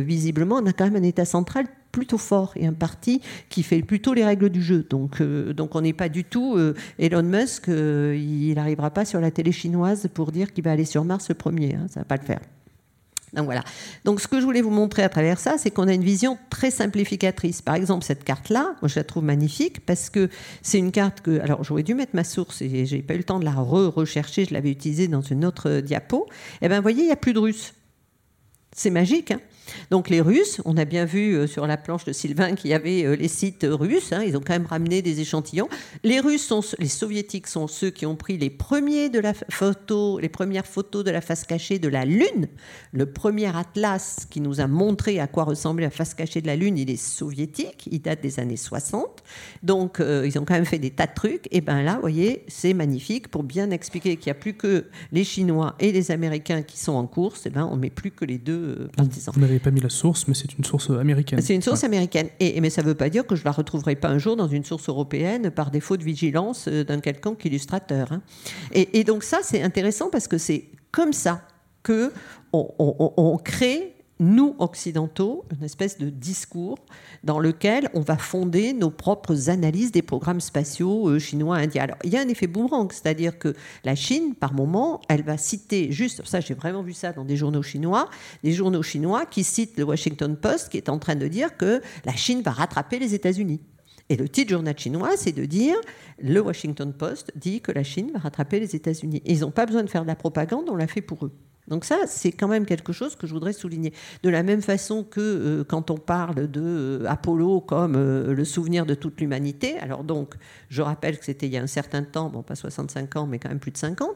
visiblement, on a quand même un État central plutôt fort et un parti qui fait plutôt les règles du jeu. Donc, euh, on n'est pas du tout euh, Elon Musk. Euh, il n'arrivera pas sur la télé chinoise pour dire qu'il va aller sur Mars le premier. Hein, ça va pas le faire. Donc voilà. Donc ce que je voulais vous montrer à travers ça, c'est qu'on a une vision très simplificatrice. Par exemple, cette carte-là, moi je la trouve magnifique parce que c'est une carte que, alors j'aurais dû mettre ma source et j'ai pas eu le temps de la re-rechercher. Je l'avais utilisée dans une autre diapo. Eh ben, vous voyez, il y a plus de Russes. C'est magique. Hein? Donc les Russes, on a bien vu euh, sur la planche de Sylvain qu'il y avait euh, les sites russes, hein, ils ont quand même ramené des échantillons. Les Russes sont, les Soviétiques sont ceux qui ont pris les premiers de la photo, les premières photos de la face cachée de la Lune. Le premier atlas qui nous a montré à quoi ressemblait la face cachée de la Lune, il est soviétique, il date des années 60. Donc euh, ils ont quand même fait des tas de trucs. Et ben là, vous voyez, c'est magnifique pour bien expliquer qu'il n'y a plus que les Chinois et les Américains qui sont en course. Et ben on met plus que les deux partisans pas mis la source, mais c'est une source américaine. C'est une source américaine. Et, mais ça ne veut pas dire que je ne la retrouverai pas un jour dans une source européenne par défaut de vigilance euh, d'un quelconque illustrateur. Hein. Et, donc ça, c'est intéressant parce que c'est comme ça que on crée nous, occidentaux, une espèce de discours dans lequel on va fonder nos propres analyses des programmes spatiaux euh, chinois, indiens. Alors, il y a un effet boomerang, c'est-à-dire que la Chine, par moment, elle va citer, juste, ça j'ai vraiment vu ça dans des journaux chinois, des journaux chinois qui citent le Washington Post qui est en train de dire que la Chine va rattraper les États-Unis. Et le titre journal chinois, c'est de dire le Washington Post dit que la Chine va rattraper les États-Unis. Ils n'ont pas besoin de faire de la propagande, on l'a fait pour eux. Donc ça, c'est quand même quelque chose que je voudrais souligner. De la même façon que euh, quand on parle de euh, Apollo comme euh, le souvenir de toute l'humanité, alors donc je rappelle que c'était il y a un certain temps, bon pas 65 ans, mais quand même plus de 50,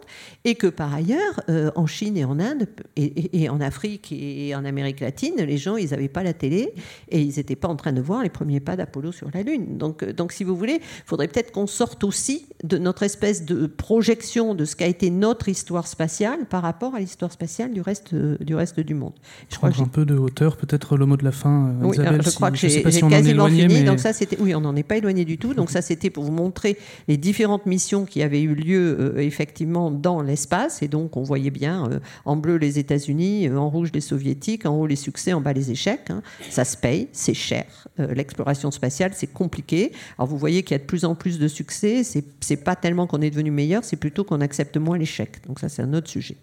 et que par ailleurs, en Chine et en Inde, et, en Afrique et en Amérique latine, les gens, ils n'avaient pas la télé et ils n'étaient pas en train de voir les premiers pas d'Apollo sur la Lune. Donc, donc si vous voulez, il faudrait peut-être qu'on sorte aussi de notre espèce de projection de ce qu'a été notre histoire spatiale par rapport à l'histoire spatiale spatiale du reste, du reste du monde. Je crois un peu de hauteur, peut-être le mot de la fin. Oui, je crois que j'ai quasiment fini. Donc ça, c'était, oui, on n'en est pas éloigné du tout. Donc ça, c'était pour vous montrer les différentes missions qui avaient eu lieu euh, effectivement dans l'espace. Et donc on voyait bien euh, en bleu les États-Unis, euh, en rouge les Soviétiques, en haut les succès, en bas les échecs. Hein. Ça se paye, c'est cher. L'exploration spatiale, c'est compliqué. Alors vous voyez qu'il y a de plus en plus de succès. C'est pas tellement qu'on est devenu meilleur, c'est plutôt qu'on accepte moins l'échec. Donc ça, c'est un autre sujet.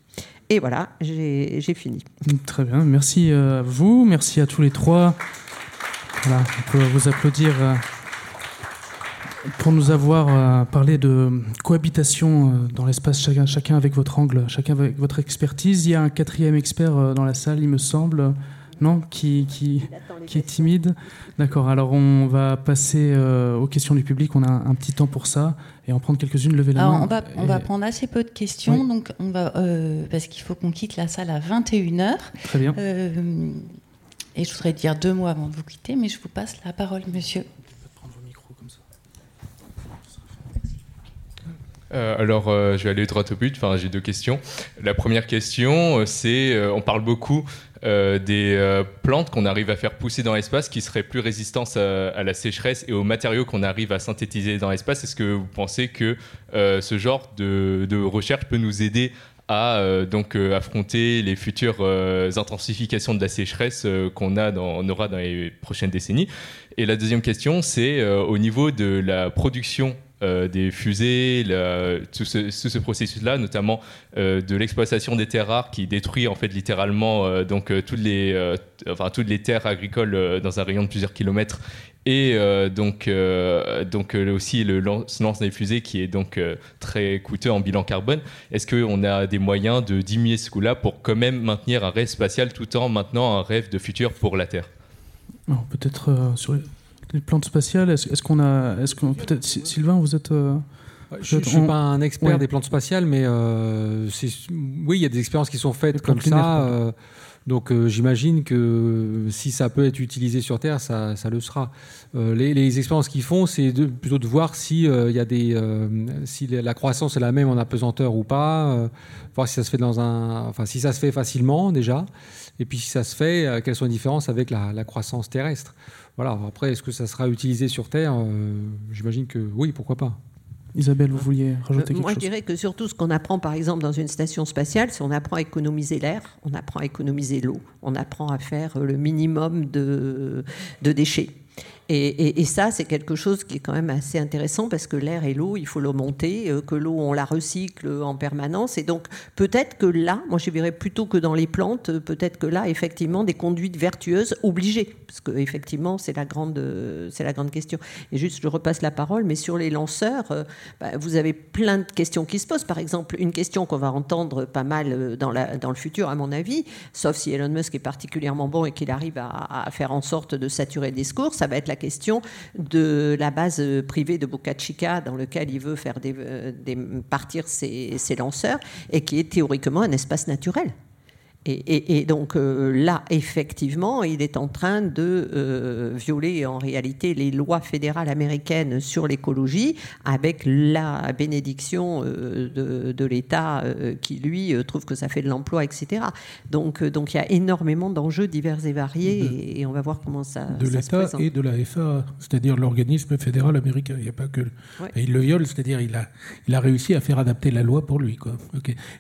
Et voilà, j'ai fini. Très bien, merci euh, à vous, merci à tous les trois. On peut vous applaudir euh, pour nous avoir euh, parlé de cohabitation dans l'espace, chacun, chacun avec votre angle, chacun avec votre expertise. Il y a un quatrième expert dans la salle, il me semble. Non Qui, qui, qui est timide D'accord, alors on va passer euh, aux questions du public. On a un, petit temps pour ça et en prendre quelques-unes, lever la main. On va, on va prendre assez peu de questions donc on va, euh, parce qu'il faut qu'on quitte la salle à 21h. Très bien. Euh, et je voudrais dire deux mots avant de vous quitter, mais je vous passe la parole, monsieur. Alors, je vais aller droit au but. Enfin, j'ai deux questions. La première question, c'est, on parle beaucoup des plantes qu'on arrive à faire pousser dans l'espace qui seraient plus résistantes à, la sécheresse et aux matériaux qu'on arrive à synthétiser dans l'espace. Est-ce que vous pensez que ce genre de, recherche peut nous aider à euh, donc euh, affronter les futures euh, intensifications de la sécheresse qu'on aura dans les prochaines décennies? Et la deuxième question, c'est au niveau de la production des fusées, tout ce, ce processus-là, notamment de l'exploitation des terres rares qui détruit en fait littéralement donc toutes les, enfin toutes les terres agricoles dans un rayon de plusieurs kilomètres et euh, donc, euh, donc euh, aussi le lance, des fusées qui est donc très coûteux en bilan carbone. Est-ce qu'on a des moyens de diminuer ce coût-là pour quand même maintenir un rêve spatial tout en maintenant un rêve de futur pour la Terre? Peut-être sur les plantes spatiales, est-ce qu'on a, est-ce qu'on peut-être Sylvain, vous êtes je ne suis pas un expert des plantes spatiales, mais oui, il y a des expériences qui sont faites comme ça. Donc euh, j'imagine que si ça peut être utilisé sur Terre, ça, le sera. Euh, les, expériences qu'ils font, c'est plutôt de voir si, euh, y a des, si la croissance est la même en apesanteur ou pas, voir si ça se fait dans un, enfin si ça se fait facilement déjà, et puis si ça se fait, quelles sont les différences avec la, la croissance terrestre. Voilà. Après, est-ce que ça sera utilisé sur Terre J'imagine que oui, pourquoi pas. Isabelle, vous vouliez rajouter quelque Moi, chose? je dirais que surtout ce qu'on apprend, par exemple, dans une station spatiale, c'est on apprend à économiser l'air, on apprend à économiser l'eau, on apprend à faire le minimum de, de déchets. Et, ça, c'est quelque chose qui est quand même assez intéressant parce que l'air et l'eau, il faut le monter, euh, que l'eau, on la recycle en permanence. Et donc, peut-être que là, moi, je dirais plutôt que dans les plantes, peut-être que là, effectivement, des conduites vertueuses obligées, parce que effectivement, c'est la grande, c'est la grande question. Et juste, je repasse la parole, mais sur les lanceurs, euh, bah, vous avez plein de questions qui se posent. Par exemple, une question qu'on va entendre pas mal euh, dans, la, dans le futur, à mon avis, sauf si Elon Musk est particulièrement bon et qu'il arrive à, à faire en sorte de saturer le discours, ça va être la question de la base privée de Boca Chica dans lequel il veut faire euh, partir ses, lanceurs et qui est théoriquement un espace naturel. Et, donc euh, là, effectivement, il est en train de euh, violer en réalité les lois fédérales américaines sur l'écologie avec la bénédiction euh, de, l'État qui, lui, trouve que ça fait de l'emploi, etc. Donc, donc il y a énormément d'enjeux divers et variés et, on va voir comment ça De l'État et de la FAA, c'est-à-dire l'organisme fédéral américain. Il n'y a pas que... Il le viole, c'est-à-dire il a, il a réussi à faire adapter la loi pour lui. Quoi.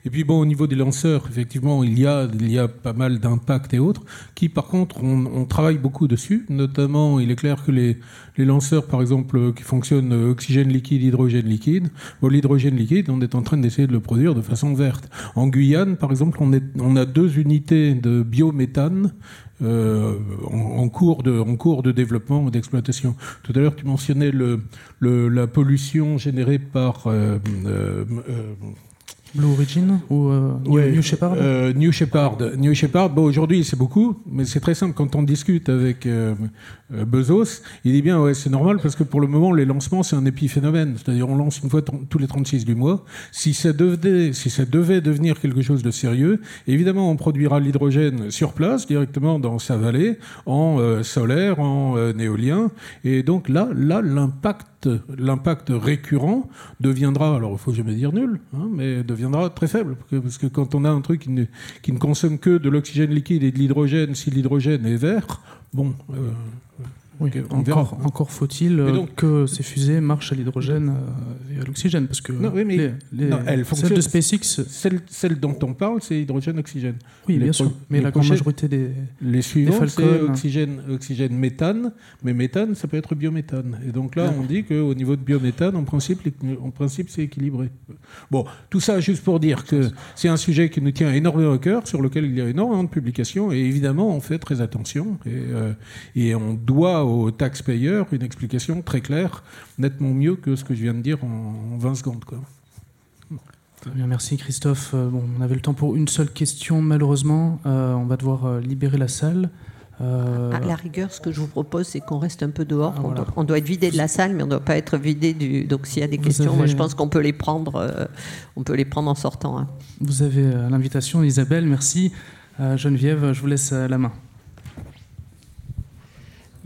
Et puis bon, au niveau des lanceurs, effectivement, il y a il y a pas mal d'impacts et autres, qui par contre, on, travaille beaucoup dessus. Notamment, il est clair que les, lanceurs, par exemple, qui fonctionnent oxygène liquide, hydrogène liquide, bon, l'hydrogène liquide, on est en train d'essayer de le produire de façon verte. En Guyane, par exemple, on, a deux unités de biométhane euh, en, cours de, développement ou d'exploitation. Tout à l'heure, tu mentionnais la pollution générée par euh, euh, Blue Origin ou euh, New Shepard euh, New Shepard. New Shepard, bon, aujourd'hui c'est beaucoup, mais c'est très simple. Quand on discute avec euh, Bezos, il dit bien, ouais, c'est normal parce que pour le moment, les lancements, c'est un épiphénomène. C'est-à-dire, on lance une fois tous les 36 du mois. Si ça, devait, si ça devait devenir quelque chose de sérieux, évidemment, on produira l'hydrogène sur place, directement dans sa vallée, en solaire, en éolien. Et donc là, là l'impact l'impact récurrent deviendra, alors il faut jamais dire nul, hein, mais deviendra très faible. Parce que quand on a un truc qui ne, consomme que de l'oxygène liquide et de l'hydrogène, si l'hydrogène est vert, bon, euh, oui, encore, encore faut-il euh, que ces fusées marchent à l'hydrogène euh, et à l'oxygène, parce que non, oui, mais les, celles de SpaceX, celle, dont on parle, c'est hydrogène-oxygène. Oui, bien sûr. Mais la grande majorité des les suivants, c'est oxygène, oxygène, méthane, mais méthane, ça peut être biométhane. Et donc là, on dit qu'au niveau de biométhane, en principe, en principe, c'est équilibré. Bon, tout ça juste pour dire que c'est un sujet qui nous tient énormément au cœur, sur lequel il y a énormément de publications, et évidemment, on fait très attention et, euh, et on doit aux taxpayeurs une explication très claire, nettement mieux que ce que je viens de dire en, 20 secondes. Quoi. bien, merci Christophe. Euh, bon, on avait le temps pour une seule question, malheureusement. Euh, on va devoir euh, libérer la salle. À la rigueur, ce que je vous propose, c'est qu'on reste un peu dehors. Ah, on, doit, être vidé de la salle, mais on ne doit pas être vidé du. Donc, s'il y a des questions, moi, je pense qu'on peut les prendre. on peut les prendre en sortant. Hein. Vous avez l'invitation, Isabelle. Merci. Geneviève, je vous laisse la main.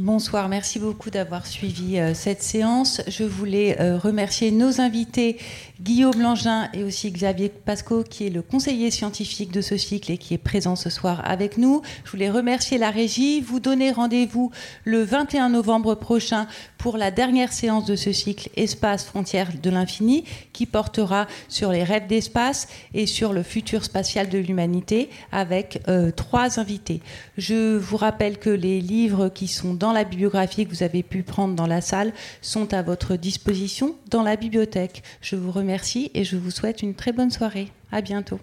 Bonsoir, merci beaucoup d'avoir suivi euh, cette séance. Je voulais euh, remercier nos invités, Guillaume Langin et aussi Xavier Pasco, qui est le conseiller scientifique de ce cycle et qui est présent ce soir avec nous. Je voulais remercier la régie, vous donner rendez-vous le 21 novembre prochain pour la dernière séance de ce cycle Espace frontières de l'infini, qui portera sur les rêves d'espace et sur le futur spatial de l'humanité avec euh, trois invités. Je vous rappelle que les livres qui sont dans la bibliographie que vous avez pu prendre dans la salle sont à votre disposition dans la bibliothèque. Je vous remercie et je vous souhaite une très bonne soirée. À bientôt.